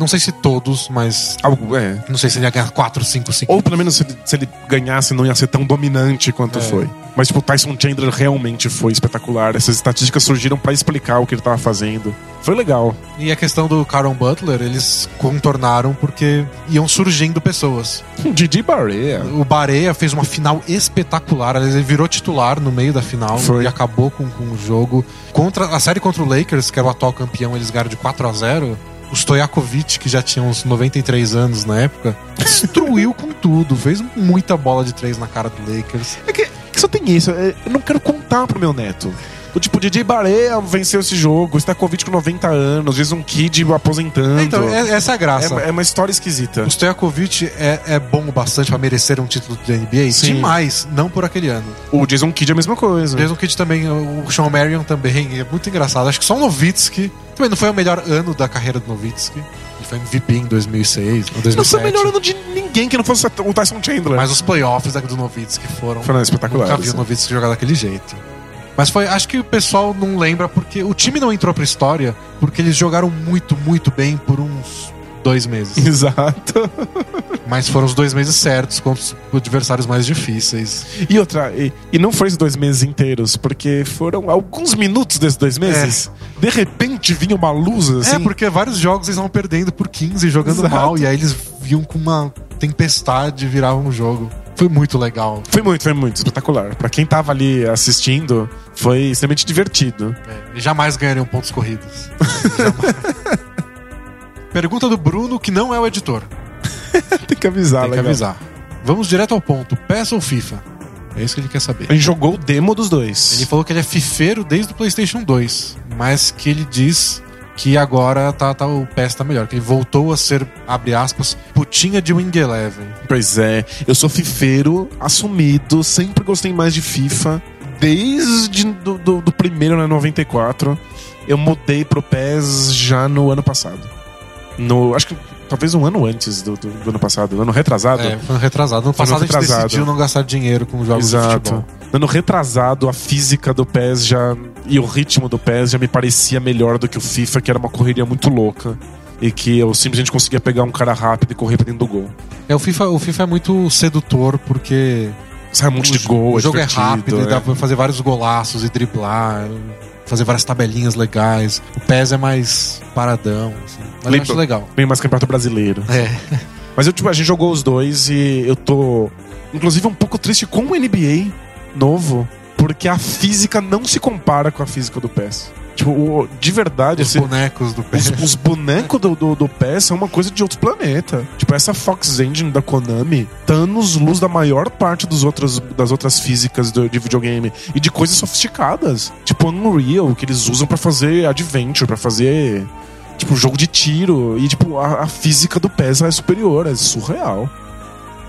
Não sei se todos, mas Algo, é. não sei se ele ia ganhar 4, 5, 5. Ou pelo menos se ele, se ele ganhasse, não ia ser tão dominante quanto É. foi. Mas, tipo, o Tyson Chandler realmente foi espetacular. Essas estatísticas surgiram pra explicar o que ele tava fazendo. Foi legal. E a questão do Caron Butler, eles contornaram porque iam surgindo pessoas. Didi Barea. O Barea fez uma final espetacular, ele virou titular no meio da final Foi. e acabou com, com o jogo. Contra a série contra o Lakers, que era o atual campeão, eles ganharam de 4 a 0 O Stojakovic, que já tinha uns 93 anos na época, destruiu com tudo, fez muita bola de três na cara do Lakers. É que, que só tem isso. é, Eu não quero contar pro meu neto. O tipo, DJ Barea venceu esse jogo, Stakovic com 90 anos, Jason Kidd aposentando. Então, é- essa é a graça. É, é uma história esquisita. O Stojakovic é, é bom o bastante pra merecer um título da NBA? Sim. Demais, não por aquele ano. O Jason Kidd é a mesma coisa. Jason Kidd também, o Sean Marion também, é muito engraçado. Acho que só o Novitsky, também não foi o melhor ano da carreira do Novitsky. Ele foi MVP em 2006, ou 2007. Não foi o melhor ano de ninguém que não fosse o Tyson Chandler. Mas os playoffs do Novitsky foram... Foram espetaculares. Nunca vi o Novitsky jogar daquele jeito. Mas foi, acho que o pessoal não lembra porque o time não entrou pra história porque eles jogaram muito, muito bem por uns dois meses. Exato. Mas foram os dois meses certos contra os adversários mais difíceis. E outra, e, e não foi esses dois meses inteiros, porque foram alguns minutos desses dois meses. De repente vinha uma luz assim. É, porque vários jogos eles estavam perdendo por 15, jogando Exato. mal, e aí eles vinham com uma tempestade e viravam um jogo. Foi muito legal. Foi muito, foi muito espetacular. Pra quem tava ali assistindo, foi extremamente divertido. É, jamais ganhariam pontos corridos. Jamais. Pergunta do Bruno, que não é o editor. Tem que avisar, Tem que legal. avisar. Vamos direto ao ponto. PES ou FIFA? É isso que ele quer saber. Gente jogou o demo dos dois. Ele falou que ele é fifeiro desde o PlayStation 2, mas que ele diz que agora tá, tá, o PES tá melhor, que ele voltou a ser, abre aspas, putinha de Wing Eleven. Pois é, eu sou fifeiro, assumido, sempre gostei mais de FIFA. Desde do, do, do primeiro, né, 94, eu mudei pro PES já no ano passado. No, acho que talvez um ano antes do, do, do ano passado, no ano retrasado. É, foi retrasado. No Foi passado a gente retrasado. decidiu não gastar dinheiro com jogos de Exato. futebol. No ano retrasado, a física do PES já. E o ritmo do PES já me parecia melhor do que o FIFA, que era uma correria muito louca. E que eu simplesmente conseguia pegar um cara rápido e correr pra dentro do gol. É, o FIFA, o FIFA é muito sedutor porque Sai um monte de gol, o jogo é rápido, e é. dá pra fazer vários golaços e driblar, fazer várias tabelinhas legais. O PES é mais paradão, assim. Mas eu Lembra- acho legal. Bem mais campeonato brasileiro. É. Mas eu, tipo, a gente jogou os dois e eu tô, inclusive, um pouco triste com o NBA novo, porque a física não se compara com a física do PES. Tipo, o- de verdade, Os esse- bonecos do PES. os, os bonecos do, do, do PES são uma coisa de outro planeta. Tipo, essa Fox Engine da Konami tá anos luz da maior parte dos outros, das outras físicas do- de videogame e de coisas sofisticadas. Tipo, Unreal, que eles usam pra fazer adventure, pra fazer. Tipo, jogo de tiro. E, tipo, a, a física do PES é superior, é surreal.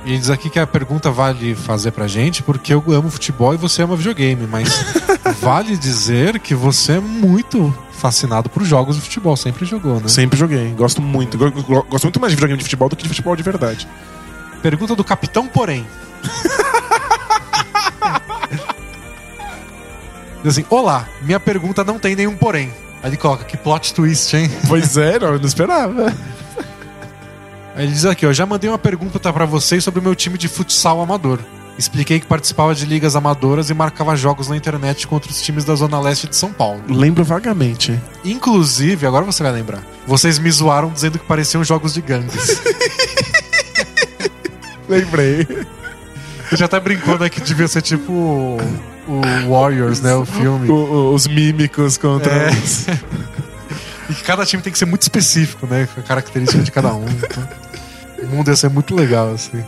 E diz aqui que a pergunta vale fazer pra gente porque eu amo futebol e você ama videogame, mas vale dizer que você é muito fascinado por jogos de futebol, sempre jogou, né? Sempre joguei, gosto muito. Go- go- Gosto muito mais de videogame de futebol do que de futebol de verdade. Pergunta do Capitão Porém. Diz assim: Olá, minha pergunta não tem nenhum porém. Aí ele coloca, que plot twist, hein? Pois é, não, eu não esperava. Ele diz aqui, ó, já mandei uma pergunta pra vocês sobre o meu time de futsal amador. Expliquei que participava de ligas amadoras e marcava jogos na internet contra os times da Zona Leste de São Paulo. Lembro vagamente. Inclusive, agora você vai lembrar, vocês me zoaram dizendo que pareciam jogos de gangues. Lembrei. Você já até brincou, né, que devia ser tipo o, o Warriors, né, o filme. O- o- os mímicos contra É. os... E que cada time tem que ser muito específico, né, com a característica de cada um. Então, o mundo ia ser muito legal, assim.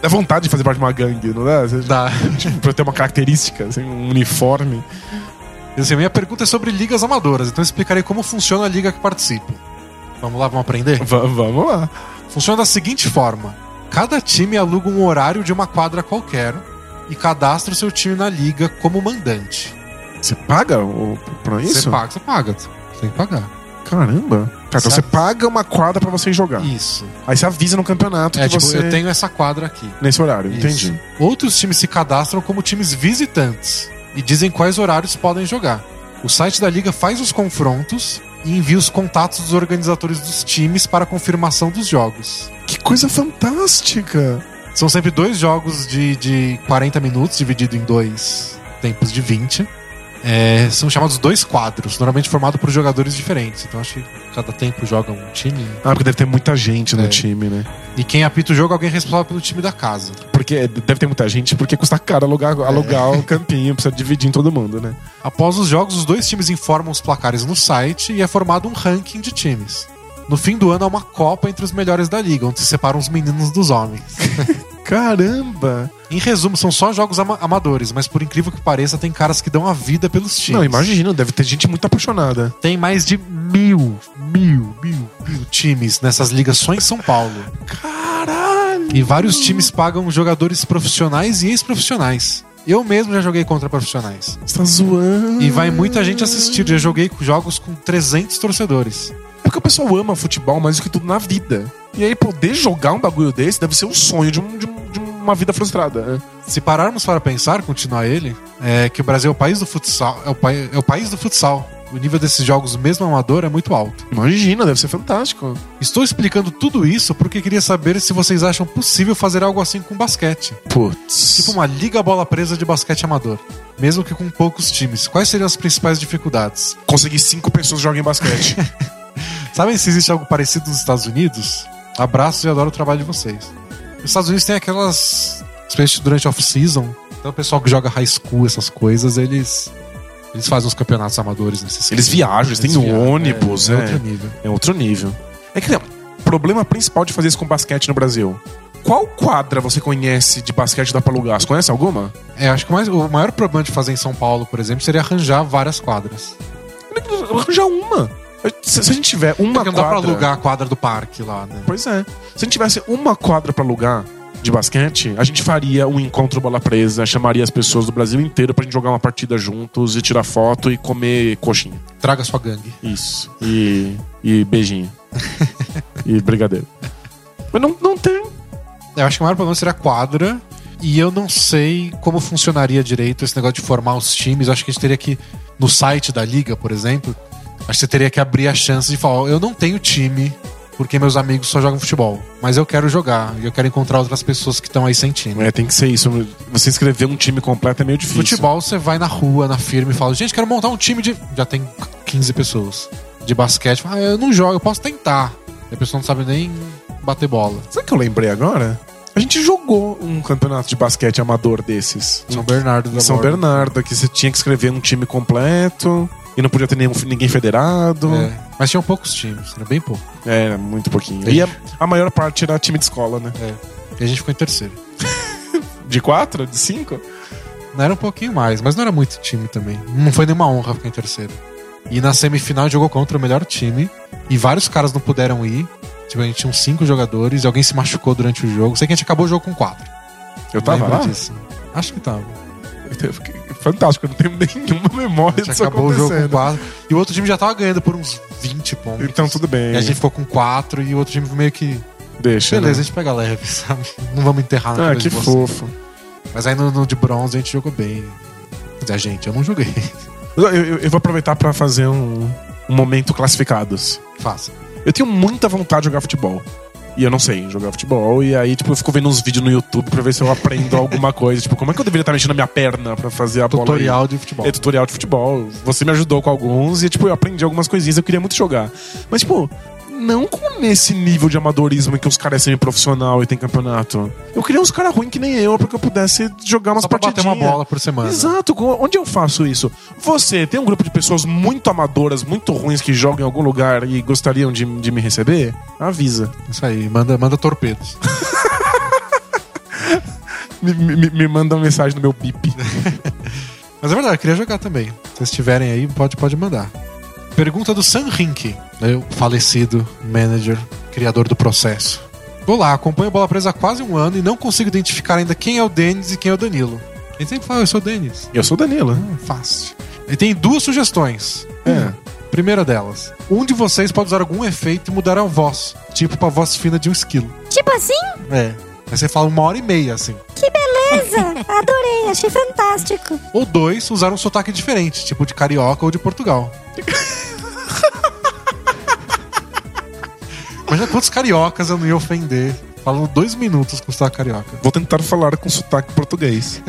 Dá vontade de fazer parte de uma gangue, não dá? Você- Dá. Tipo, pra ter uma característica, assim, um uniforme. Assim, minha pergunta é sobre ligas amadoras, então eu explicarei como funciona a liga que participo. Vamos lá, vamos aprender? Va- vamos lá. Funciona da seguinte forma: cada time aluga um horário de uma quadra qualquer e cadastra o seu time na liga como mandante. Você paga o, pra isso? Você paga, você paga. Você tem que pagar. Caramba. Tá, então Você- paga uma quadra pra você jogar. Isso. Aí você avisa no campeonato É que tipo, você... eu tenho essa quadra aqui. Nesse horário, Isso. entendi. Outros times se cadastram como times visitantes e dizem quais horários podem jogar. O site da liga faz os confrontos e envia os contatos dos organizadores dos times para confirmação dos jogos. Que coisa fantástica. São sempre dois jogos de, de 40 minutos, dividido em dois tempos de 20. É, são chamados dois quadros, normalmente formado por jogadores diferentes. Então acho que cada tempo joga um time. Ah, porque deve ter muita gente no É. time, né? E quem apita o jogo é alguém responsável pelo time da casa. Porque deve ter muita gente, porque custa caro alugar, alugar o campinho, precisa dividir em todo mundo, né? Após os jogos, os dois times informam os placares no site e é formado um ranking de times. No fim do ano há uma copa entre os melhores da liga, onde se separam os meninos dos homens. Caramba! Em resumo, são só jogos ama- amadores, mas por incrível que pareça, tem caras que dão a vida pelos times. Não, imagina, deve ter gente muito apaixonada. Tem mais de mil, mil, mil, mil times nessas ligas só em São Paulo. Caralho! E vários times pagam jogadores profissionais e ex-profissionais. Eu mesmo já joguei contra profissionais. Você tá zoando. E vai muita gente assistir. Já joguei jogos com 300 torcedores. É porque o pessoal ama futebol mais do que tudo na vida. E aí poder jogar um bagulho desse deve ser um sonho de, um- de um- de uma vida frustrada. né? Se pararmos para pensar, continuar ele, é que o Brasil é o país do futsal. É o, pai- é o país do futsal. O nível desses jogos, mesmo amador, é muito alto. Imagina, deve ser fantástico. Estou explicando tudo isso porque queria saber se vocês acham possível fazer algo assim com basquete. Putz. Tipo uma liga bola presa de basquete amador. Mesmo que com poucos times. Quais seriam as principais dificuldades? Conseguir cinco pessoas jogarem basquete. Sabem se existe algo parecido nos Estados Unidos? Abraços e adoro o trabalho de vocês. Os Estados Unidos tem aquelas. Especialmente durante off-season. Então o pessoal que joga high school, essas coisas, eles. Eles fazem os campeonatos amadores nesses Eles viajam, eles têm viajam, ônibus, é, é é. outro nível. é outro nível. É que o problema principal de fazer isso com basquete no Brasil. Qual quadra você conhece de basquete da pra alugar? Você conhece alguma? É, acho que o, mais- o maior problema de fazer em São Paulo, por exemplo, seria arranjar várias quadras. Arranjar uma. Se, se a gente tiver uma Porque não dá pra quadra... alugar a quadra do parque lá, né? Pois é. Se a gente tivesse uma quadra pra alugar de basquete, a gente faria um encontro bola presa, chamaria as pessoas do Brasil inteiro pra gente jogar uma partida juntos e tirar foto e comer coxinha. Traga sua gangue. Isso. E, e beijinho. e brigadeiro. Mas não, não tem. Eu acho que o maior problema seria a quadra. E eu não sei como funcionaria direito esse negócio de formar os times. Eu acho que a gente teria que, no site da liga, por exemplo, acho que você teria que abrir a chance de falar: eu não tenho time, porque meus amigos só jogam futebol. Mas eu quero jogar e eu quero encontrar outras pessoas que estão aí sem time. É, tem que ser isso. Você escrever um time completo é meio difícil. Futebol, você vai na rua, na firma e fala: gente, quero montar um time de. Já tem 15 pessoas. De basquete. Ah, eu não jogo, eu posso tentar. E a pessoa não sabe nem bater bola. Sabe o que eu lembrei agora? A gente jogou um campeonato de basquete amador desses. São Bernardo da São Borda. Bernardo, que você tinha que escrever um time completo e não podia ter nenhum, ninguém federado. É, mas tinham poucos times, era bem pouco. É, era muito pouquinho. E a, a maior parte era time de escola, né? É. E a gente ficou em terceiro. De quatro? De cinco? Não era um pouquinho mais, mas não era muito time também. Não foi nenhuma honra ficar em terceiro. E na semifinal jogou contra o melhor time. E vários caras não puderam ir. Tipo, a gente tinha uns cinco jogadores e alguém se machucou durante o jogo. Sei que a gente acabou o jogo com quatro. Eu tava lá? disso. Acho que tava. Fantástico, eu não tenho nenhuma memória A disso acabou o jogo com quatro. E o outro time já tava ganhando por uns 20 pontos. Então tudo bem. E a gente ficou com quatro e o outro time meio que. Deixa. Beleza, a né? gente pega leve, sabe? Não vamos enterrar na Ah, que fofo. Mas aí no, no de bronze a gente jogou bem. Quer dizer, a gente, eu não joguei. Eu, eu- eu vou aproveitar pra fazer um, um momento classificados. Faça. Eu tenho muita vontade de jogar futebol. E eu não sei jogar futebol. E aí, tipo, eu fico vendo uns vídeos no YouTube pra ver se eu aprendo alguma coisa. Tipo, como é que eu deveria estar mexendo a minha perna pra fazer a bola? Tutorial de futebol. É tutorial de futebol. Você me ajudou com alguns e, tipo, eu aprendi algumas coisinhas. Eu queria muito jogar. Mas, tipo, não com nesse nível de amadorismo em que os caras é semi-profissional e tem campeonato. Eu queria uns caras ruins que nem eu, pra que eu pudesse jogar umas Só pra bater uma bola por semana. Exato, onde eu faço isso? Você tem um grupo de pessoas muito amadoras, muito ruins que jogam em algum lugar e gostariam de, de me receber? Avisa. Isso aí, manda, manda torpedos. Me, me- me manda uma mensagem no meu bip. Mas é verdade, eu queria jogar também. Se vocês tiverem aí, pode, pode mandar. Pergunta do Sam Rink, né, o falecido manager, criador do processo. Olá, acompanho a Bola Presa há quase um ano e não consigo identificar ainda quem é o Denis e quem é o Danilo. Gente sempre fala, eu sou o Denis. Eu sou o Danilo. Hum, fácil. Ele tem duas sugestões. É. Primeira delas, um de vocês pode usar algum efeito e mudar a voz, tipo pra voz fina de um esquilo. Tipo assim? É. Aí você fala uma hora e meia, assim. Que beleza! Adorei, achei fantástico. Ou dois, usar um sotaque diferente, tipo de carioca ou de Portugal. Imagina quantos cariocas eu não ia ofender falando dois minutos com sotaque carioca. Vou tentar falar com sotaque português.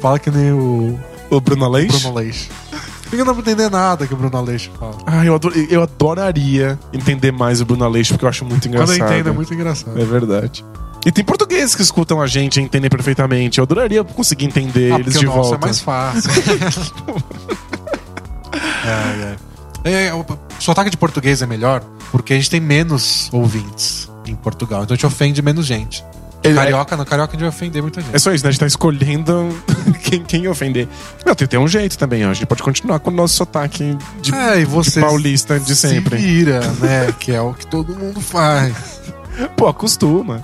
Fala que nem o O Bruno Aleixo? Bruno Aleixo. Eu não pra entender nada que o Bruno Aleixo fala. Ah, eu, ador- eu adoraria entender mais o Bruno Aleixo, porque eu acho muito Quando engraçado. eu entendo é muito engraçado. É verdade. E tem portugueses que escutam a gente e entendem perfeitamente. Eu adoraria conseguir entender Ah, eles de o nosso volta. é mais fácil. é, é. É, o sotaque de português é melhor porque a gente tem menos ouvintes em Portugal. Então a gente ofende menos gente. Ele- Carioca, no Carioca a gente vai ofender muita gente. É só isso, né? A gente tá escolhendo quem, quem ofender. Não, tem, tem um jeito também, ó. A gente pode continuar com o nosso sotaque de, É, de paulista de sempre. se vira, né? que é o que todo mundo faz. Pô, acostuma.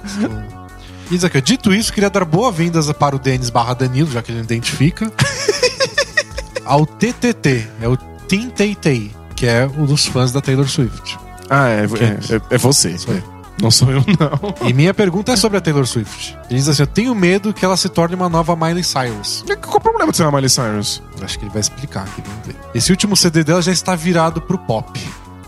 E diz aqui, ó, dito isso, queria dar boas-vindas para o Denis barra Danilo, já que ele identifica. ao TTT, é o Tay que é um dos fãs da Taylor Swift. Ah, é, é, é, é você. Sou eu. Não sou eu, não. E minha pergunta é sobre a Taylor Swift. Ele diz assim: Eu tenho medo que ela se torne uma nova Miley Cyrus. E Qual o problema de ser uma Miley Cyrus? Acho que ele vai explicar aqui, vamos ver. Esse último CD dela já está virado pro pop.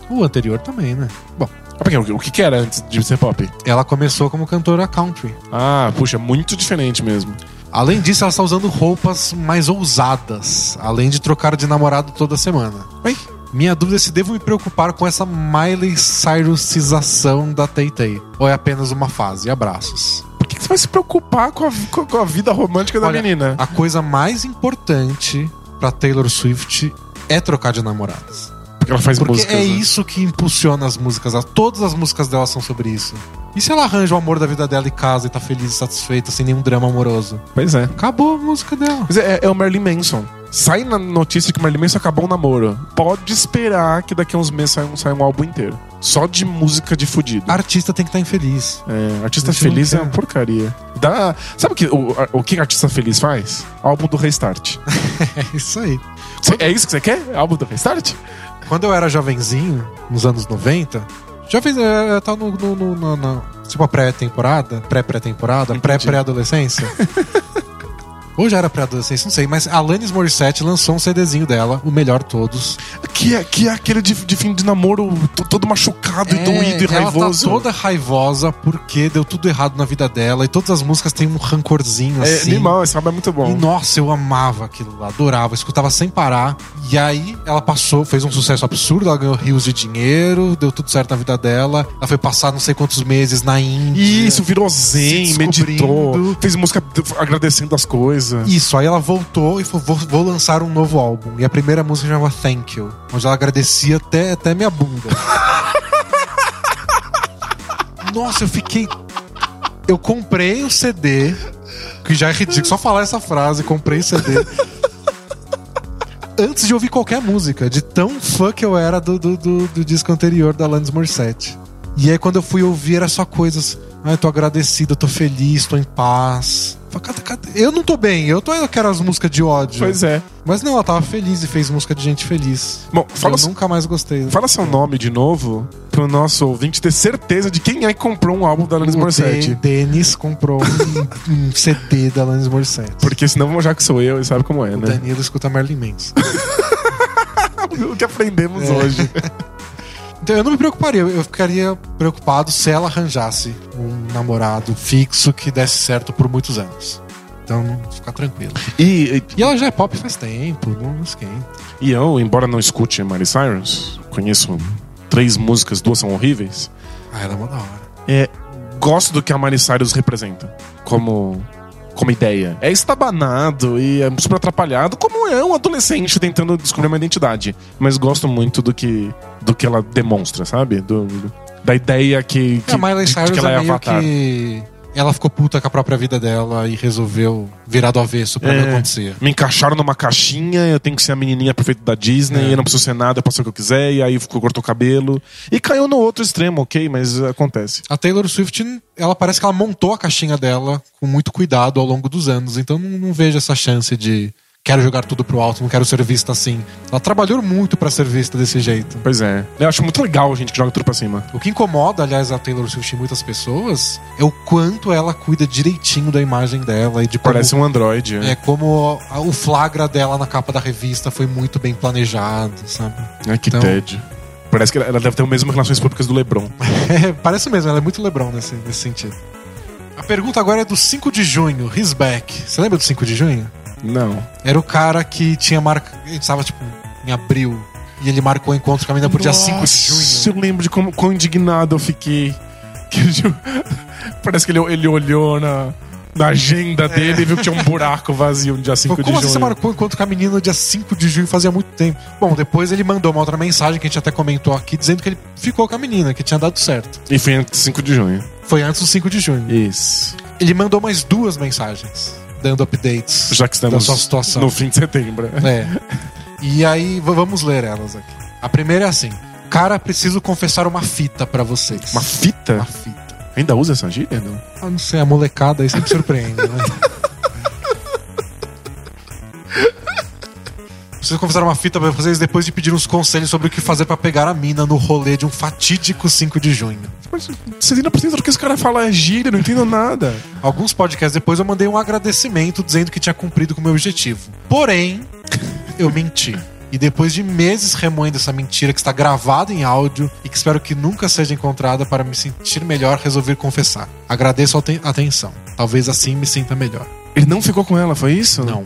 O anterior também, né? Bom, Ah, o que- que era antes de ser pop? ela começou como cantora country. Ah, puxa, muito diferente mesmo. Além disso, ela está usando roupas mais ousadas, além de trocar de namorado toda semana. Oi? Minha dúvida é se devo me preocupar com essa Miley Cyrusização da Tay. Ou é apenas uma fase? Abraços. Por que que você vai se preocupar com a, com- a vida romântica da Olha, menina? A coisa mais importante pra Taylor Swift é trocar de namorados. Ela faz Porque músicas. é né? isso que impulsiona as músicas. Todas as músicas dela são sobre isso. E se ela arranja o amor da vida dela e casa e tá feliz e satisfeita, sem nenhum drama amoroso? Pois é. Acabou a música dela. Mas é, é o Marilyn Manson. Sai na notícia que o Marilyn Manson acabou o namoro. Pode esperar que daqui a uns meses saia um, saia um álbum inteiro. Só de música de fudido. Artista tem que estar infeliz. É, artista feliz é uma porcaria. Dá, sabe o que o, o que artista feliz faz? Álbum do Restart. É isso aí. Cê- é isso que você quer? Álbum do Restart? Quando eu era jovenzinho, nos anos 90, jovem, eu, eu tava no, no, no- no- na- tipo pré-temporada, pré-pré-temporada, pré-pré-adolescência. Ou já era pré-adolescência, não sei, mas a Alanis Morissette lançou um CDzinho dela, o melhor todos. Que é, que é aquele de, de fim de namoro todo machucado e doído e ela raivoso. tá toda raivosa porque deu tudo errado na vida dela e todas as músicas têm um rancorzinho É assim. animal, esse álbum é muito bom. E nossa, eu amava aquilo lá, adorava, escutava sem parar. E aí ela passou, fez um sucesso absurdo, ela ganhou rios de dinheiro, deu tudo certo na vida dela. Ela foi passar não sei quantos meses na Índia. Isso, virou zen, meditou, fez música agradecendo as coisas. Isso, aí ela voltou e falou: vou, vou lançar um novo álbum. E a primeira música chamava Thank You, onde ela agradecia até, até minha bunda. Nossa, eu fiquei. Eu comprei o CD, que já é ridículo, só falar essa frase, comprei o CD. Antes de ouvir qualquer música, de tão fã que eu era do, do, do, do disco anterior da Alanis Morissette. E aí, quando eu fui ouvir, era só coisas. Ah, eu tô agradecido, eu tô feliz, tô em paz. Eu não tô bem, eu, tô, eu quero as músicas de ódio. Pois é. Mas não, ela tava feliz e fez música de gente feliz. Bom, fala, eu nunca mais gostei. fala seu nome de novo pro nosso ouvinte ter certeza de quem é que comprou um álbum da Alanis o Morissette. De- Denis comprou um, um CD da Alanis Morissette. Porque senão já que sou eu e sabe como é, o né? Danilo escuta Marilyn Manson. O que aprendemos É. hoje. Então eu não me preocuparia, eu ficaria preocupado se ela arranjasse um namorado fixo que desse certo por muitos anos. Então, fica tranquilo. E, E ela já é pop faz tempo, não esquenta. e eu, embora não escute Miley Cyrus, conheço três músicas, duas são horríveis. Ah, ela é uma da hora. É, gosto do que a Miley Cyrus representa como, como ideia. É estabanado e é super atrapalhado, como é um adolescente tentando descobrir uma identidade. Mas gosto muito do que, do que ela demonstra, sabe? Do, da ideia que, que, a Miley de- de que ela é é avatar. que... Ela ficou puta com a própria vida dela e resolveu virar do avesso pra É. não acontecer. Me encaixaram numa caixinha, eu tenho que ser a menininha perfeita da Disney, É. eu não preciso ser nada, eu posso ser o que eu quiser, e aí ficou, cortou o cabelo. E caiu no outro extremo, ok, mas acontece. A Taylor Swift, ela parece que ela montou a caixinha dela com muito cuidado ao longo dos anos. Então não, não vejo essa chance de quero jogar tudo pro alto, não quero ser vista assim. Ela trabalhou muito pra ser vista desse jeito. Pois é. Eu acho muito legal a gente que joga tudo pra cima. O que incomoda, aliás, a Taylor Swift em muitas pessoas é o quanto ela cuida direitinho da imagem dela e de como, Parece um androide. é, como a- o flagra dela na capa da revista foi muito bem planejado, sabe? Ai, que Então- tédio. Parece que ela deve ter o mesmo relações públicas do Lebron. É, parece mesmo, ela é muito Lebron nesse, nesse sentido. A pergunta agora é do 5 de junho, His Back. Você lembra do 5 de junho? Não. Era o cara que tinha marca. A gente tava, tipo, em abril. E ele marcou o encontro com a menina por dia 5 de junho. Eu lembro de como, quão indignado eu fiquei. Que eu- Parece que ele, ele olhou na, na agenda dele e viu que tinha um buraco vazio no dia 5 Pô, de como assim junho. você marcou o encontro com a menina no dia 5 de junho fazia muito tempo? Bom, depois ele mandou uma outra mensagem que a gente até comentou aqui, dizendo que ele ficou com a menina, que tinha dado certo. E foi antes de 5 de junho. Foi antes do 5 de junho. Isso. Ele mandou mais duas mensagens, dando updates Já que estamos da sua situação. no fim de setembro. É. E aí, vamos ler elas aqui. A primeira é assim: Cara, preciso confessar uma fita pra vocês. Uma fita? Uma fita. Ainda usa essa gíria? Não? Ah, não sei, a molecada aí sempre surpreende, né? Preciso confessar uma fita pra vocês depois de pedir uns conselhos sobre o que fazer pra pegar a mina no rolê de um fatídico 5 de junho. Mas vocês ainda precisam do que esse cara fala é gíria, não entendo nada. Alguns podcasts depois eu mandei um agradecimento dizendo que tinha cumprido com o meu objetivo. Porém, eu menti. E depois de meses remoendo essa mentira que está gravada em áudio e que espero que nunca seja encontrada para me sentir melhor, resolvi confessar. Agradeço a aten- atenção. Talvez assim me sinta melhor. Ele não ficou com ela, foi isso? Não.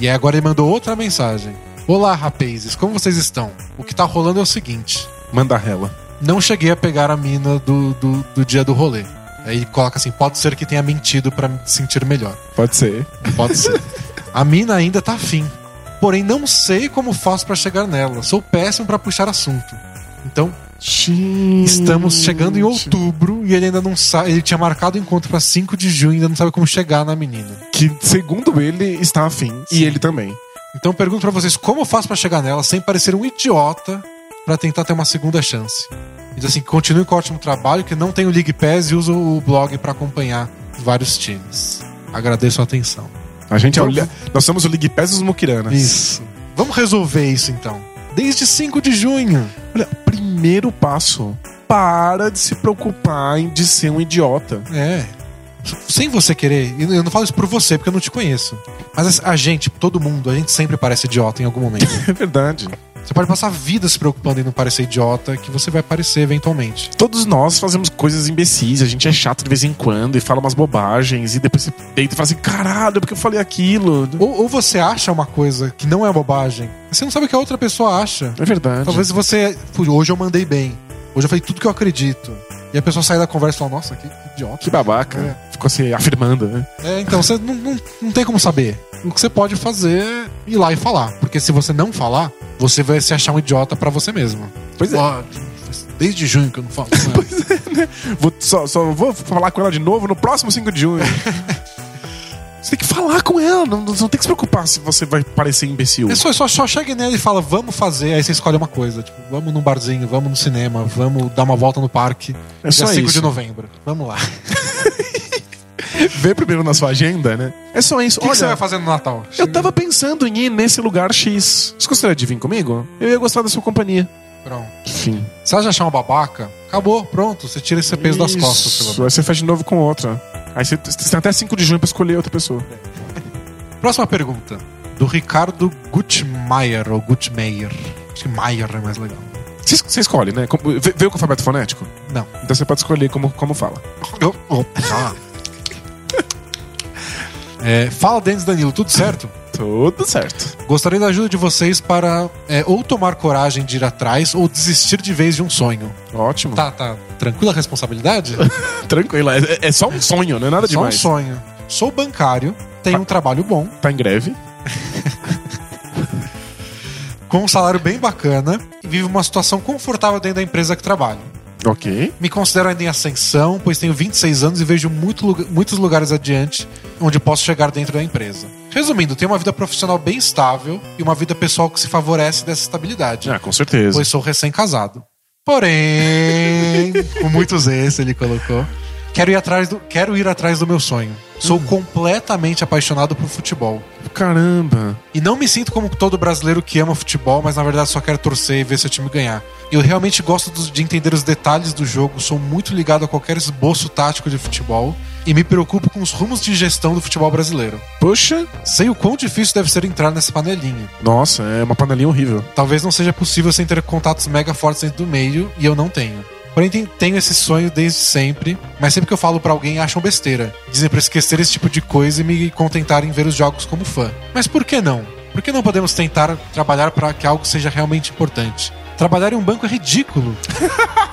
E agora ele mandou outra mensagem. Olá, rapazes, como vocês estão? O que tá rolando é o seguinte: Manda ela. não cheguei a pegar a mina do, do, do dia do rolê. Aí coloca assim: pode ser que tenha mentido para me sentir melhor. Pode ser. Pode ser. A mina ainda tá afim. Porém, não sei como faço pra chegar nela. Sou péssimo pra puxar assunto. Então, estamos chegando em outubro e ele ainda não sabe. Ele tinha marcado o encontro pra 5 de junho e ainda não sabe como chegar na menina. Que, segundo ele, está afim. E ele também. Então, eu pergunto pra vocês como eu faço pra chegar nela sem parecer um idiota pra tentar ter uma segunda chance. E diz assim: continue com o ótimo trabalho, que não tenho League Pass e uso o blog pra acompanhar vários times. Agradeço a atenção. A gente é o, Nós somos o Ligue Pés dos Mukiranas. Isso. Vamos resolver isso então. Desde 5 de junho. Olha, primeiro passo. Para de se preocupar em de ser um idiota. É. Sem você querer. E eu não falo isso por você, porque eu não te conheço. Mas a gente, todo mundo, a gente sempre parece idiota em algum momento. É verdade. você pode passar a vida se preocupando em não parecer idiota, que você vai parecer eventualmente. Todos nós fazemos coisas imbecis, a gente é chato de vez em quando e fala umas bobagens e depois você deita e fala assim: caralho, porque eu falei aquilo. Ou, ou você acha uma coisa que não é bobagem, mas você não sabe o que a outra pessoa acha. É verdade. Talvez você. Hoje eu mandei bem. Hoje eu falei tudo que eu acredito. E a pessoa sai da conversa e fala: Nossa, que, idiota. Que babaca. É. Ficou se afirmando, né? É, então você não, não, não tem como saber. O que você pode fazer é ir lá e falar. Porque se você não falar, você vai se achar um idiota pra você mesmo. Pois é. Ó, desde junho que eu não falo. com ela. Vou, só, só vou falar com ela de novo no próximo 5 de junho. você tem que falar com ela, não, não tem que se preocupar se você vai parecer imbecil. É só, só, chega nele e fala, vamos fazer. Aí você escolhe uma coisa. Tipo, vamos num barzinho, vamos no cinema, vamos dar uma volta no parque. É só dia 5 isso. de novembro. Vamos lá. Vê primeiro na sua agenda, né? É só isso. O que, que Olha, você vai fazer no Natal? eu tava pensando em ir nesse lugar X. Você gostaria de vir comigo? Eu ia gostar da sua companhia. Pronto. Enfim. Se ela já achar uma babaca, acabou, pronto. Você tira esse peso das costas. Isso. Aí você faz de novo com outra. Aí você, você tem até 5 de junho pra escolher outra pessoa. Próxima pergunta. Do Ricardo Gutmeier, ou Gutmeier. Acho que Maier é mais legal. Você, você escolhe, né? Como, veio com o alfabeto fonético? Não. Então você pode escolher como, como fala. É, fala, Denis Danilo, tudo certo? Tudo certo. Gostaria da ajuda de vocês para é, ou tomar coragem de ir atrás ou desistir de vez de um sonho. Ótimo. Tá, tá. Tranquila a responsabilidade? Tranquilo. É, é só um sonho, não é nada Só um demais. sonho. Sou bancário, tenho um trabalho bom, Tá em greve? com um salário bem bacana e vivo uma situação confortável dentro da empresa que trabalho. Ok. Me considero ainda em ascensão, pois tenho 26 anos e vejo muito muitos lugares adiante onde posso chegar dentro da empresa. Resumindo, tenho uma vida profissional bem estável e uma vida pessoal que se favorece dessa estabilidade, Ah, com certeza. pois sou recém-casado. Porém, com muitos esse ele colocou. Quero ir atrás do, quero ir atrás do meu sonho. Sou completamente apaixonado por futebol. Caramba. E não me sinto como todo brasileiro que ama futebol, mas na verdade só quero torcer e ver seu time ganhar. Eu realmente gosto de entender os detalhes do jogo, sou muito ligado a qualquer esboço tático de futebol e me preocupo com os rumos de gestão do futebol brasileiro. Puxa. Sei o quão difícil deve ser entrar nessa panelinha. Nossa, é uma panelinha horrível. Talvez não seja possível sem ter contatos mega fortes dentro do meio, e eu não tenho. Porém, ten- tenho esse sonho desde sempre, mas sempre que eu falo pra alguém acham besteira. Dizem pra esquecer esse tipo de coisa e me contentar em ver os jogos como fã. Mas por que não? Por que não podemos tentar trabalhar para que algo seja realmente importante? Trabalhar em um banco é ridículo.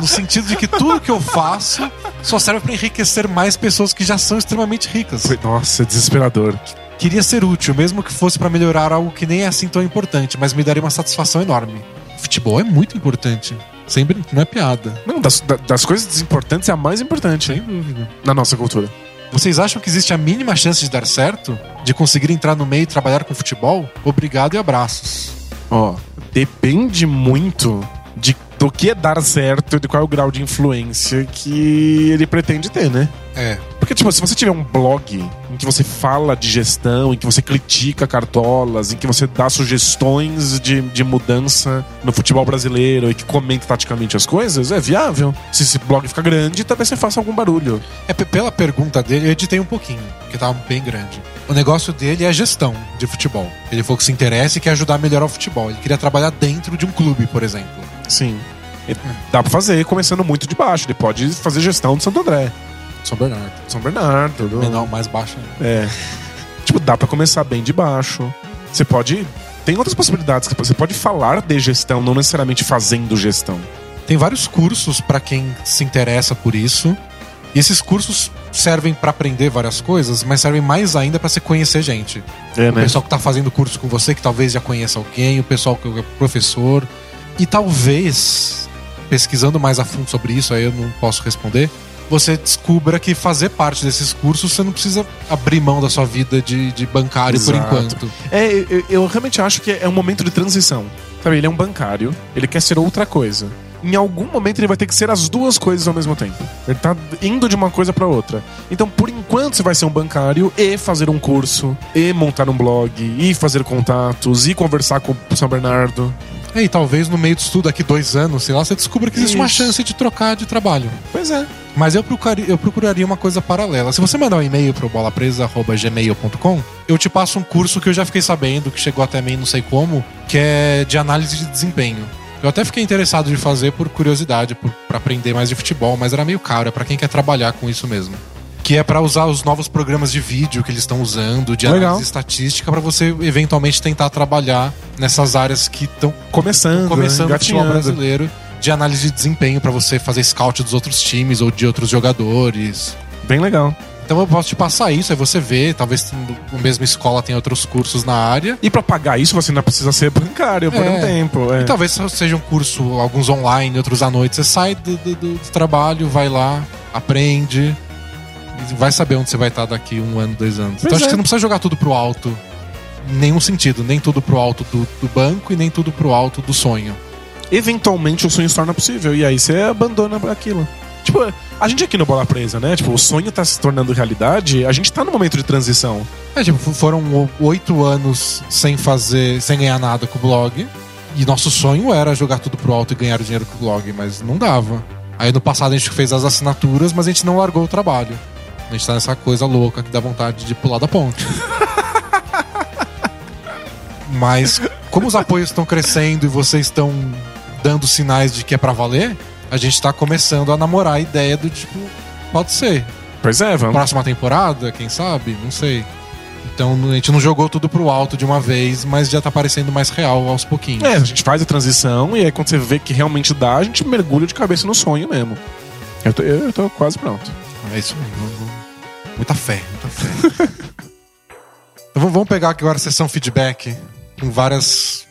No sentido de que tudo que eu faço só serve pra enriquecer mais pessoas que já são extremamente ricas. Nossa, é desesperador. Queria ser útil, mesmo que fosse pra melhorar algo que nem é assim tão importante, mas me daria uma satisfação enorme. Futebol é muito importante. Sempre não é piada. Não, das, da- das coisas desimportantes é a mais importante, Sem dúvida. Na nossa cultura. Vocês acham que existe a mínima chance de dar certo? De conseguir entrar no meio e trabalhar com futebol? Obrigado e abraços. Ó, depende muito de, do que dar certo e de qual é o grau de influência que ele pretende ter, né? É. Porque, tipo, se você tiver um blog em que você fala de gestão, em que você critica cartolas, em que você dá sugestões de, de mudança no futebol brasileiro e que comenta taticamente as coisas, é viável. Se esse blog ficar grande, talvez você faça algum barulho. É pe- pela pergunta dele, eu editei um pouquinho, porque tava bem grande. O negócio dele é gestão de futebol. Ele falou que se interessa e quer ajudar a melhorar o futebol. Ele queria trabalhar dentro de um clube, por exemplo. Sim. E Dá pra fazer começando muito de baixo. Ele pode fazer gestão de Santo André, São Bernardo. São Bernardo. do- Menor, mais baixo. ainda. É. Tipo, dá pra começar bem de baixo. Você pode. Tem outras possibilidades. Você pode falar de gestão, não necessariamente fazendo gestão. Tem vários cursos pra quem se interessa por isso. E esses cursos servem pra aprender várias coisas, mas servem mais ainda pra você conhecer gente. É, O pessoal que tá fazendo curso com você, que talvez já conheça alguém, o pessoal que é professor. E talvez, pesquisando mais a fundo sobre isso, aí eu não posso responder, você descubra que fazer parte desses cursos você não precisa abrir mão da sua vida de, de bancário Exato. por enquanto. É, eu, eu realmente acho que é um momento de transição. Sabe, ele é um bancário, ele quer ser outra coisa. Em algum momento ele vai ter que ser as duas coisas ao mesmo tempo. Ele tá indo de uma coisa pra outra. Então, por enquanto, você vai ser um bancário e fazer um curso, e montar um blog, e fazer contatos, e conversar com o São Bernardo. É, E talvez no meio disso tudo, daqui dois anos, sei lá, você descubra que existe uma Isso. chance de trocar de trabalho. Pois é. Mas eu procuraria, eu procuraria uma coisa paralela. Se você mandar um e-mail pro bolapresa.gmail.com, eu te passo um curso que eu já fiquei sabendo, que chegou até mim não sei como, que é de análise de desempenho. Eu até fiquei interessado de fazer por curiosidade, por, pra aprender mais de futebol, mas era meio caro, é pra quem quer trabalhar com isso mesmo. Que é pra usar os novos programas de vídeo que eles estão usando, de análise Legal. estatística, pra você eventualmente tentar trabalhar nessas áreas que estão Começando, começando o futebol brasileiro de análise de desempenho pra você fazer scout dos outros times ou de outros jogadores. Bem legal. Então eu posso te passar isso, aí você vê, talvez na mesma escola tenha outros cursos na área. E pra pagar isso, você não precisa ser bancário por É. um tempo. É. E talvez seja um curso, alguns online, outros à noite. Você sai do- do- do trabalho, vai lá, aprende. Vai saber onde você vai estar daqui um ano, dois anos. então Pois acho é. que você não precisa jogar tudo pro alto. Em nenhum sentido. Nem tudo pro alto do, do banco e nem tudo pro alto do sonho. Eventualmente o sonho se torna possível. E aí você abandona aquilo. Tipo, a gente aqui no Bola Presa, né? Tipo, o sonho tá se tornando realidade. A gente tá no momento de transição. É, tipo, foram o- oito anos sem fazer, sem ganhar nada com o blog. E nosso sonho era jogar tudo pro alto e ganhar dinheiro com o blog, mas não dava. Aí no passado a gente fez as assinaturas, mas a gente não largou o trabalho. A gente tá nessa coisa louca que dá vontade de pular da ponte. mas como os apoios estão crescendo e vocês estão dando sinais de que é pra valer, a gente tá começando a namorar a ideia do tipo, pode ser, Pois é, vamos. próxima temporada, quem sabe? Não sei. Então a gente não jogou tudo pro alto de uma vez, mas já tá parecendo mais real aos pouquinhos. É, a gente faz a transição e aí quando você vê que realmente dá, a gente mergulha de cabeça no sonho mesmo. Eu tô, eu tô quase pronto. É isso mesmo. Muita fé, muita fé. então vamos- pegar aqui agora a sessão feedback com várias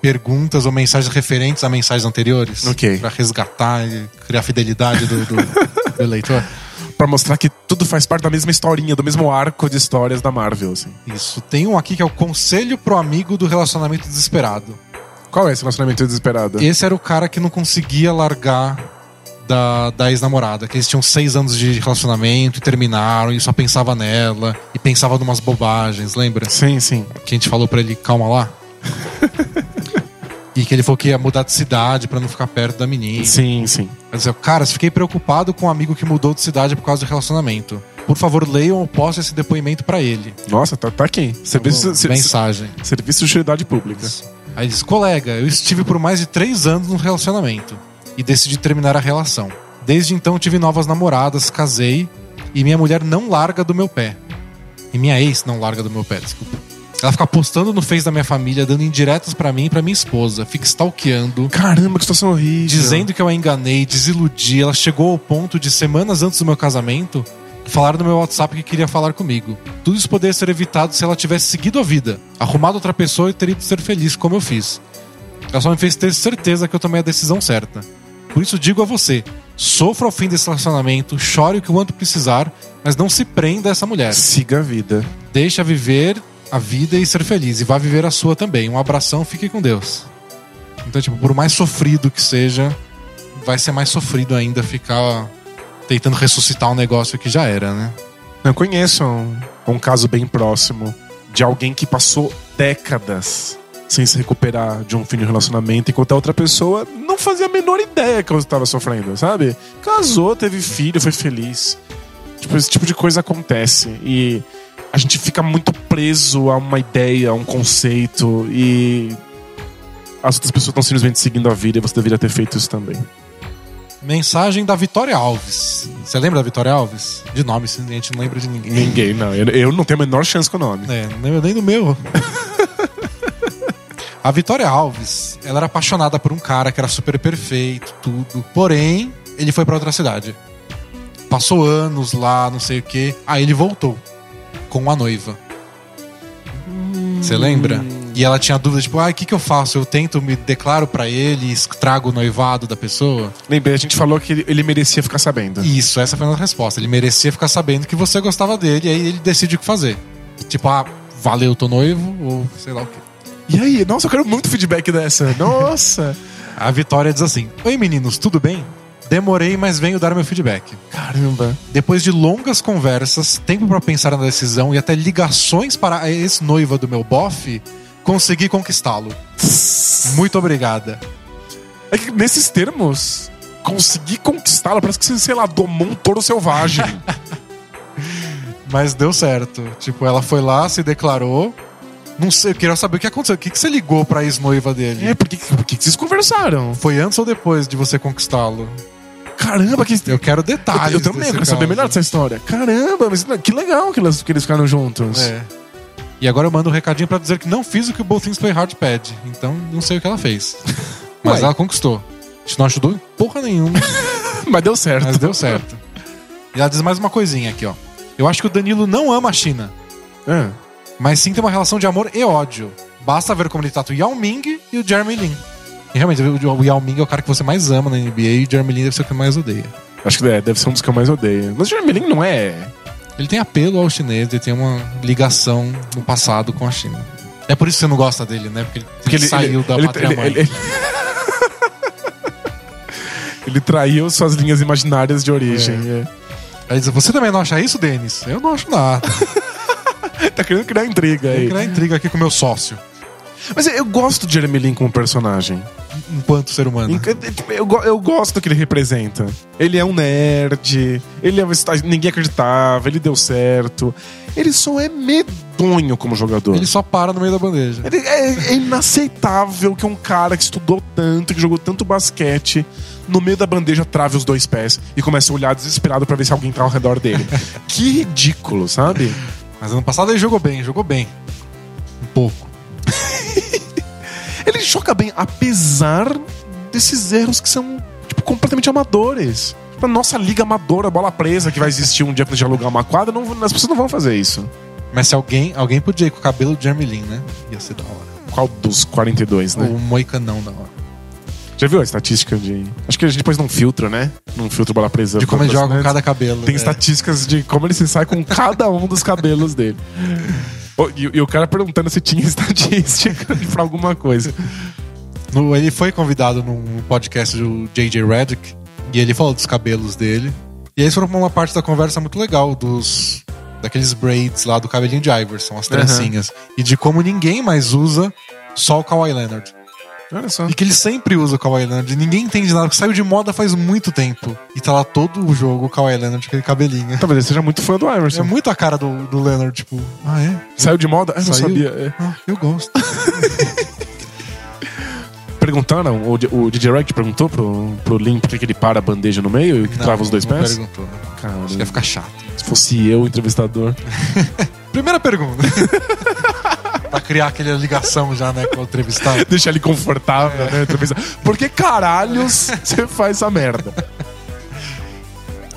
perguntas ou mensagens referentes a mensagens anteriores. Ok. Pra resgatar e criar fidelidade do, do, do leitor. Pra mostrar que tudo faz parte da mesma historinha, do mesmo arco de histórias da Marvel, assim. Isso. Tem um aqui que é o Conselho pro Amigo do Relacionamento Desesperado. Qual é esse relacionamento desesperado? Esse era o cara que não conseguia largar da, da ex-namorada. Que eles tinham seis anos de relacionamento e terminaram e só pensava nela e pensava numas bobagens, lembra? Sim, sim. Que a gente falou pra ele, calma lá. e que ele falou que ia mudar de cidade pra não ficar perto da menina. Sim, sim. Mas, dizer, cara, fiquei preocupado com um amigo que mudou de cidade por causa do relacionamento. Por favor, leiam ou poste esse depoimento pra ele. Nossa, tá, tá aqui. Serviço, ser- Mensagem. serviço de utilidade pública. Aí diz: Colega, eu estive por mais de três anos num relacionamento e decidi terminar a relação. Desde então tive novas namoradas, casei e minha mulher não larga do meu pé. E minha ex não larga do meu pé, desculpa. Ela fica postando no Face da minha família, dando indiretas pra mim e pra minha esposa, fica stalkeando, Caramba, que situação horrível. dizendo que eu a enganei, desiludi. Ela chegou ao ponto de, semanas antes do meu casamento, falar no meu WhatsApp que queria falar comigo. Tudo isso poderia ser evitado se ela tivesse seguido a vida, arrumado outra pessoa e teria ido ser feliz, como eu fiz. Ela só me fez ter certeza que eu tomei a decisão certa. Por isso digo a você: Sofra ao fim desse relacionamento, chore o que quanto precisar, mas não se prenda a essa mulher. Siga a vida. Deixa viver a vida e ser feliz. E vá viver a sua também. Um abração, fique com Deus. Então, tipo, por mais sofrido que seja, vai ser mais sofrido ainda ficar tentando ressuscitar um negócio que já era, né? Eu conheço um, um caso bem próximo de alguém que passou décadas sem se recuperar de um fim de relacionamento, enquanto a outra pessoa não fazia a menor ideia que eu estava sofrendo, sabe? Casou, teve filho, foi feliz. Tipo, esse tipo de coisa acontece. E a gente fica muito preso a uma ideia, a um conceito, e as outras pessoas estão simplesmente seguindo a vida e você deveria ter feito isso também. Mensagem da Vitória Alves. Você lembra da Vitória Alves? De nome, a gente não lembra de ninguém. Ninguém, não. Eu, eu não tenho a menor chance com o nome. É, nem do meu. A Vitória Alves, ela era apaixonada por um cara que era super perfeito, tudo. Porém, ele foi pra outra cidade. Passou anos lá, não sei o quê. Aí ele voltou com a noiva. Você lembra? E ela tinha dúvida, tipo, ah, o que, que eu faço? Eu tento, me declaro pra ele, estrago o noivado da pessoa? Lembrei, a gente falou que ele, ele merecia ficar sabendo. Isso, essa foi a nossa resposta. Ele merecia ficar sabendo que você gostava dele, e aí ele decide o que fazer. Tipo, ah, valeu, tô noivo, ou sei lá o quê. E aí? Nossa, eu quero muito feedback dessa. Nossa! A Vitória diz assim: Oi meninos, tudo bem? Demorei, mas venho dar meu feedback. Caramba. Depois de longas conversas, tempo pra pensar na decisão e até ligações para a ex-noiva do meu bofe, consegui conquistá-lo. Muito obrigada. É que nesses termos, conseguir conquistá-la parece que você, sei lá, domou um touro selvagem. Mas deu certo. Tipo, ela foi lá, se declarou. Não sei, eu queria saber o que aconteceu. O que, que você ligou pra ex-noiva dele? é, por que, por que que vocês conversaram? Foi antes ou depois de você conquistá-lo? Caramba, que. Eu quero detalhes. eu, eu também desse quero saber caso. melhor dessa história. Caramba, mas que legal que, elas, que eles ficaram juntos. É. E agora eu mando um recadinho pra dizer que não fiz o que o Both Things Play Hard pede. Então não sei o que ela fez. Mas Ué. ela conquistou. A gente não ajudou em porra nenhuma, Mas deu certo. mas deu certo. E ela diz mais uma coisinha aqui, ó. Eu acho que o Danilo não ama a China, É. mas sim tem uma relação de amor e ódio. Basta ver como ele trata o Yao Ming e o Jeremy Lin. E realmente, o Yao Ming é o cara que você mais ama na NBA e o Jeremy Lin deve ser o que mais odeia. Acho que é, deve ser um dos que eu mais odeio. Mas o Jeremy Lin não é. Ele tem apelo ao chinês, ele tem uma ligação no passado com a China. É por isso que você não gosta dele, né? Porque ele, Porque ele saiu da ele, pátria ele, mãe. ele, ele- Ele traiu suas linhas imaginárias de origem. é. Aí diz, você também não acha isso, Denis? Eu não acho nada. Tá querendo criar intriga Vou aí. criar intriga aqui com meu sócio, Mas eu gosto de Jeremy Lin como personagem. enquanto ser humano. Eu, go- eu gosto do que ele representa. Ele é um nerd, ele é um ninguém acreditava, ele deu certo. Ele só é medonho como jogador. Ele só para no meio da bandeja. Ele- é, é inaceitável que um cara que estudou tanto, que jogou tanto basquete, no meio da bandeja trave os dois pés e comece a olhar desesperado pra ver se alguém tá ao redor dele. que ridículo, sabe? Mas ano passado ele jogou bem, jogou bem. Um pouco. Ele joga bem, apesar desses erros que são tipo, completamente amadores. Na nossa liga amadora, bola presa, que vai existir um dia pra gente alugar uma quadra, não, as pessoas não vão fazer isso. Mas se alguém, alguém podia ir com o cabelo de Jeremy Lin, né? Ia ser da hora. Qual dos 42, né? O moicanão da hora. Já viu a estatística de. Acho que a gente pôs num filtro, né? Num filtro bola presa. De como ele joga com né? cada cabelo. Tem é. estatísticas de como ele se sai com cada um dos cabelos dele. E, e o cara perguntando se tinha estatística pra alguma coisa. No- ele foi convidado num podcast do J.J. Redick e ele falou dos cabelos dele. E aí eles foram pra uma parte da conversa muito legal dos daqueles braids lá do cabelinho de Iverson, as trancinhas. E de como ninguém mais usa só o Kawhi Leonard. Olha só. E que ele sempre usa o Kawhi Leonard. Ninguém entende nada, porque saiu de moda faz muito tempo. E tá lá todo o jogo o Kawhi Leonard, aquele cabelinho. Talvez ele seja muito fã do É Iverson. muito a cara do, do Leonard, tipo, ah, é? Saiu de moda? Eu não Saiu? sabia. é. Ah, eu gosto. Perguntaram, o, o DJ Reg perguntou pro, pro Lin por que ele para a bandeja no meio e que trava os dois não pés? perguntou. Cara, Acho que ia ficar chato. se fosse eu, o entrevistador. Primeira pergunta. pra criar aquela ligação já, né, com o entrevistado. Deixar ele confortável, né? Entrevistador. Por que caralhos você faz essa merda?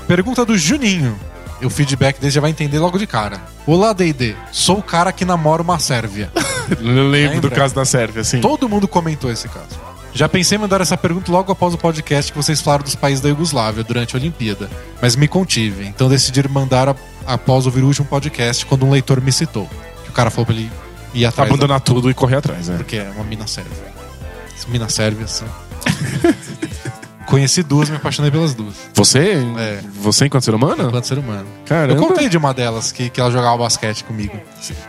Pergunta do Juninho. O feedback dele já vai entender logo de cara. Olá, D&D. Sou o cara que namora uma sérvia. Lembro do Lembra? caso da Sérvia, assim. Todo mundo comentou esse caso. Já pensei em mandar essa pergunta logo após o podcast que vocês falaram dos países da Iugoslávia durante a Olimpíada, mas me contive, então decidi mandar a- após ouvir o último podcast quando um leitor me citou. Que o cara falou pra ele ir atrás. da- Abandonar tudo e correr atrás, né? Porque é uma mina sérvia. Mina sérvia, assim. Conheci duas, me apaixonei pelas duas. Você? É. Você enquanto ser humano? Enquanto ser humano. Caramba. Eu contei de uma delas que, que ela jogava basquete comigo.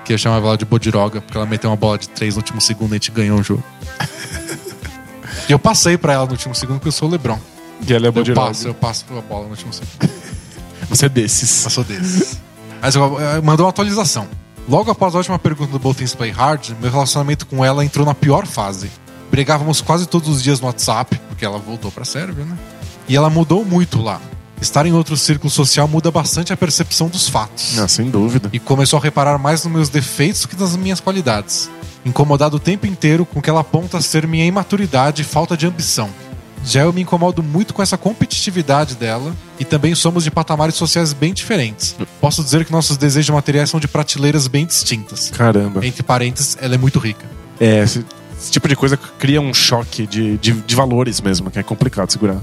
Que eu chamava ela de Bodiroga, porque ela meteu uma bola de três no último segundo e a gente ganhou o jogo. e eu passei pra ela no último segundo porque eu sou o Lebron. E ela é Eu Bodiroga. passo, eu passo a bola no último segundo. Você é desses. Eu sou desses. Mas eu, eu- mandou uma atualização. Logo após a última pergunta do Both Things Play Hard, meu relacionamento com ela entrou na pior fase. Brigávamos quase todos os dias no WhatsApp, porque ela voltou pra Sérvia, né? E ela mudou muito lá. Estar em outro círculo social muda bastante a percepção dos fatos. Ah, sem dúvida. E começou a reparar mais nos meus defeitos que nas minhas qualidades. Incomodado o tempo inteiro com o que ela aponta ser minha imaturidade e falta de ambição. Já eu me incomodo muito com essa competitividade dela e também somos de patamares sociais bem diferentes. Posso dizer que nossos desejos materiais são de prateleiras bem distintas. Caramba. Entre parênteses, ela é muito rica. É, esse, esse tipo de coisa cria um choque de, de, de valores mesmo, que é complicado segurar.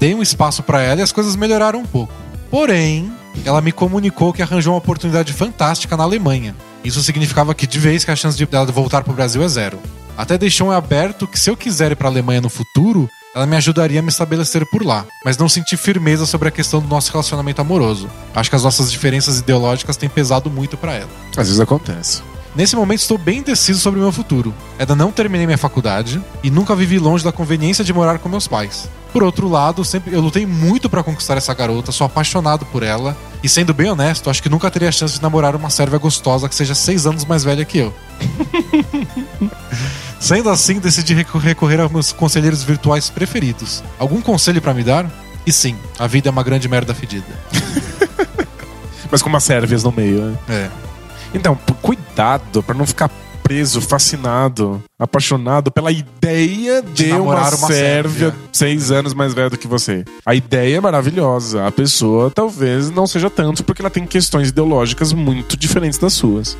Dei um espaço pra ela e as coisas melhoraram um pouco. Porém, ela me comunicou que arranjou uma oportunidade fantástica na Alemanha. Isso significava que de vez que a chance de dela voltar pro Brasil é zero. Até deixou em aberto que se eu quiser ir pra Alemanha no futuro, ela me ajudaria a me estabelecer por lá, mas não senti firmeza sobre a questão do nosso relacionamento amoroso. Acho que as nossas diferenças ideológicas têm pesado muito pra ela. Às vezes acontece. Nesse momento estou bem indeciso sobre o meu futuro. Ainda não terminei minha faculdade e nunca vivi longe da conveniência de morar com meus pais. Por outro lado, sempre eu lutei muito pra conquistar essa garota, sou apaixonado por ela e sendo bem honesto, acho que nunca teria a chance de namorar uma sérvia gostosa que seja seis anos mais velha que eu. Sendo assim, decidi reco- recorrer aos meus conselheiros virtuais preferidos. Algum conselho pra me dar? E sim, a vida é uma grande merda fedida. Mas com umas sérvias no meio, né? É. Então, cuidado pra não ficar preso, fascinado, apaixonado pela ideia de, De uma, uma sérvia sérvia. seis anos mais velha do que você. A ideia é maravilhosa. A pessoa talvez não seja tanto porque ela tem questões ideológicas muito diferentes das suas.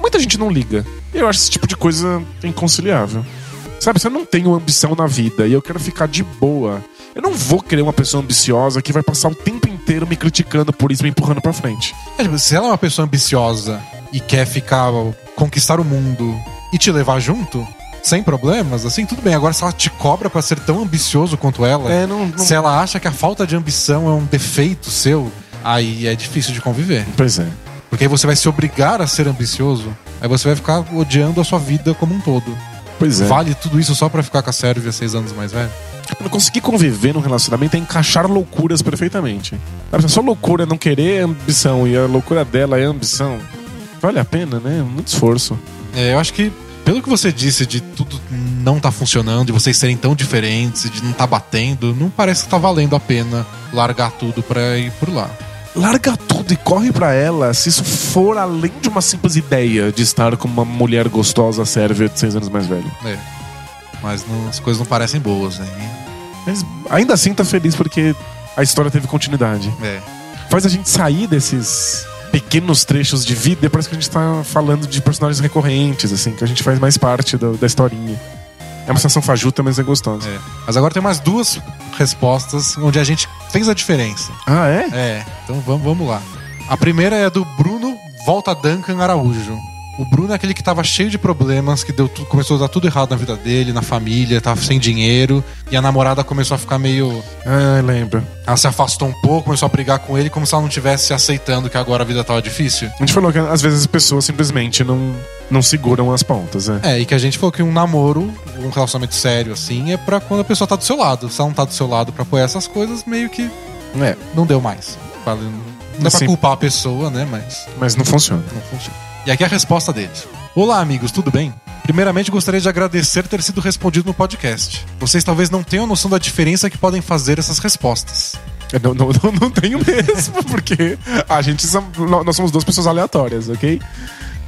Muita gente não liga. Eu acho esse tipo de coisa inconciliável. Sabe, se eu não tenho ambição na vida e eu quero ficar de boa, eu não vou querer uma pessoa ambiciosa que vai passar o tempo inteiro me criticando por isso e me empurrando pra frente. É, tipo, se ela é uma pessoa ambiciosa e quer ficar, conquistar o mundo e te levar junto, sem problemas, assim, tudo bem. Agora, se ela te cobra pra ser tão ambicioso quanto ela, É, não- não- se ela acha que a falta de ambição é um defeito seu, aí é difícil de conviver. Pois é. Porque aí você vai se obrigar a ser ambicioso, aí você vai ficar odiando a sua vida como um todo. Pois é. Vale tudo isso só pra ficar com a Sérvia seis anos mais velha? Não conseguir conviver num relacionamento é encaixar loucuras perfeitamente. Sabe, sua loucura é não querer ambição e a loucura dela é ambição, vale a pena, né? Muito esforço. É, eu acho que, pelo que você disse de tudo não tá funcionando, de vocês serem tão diferentes, de não tá batendo, não parece que tá valendo a pena largar tudo pra ir por lá. Larga tudo e corre pra ela se isso for além de uma simples ideia de estar com uma mulher gostosa sérvia de seis anos mais velha. É. Mas não- as coisas não parecem boas, né? Mas ainda assim tá feliz porque a história teve continuidade. É. Faz a gente sair desses pequenos trechos de vida e parece que a gente tá falando de personagens recorrentes, assim, que a gente faz mais parte da, da historinha. É uma sensação fajuta, mas é gostosa. É. Mas agora tem mais duas respostas onde a gente fez a diferença. Ah, é? É, então vamos, vamos lá. A primeira é do Bruno Volta Duncan Araújo. O Bruno é aquele que tava cheio de problemas, que deu tudo, começou a dar tudo errado na vida dele, na família, tava sem dinheiro, e a namorada começou a ficar meio. Ah, lembro. Ela se afastou um pouco, começou a brigar com ele, como se ela não estivesse aceitando que agora a vida tava difícil. A gente falou que às vezes as pessoas simplesmente não, não seguram as pontas, né? É, e que a gente falou que um namoro, um relacionamento sério, assim, é pra quando a pessoa tá do seu lado. Se ela não tá do seu lado pra apoiar essas coisas, meio que É, não deu mais. Não dá pra culpar a pessoa, né? Mas. mas não funciona. não funciona. E aqui é a resposta deles. Olá, amigos, tudo bem? Primeiramente, gostaria de agradecer ter sido respondido no podcast. Vocês talvez não tenham noção da diferença que podem fazer essas respostas. Eu Não, não, não, não tenho mesmo, porque a gente nós somos duas pessoas aleatórias, ok?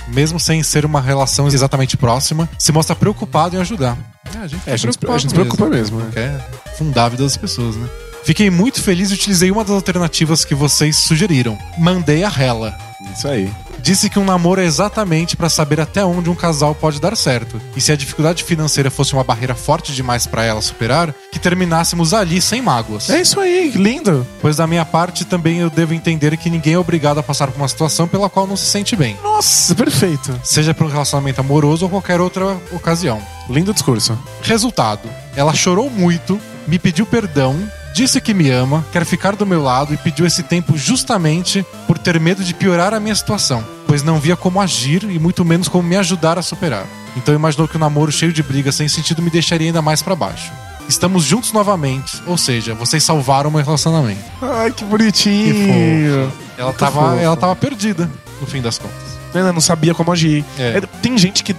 Mesmo sem ser uma relação exatamente próxima, se mostra preocupado em ajudar. É, a gente, É, a gente, a preocupado gente se preocupa mesmo, né? Quer fundar a vida das pessoas, né? Fiquei muito feliz e utilizei uma das alternativas que vocês sugeriram. Mandei a rela. Isso aí. Disse que um namoro é exatamente pra saber até onde um casal pode dar certo. E se a dificuldade financeira fosse uma barreira forte demais pra ela superar, que terminássemos ali sem mágoas. É isso aí, lindo. Pois da minha parte também eu devo entender que ninguém é obrigado a passar por uma situação pela qual não se sente bem, Nossa, perfeito. seja por um relacionamento amoroso ou qualquer outra ocasião. Lindo discurso. Resultado: ela chorou muito, me pediu perdão, disse que me ama, quer ficar do meu lado e pediu esse tempo justamente por ter medo de piorar a minha situação, pois não via como agir e muito menos como me ajudar a superar. Então imaginou que o namoro cheio de brigas sem sentido me deixaria ainda mais pra baixo. Estamos juntos novamente, ou seja, vocês salvaram meu relacionamento. Ai, que Que bonitinho. fofo. Ela tava, ela tava perdida, no fim das contas. Ela não sabia como agir. É. É, Tem gente que.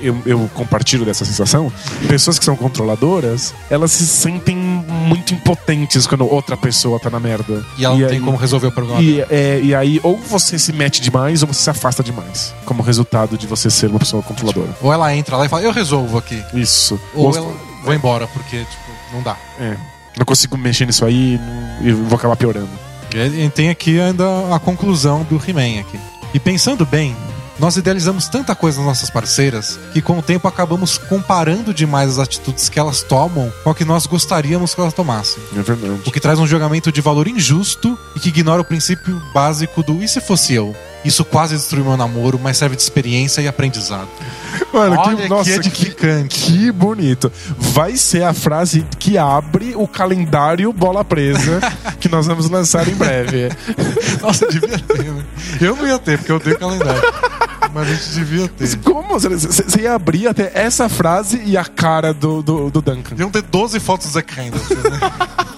Eu, eu compartilho dessa sensação. Pessoas que são controladoras, elas se sentem muito impotentes quando outra pessoa tá na merda. E ela não tem aí- como resolver o problema. E, é, e aí, ou você se mete demais, ou você se afasta demais. Como resultado de você ser uma pessoa controladora. Ou ela entra lá e fala, eu resolvo aqui. Isso. Ou Ou- ela vou embora, porque, tipo, não dá. É. Não consigo mexer nisso aí não- e vou acabar piorando. E e tem aqui ainda a conclusão do He-Man aqui. E pensando bem, nós idealizamos tanta coisa nas nossas parceiras que com o tempo acabamos comparando demais as atitudes que elas tomam com o que nós gostaríamos que elas tomassem. É verdade. O que traz um julgamento de valor injusto e que ignora o princípio básico do e se fosse eu? Isso quase destruiu meu namoro, mas serve de experiência e aprendizado. Mano, Olha que, que nossa, que, edificante. que bonito. Vai ser a frase que abre o calendário Bola Presa que nós vamos lançar em breve. Nossa, devia ter, né? Eu não ia ter, porque eu odeio calendário. Mas a gente devia ter. Como? Você- ia abrir até essa frase e a cara do, do, do Duncan. Deviam ter 12 fotos do Zack né?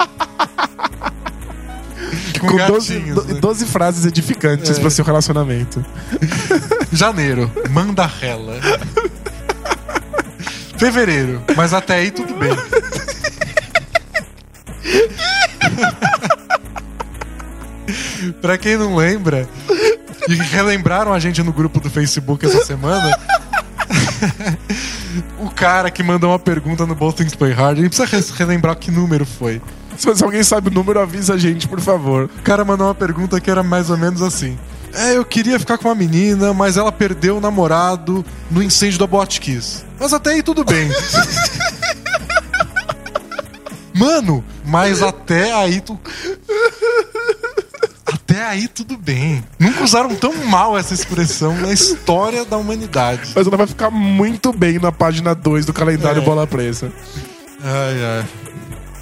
Com, Com 12, gatinhos, né? 12 frases edificantes É. para seu relacionamento. Janeiro, Mandarrela. Fevereiro, mas até aí tudo bem. pra quem não lembra, e relembraram a gente no grupo do Facebook essa semana. o cara que mandou uma pergunta no Both Things Play Hard, a gente precisa re- relembrar que número foi. Se, alguém sabe o número, avisa a gente, por favor. O cara mandou uma pergunta que era mais ou menos assim. É, eu queria ficar com uma menina, mas ela perdeu o namorado no incêndio da Boate Kiss. Mas até aí tudo bem. Mano, mas até aí tu. Até aí tudo bem. Nunca usaram tão mal essa expressão na história da humanidade. Mas ela vai ficar muito bem na página 2 do calendário É. Bola Presa. Ai, ai.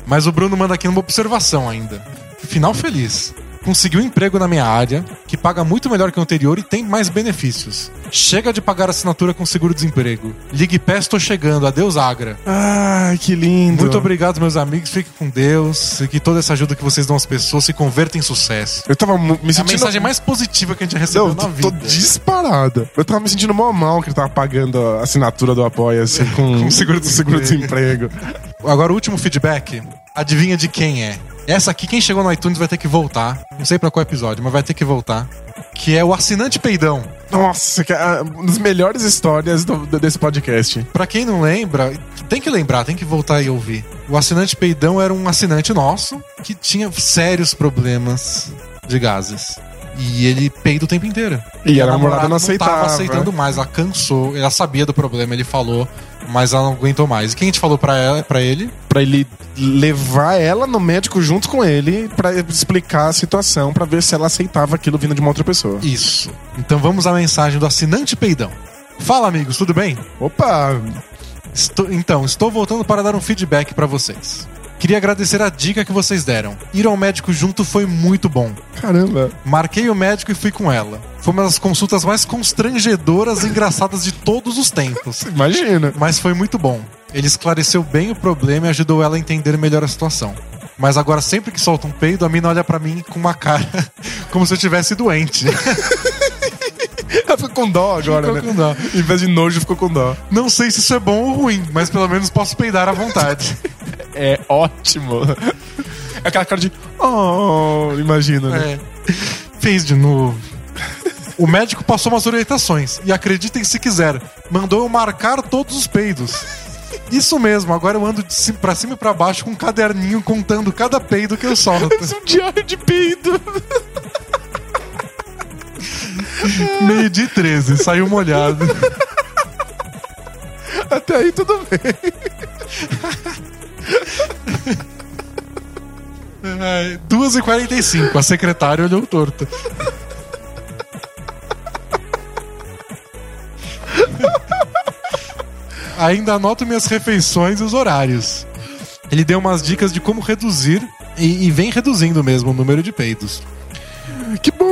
Mas o Bruno manda aqui uma observação ainda. Final feliz. Conseguiu um emprego na minha área, que paga muito melhor que o anterior e tem mais benefícios. Chega de pagar assinatura com seguro-desemprego. Ligue pé, estou chegando. Adeus, Agra. Ai, que lindo. Muito obrigado, meus amigos. Fiquem com Deus. E que toda essa ajuda que vocês dão às pessoas se converta em sucesso. Eu tava me É a sentindo. mensagem mais positiva que a gente recebeu Não, na vida. tô disparada. Eu tava me sentindo mal mal que ele tava pagando a assinatura do Apoia-se com, Com seguro-desemprego. seguro-desemprego. Agora, o último feedback. Adivinha de quem é? Essa aqui, quem chegou no iTunes vai ter que voltar. Não sei pra qual episódio, mas vai ter que voltar. Que é o assinante peidão. Nossa, que é uma das melhores histórias do- do- desse podcast. Pra quem não lembra, tem que lembrar, tem que voltar e ouvir. O assinante peidão era um assinante nosso que tinha sérios problemas de gases. E ele peida o tempo inteiro. E a a namorada não não aceitava. tava aceitando mais, ela cansou, ela sabia do problema, ele falou, mas ela não aguentou mais. E quem a gente falou pra, ela, pra ele? Pra ele levar ela no médico junto com ele pra explicar a situação, pra ver se ela aceitava aquilo vindo de uma outra pessoa. Isso. Então vamos à mensagem do assinante peidão. Fala, amigos, tudo bem? Opa! Estou- então, estou voltando para dar um feedback pra vocês. Queria agradecer a dica que vocês deram. Ir ao médico junto foi muito bom. Caramba! Marquei o médico e fui com ela. Foi uma das consultas mais constrangedoras e engraçadas de todos os tempos. Imagina! Mas foi muito bom. Ele esclareceu bem o problema e ajudou ela a entender melhor a situação. Mas agora, sempre que solta um peido, a mina olha pra mim com uma cara como se eu tivesse doente. Ficou com dó agora, Ficou né? com dó. Em vez de nojo, ficou com dó. Não sei se isso é bom ou ruim, mas pelo menos posso peidar à vontade. É ótimo. É aquela cara de. Oh, imagina, né? É. Fez de novo. O médico passou umas orientações e acreditem se quiser, mandou eu marcar todos os peidos. Isso mesmo, agora eu ando de cima, pra cima e pra baixo com um caderninho contando cada peido que eu solto. Isso é um diário de peido. Meio de 13, saiu molhado. Até aí tudo bem. Ai, 2h45, a secretária olhou torto. Ainda anoto minhas refeições e os horários. Ele deu umas dicas de como reduzir e, e vem reduzindo mesmo o número de peidos.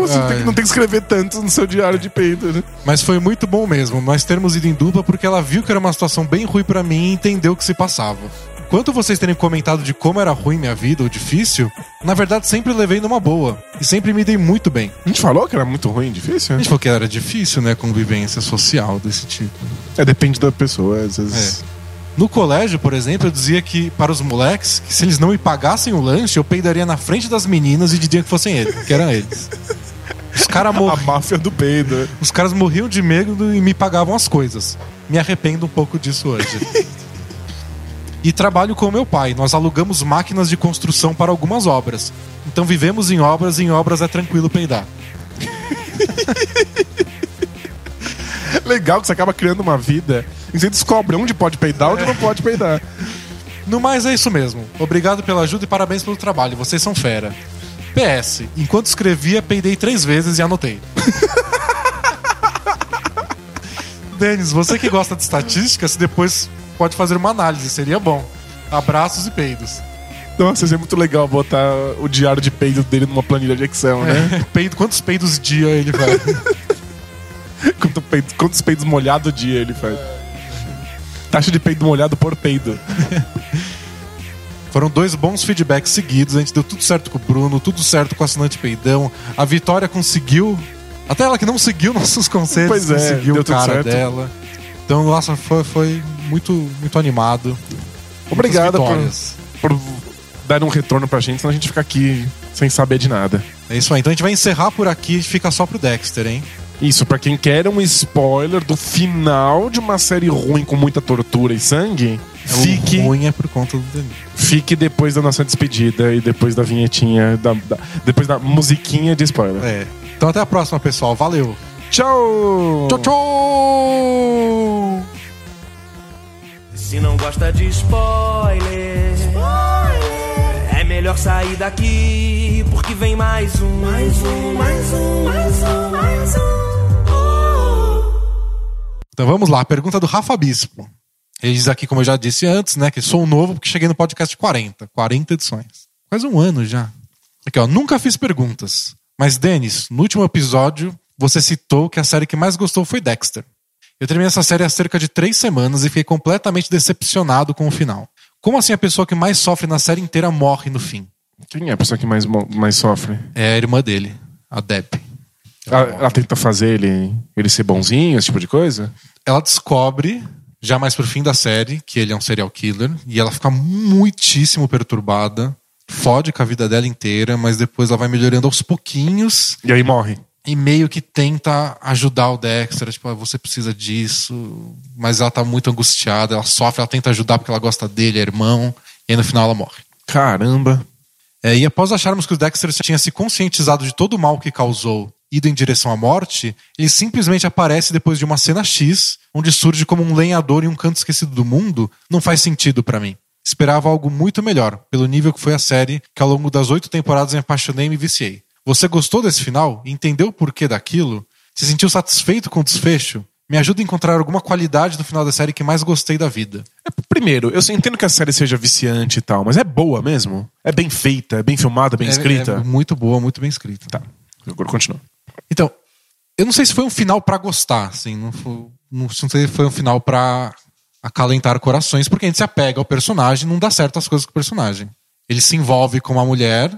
Você não Ai. tem, que- não tem que escrever tanto no seu diário de peido, né? Mas foi muito bom mesmo, nós termos ido em dupla porque ela viu que era uma situação bem ruim pra mim e entendeu o que se passava. Quanto vocês terem comentado de como era ruim minha vida ou difícil, na verdade sempre levei numa boa e sempre me dei muito bem. A gente falou que era muito ruim, difícil? A né? gente falou que era difícil, né, convivência social desse tipo. É, depende da pessoa, às vezes. No colégio, por exemplo, eu dizia que para os moleques, que se eles não me pagassem o lanche, eu peidaria na frente das meninas e dizia que fossem eles, que eram eles. Os caras A morriam. máfia do peido. Os caras morriam de medo e me pagavam as coisas. Me arrependo um pouco disso hoje. e trabalho com meu pai. Nós alugamos máquinas de construção para algumas obras. Então vivemos em obras e em obras é tranquilo peidar. Legal que você acaba criando uma vida e você descobre onde pode peidar e onde não pode peidar. No mais é isso mesmo. Obrigado pela ajuda e parabéns pelo trabalho. Vocês são fera. PS, enquanto escrevia, peidei três vezes e anotei. Denis, você que gosta de estatística, se depois pode fazer uma análise, seria bom. Abraços e peidos. Nossa, isso é muito legal botar o diário de peido dele numa planilha de Excel, né? Peido, quantos peidos dia ele faz? Quanto peido- quantos peidos molhados dia ele faz. Taxa de peido molhado por peido. Foram dois bons feedbacks seguidos. A gente deu tudo certo com o Bruno, tudo certo com o assinante Peidão. A Vitória conseguiu. Até ela que não seguiu nossos conselhos, Pois é, conseguiu deu o cara dela. Então, nossa, foi, foi muito, muito animado. Obrigado por, por dar um retorno pra gente, senão a gente fica aqui sem saber de nada. É isso aí. Então a gente vai encerrar por aqui e fica só pro Dexter, hein? Isso, pra quem quer um spoiler do final de uma série ruim com muita tortura e sangue, fique, O ruim é por conta do Danilo. fique depois da nossa despedida e depois da vinhetinha, da, da- depois da musiquinha de spoiler. É. Então até a próxima, pessoal. Valeu. Tchau! Tchau, tchau! Se não gosta de spoiler, é melhor sair daqui, porque vem mais um, mais um, mais um, mais um, mais um. Então vamos lá, pergunta do Rafa Bispo. Ele diz aqui, como eu já disse antes, né, que sou novo porque cheguei no podcast 40. 40 edições. Quase um ano já. Aqui, ó, nunca fiz perguntas. Mas, Denis, no último episódio, você citou que a série que mais gostou foi Dexter. Eu terminei essa série há cerca de três semanas e fiquei completamente decepcionado com o final. Como assim a pessoa que mais sofre na série inteira morre no fim? Quem é a pessoa que mais, mais sofre? É a irmã dele, a Deb. Ela, ela tenta fazer ele, ele ser bonzinho, esse tipo de coisa? ela descobre, já mais pro fim da série, que ele é um serial killer, e ela fica muitíssimo perturbada, fode com a vida dela inteira, mas depois ela vai melhorando aos pouquinhos E aí morre. e meio que tenta ajudar o Dexter, tipo, ah, você precisa disso, mas ela tá muito angustiada, ela sofre, ela tenta ajudar porque ela gosta dele, é irmão, e aí no final ela morre. Caramba. É, e após acharmos que o Dexter tinha se conscientizado de todo o mal que causou, ido em direção à morte, ele simplesmente aparece depois de uma cena X, onde surge como um lenhador em um canto esquecido do mundo, não faz sentido pra mim. Esperava algo muito melhor, pelo nível que foi a série, que ao longo das oito temporadas me apaixonei e me viciei. Você gostou desse final? Entendeu o porquê daquilo? Se sentiu satisfeito com o desfecho? Me ajuda a encontrar alguma qualidade do final da série que mais gostei da vida. É, primeiro, eu entendo que a série seja viciante e tal, mas é boa mesmo? É bem feita, é bem filmada, bem É- escrita? É muito boa, muito bem escrita. Tá, agora continua. Então, eu não sei se foi um final pra gostar, assim, não, foi, não sei se foi um final pra acalentar corações, porque a gente se apega ao personagem, não dá certo as coisas com o personagem. Ele se envolve com uma mulher,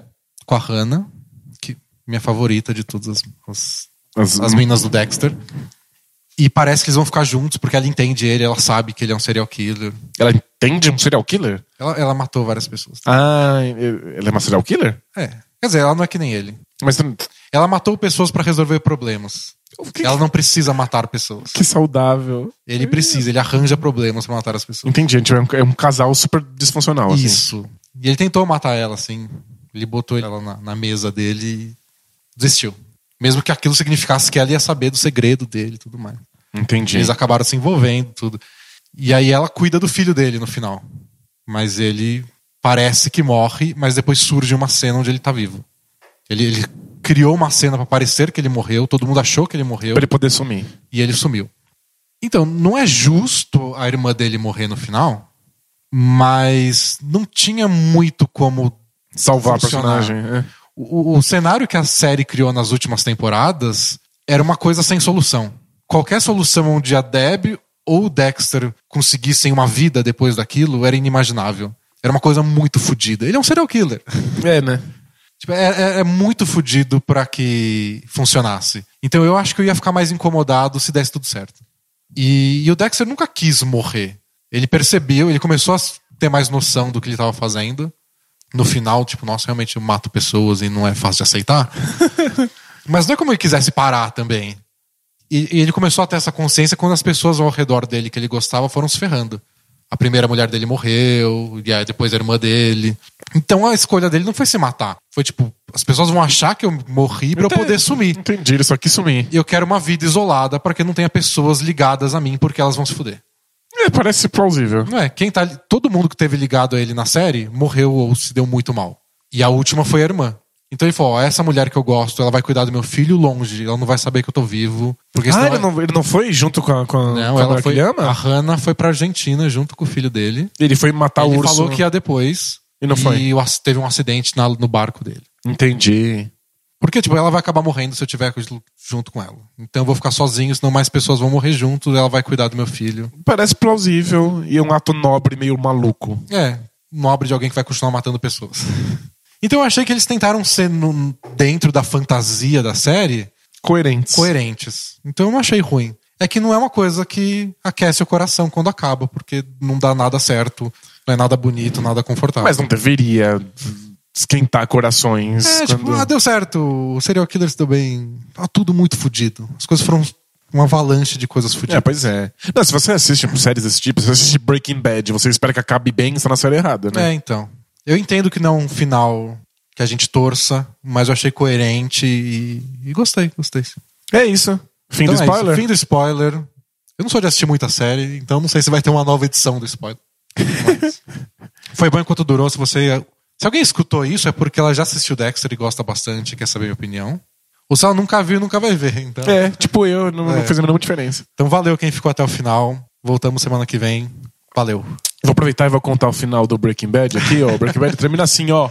com a Hannah, que minha favorita de todas as, as, As- as meninas do Dexter. E parece que eles vão ficar juntos, porque ela entende ele, ela sabe que ele é um serial killer. Ela entende um serial killer? Ela, ela matou várias pessoas. Ah, ela é uma serial killer? É. Quer dizer, ela não é que nem ele. Mas Ela matou pessoas pra resolver problemas. que, Ela não precisa matar pessoas. que saudável. Ele precisa, ele arranja problemas pra matar as pessoas. Entendi, é um, é um casal super disfuncional. assim. Isso. E ele tentou matar ela, assim. Ele botou ela na, na mesa dele e desistiu. Mesmo que aquilo significasse que ela ia saber do segredo dele e tudo mais. Entendi. Eles acabaram se envolvendo, tudo. E aí ela cuida do filho dele no final. Mas ele parece que morre, mas depois surge uma cena onde ele tá vivo. Ele, ele criou uma cena pra parecer que ele morreu, todo mundo achou que ele morreu Pra ele poder sumir. e ele sumiu. Então, não é justo a irmã dele morrer no final, mas não tinha muito como Salvar Funcionar. a personagem. é. o, o cenário que a série criou nas últimas temporadas era uma coisa sem solução. Qualquer solução onde a Deb ou o Dexter conseguissem uma vida depois daquilo era inimaginável. Era uma coisa muito fodida. Ele é um serial killer. É, né? Tipo, é, é- é muito fodido pra que funcionasse. Então eu acho que eu ia ficar mais incomodado se desse tudo certo. E, e o Dexter nunca quis morrer. Ele percebeu, ele começou a ter mais noção do que ele estava fazendo. No final, tipo, nossa, realmente eu mato pessoas e não é fácil de aceitar. Mas não é como ele quisesse parar também. E, e ele começou a ter essa consciência quando as pessoas ao redor dele que ele gostava foram se ferrando. A primeira mulher dele morreu, e aí depois a irmã dele. Então a escolha dele não foi se matar. Foi tipo, as pessoas vão achar que eu morri pra eu poder sumir. Entendi, ele só quis sumir. E eu quero uma vida isolada para que não tenha pessoas ligadas a mim porque elas vão se fuder. É, parece plausível. Não é? Quem tá, todo mundo que teve ligado a ele na série morreu ou se deu muito mal. E a última foi a irmã. Então ele falou: ó, essa mulher que eu gosto, ela vai cuidar do meu filho longe, ela não vai saber que eu tô vivo. Porque Ah, ele não, ele não foi junto com a, com a, Não, com a ela mulher foi. ele? A Hannah foi pra Argentina junto com o filho dele. Ele foi matar ele o urso. falou que ia depois. E não foi? E teve um acidente na- no barco dele. Entendi. Porque, tipo, ela vai acabar morrendo se eu tiver junto com ela. Então eu vou ficar sozinho, senão mais pessoas vão morrer junto, ela vai cuidar do meu filho. Parece plausível e um ato nobre meio maluco. É, nobre de alguém que vai continuar matando pessoas. Então eu achei que eles tentaram ser no- dentro da fantasia da série Coerentes. coerentes. Então eu não achei ruim. É que não é uma coisa que aquece o coração quando acaba, porque não dá nada certo, não é nada bonito, nada confortável. Mas não deveria esquentar corações. É, tipo, quando- ah, deu certo, o serial killer se deu bem. Tá tudo muito fudido. As coisas foram uma avalanche de coisas É, fudidas. pois é. Não, se você assiste tipo, séries desse tipo, se você assiste Breaking Bad, você espera que acabe bem, você tá na série errada, né? É, então. Eu entendo que não é um final que a gente torça, mas eu achei coerente e, e gostei, gostei. É, isso. Fim Então do é isso, spoiler? Fim do spoiler. Eu não sou de assistir muita série, então não sei se vai ter uma nova edição do spoiler. Foi bom enquanto durou. Se você. Se alguém escutou isso, é porque ela já assistiu Dexter e gosta bastante, quer saber a minha opinião. Ou se ela nunca viu, nunca vai ver. Então, É, tipo eu, não, não É. fez a menor diferença. então valeu quem ficou até o final. Voltamos semana que vem. Valeu. Vou aproveitar e vou contar o final do Breaking Bad aqui, ó. O Breaking Bad termina assim, ó.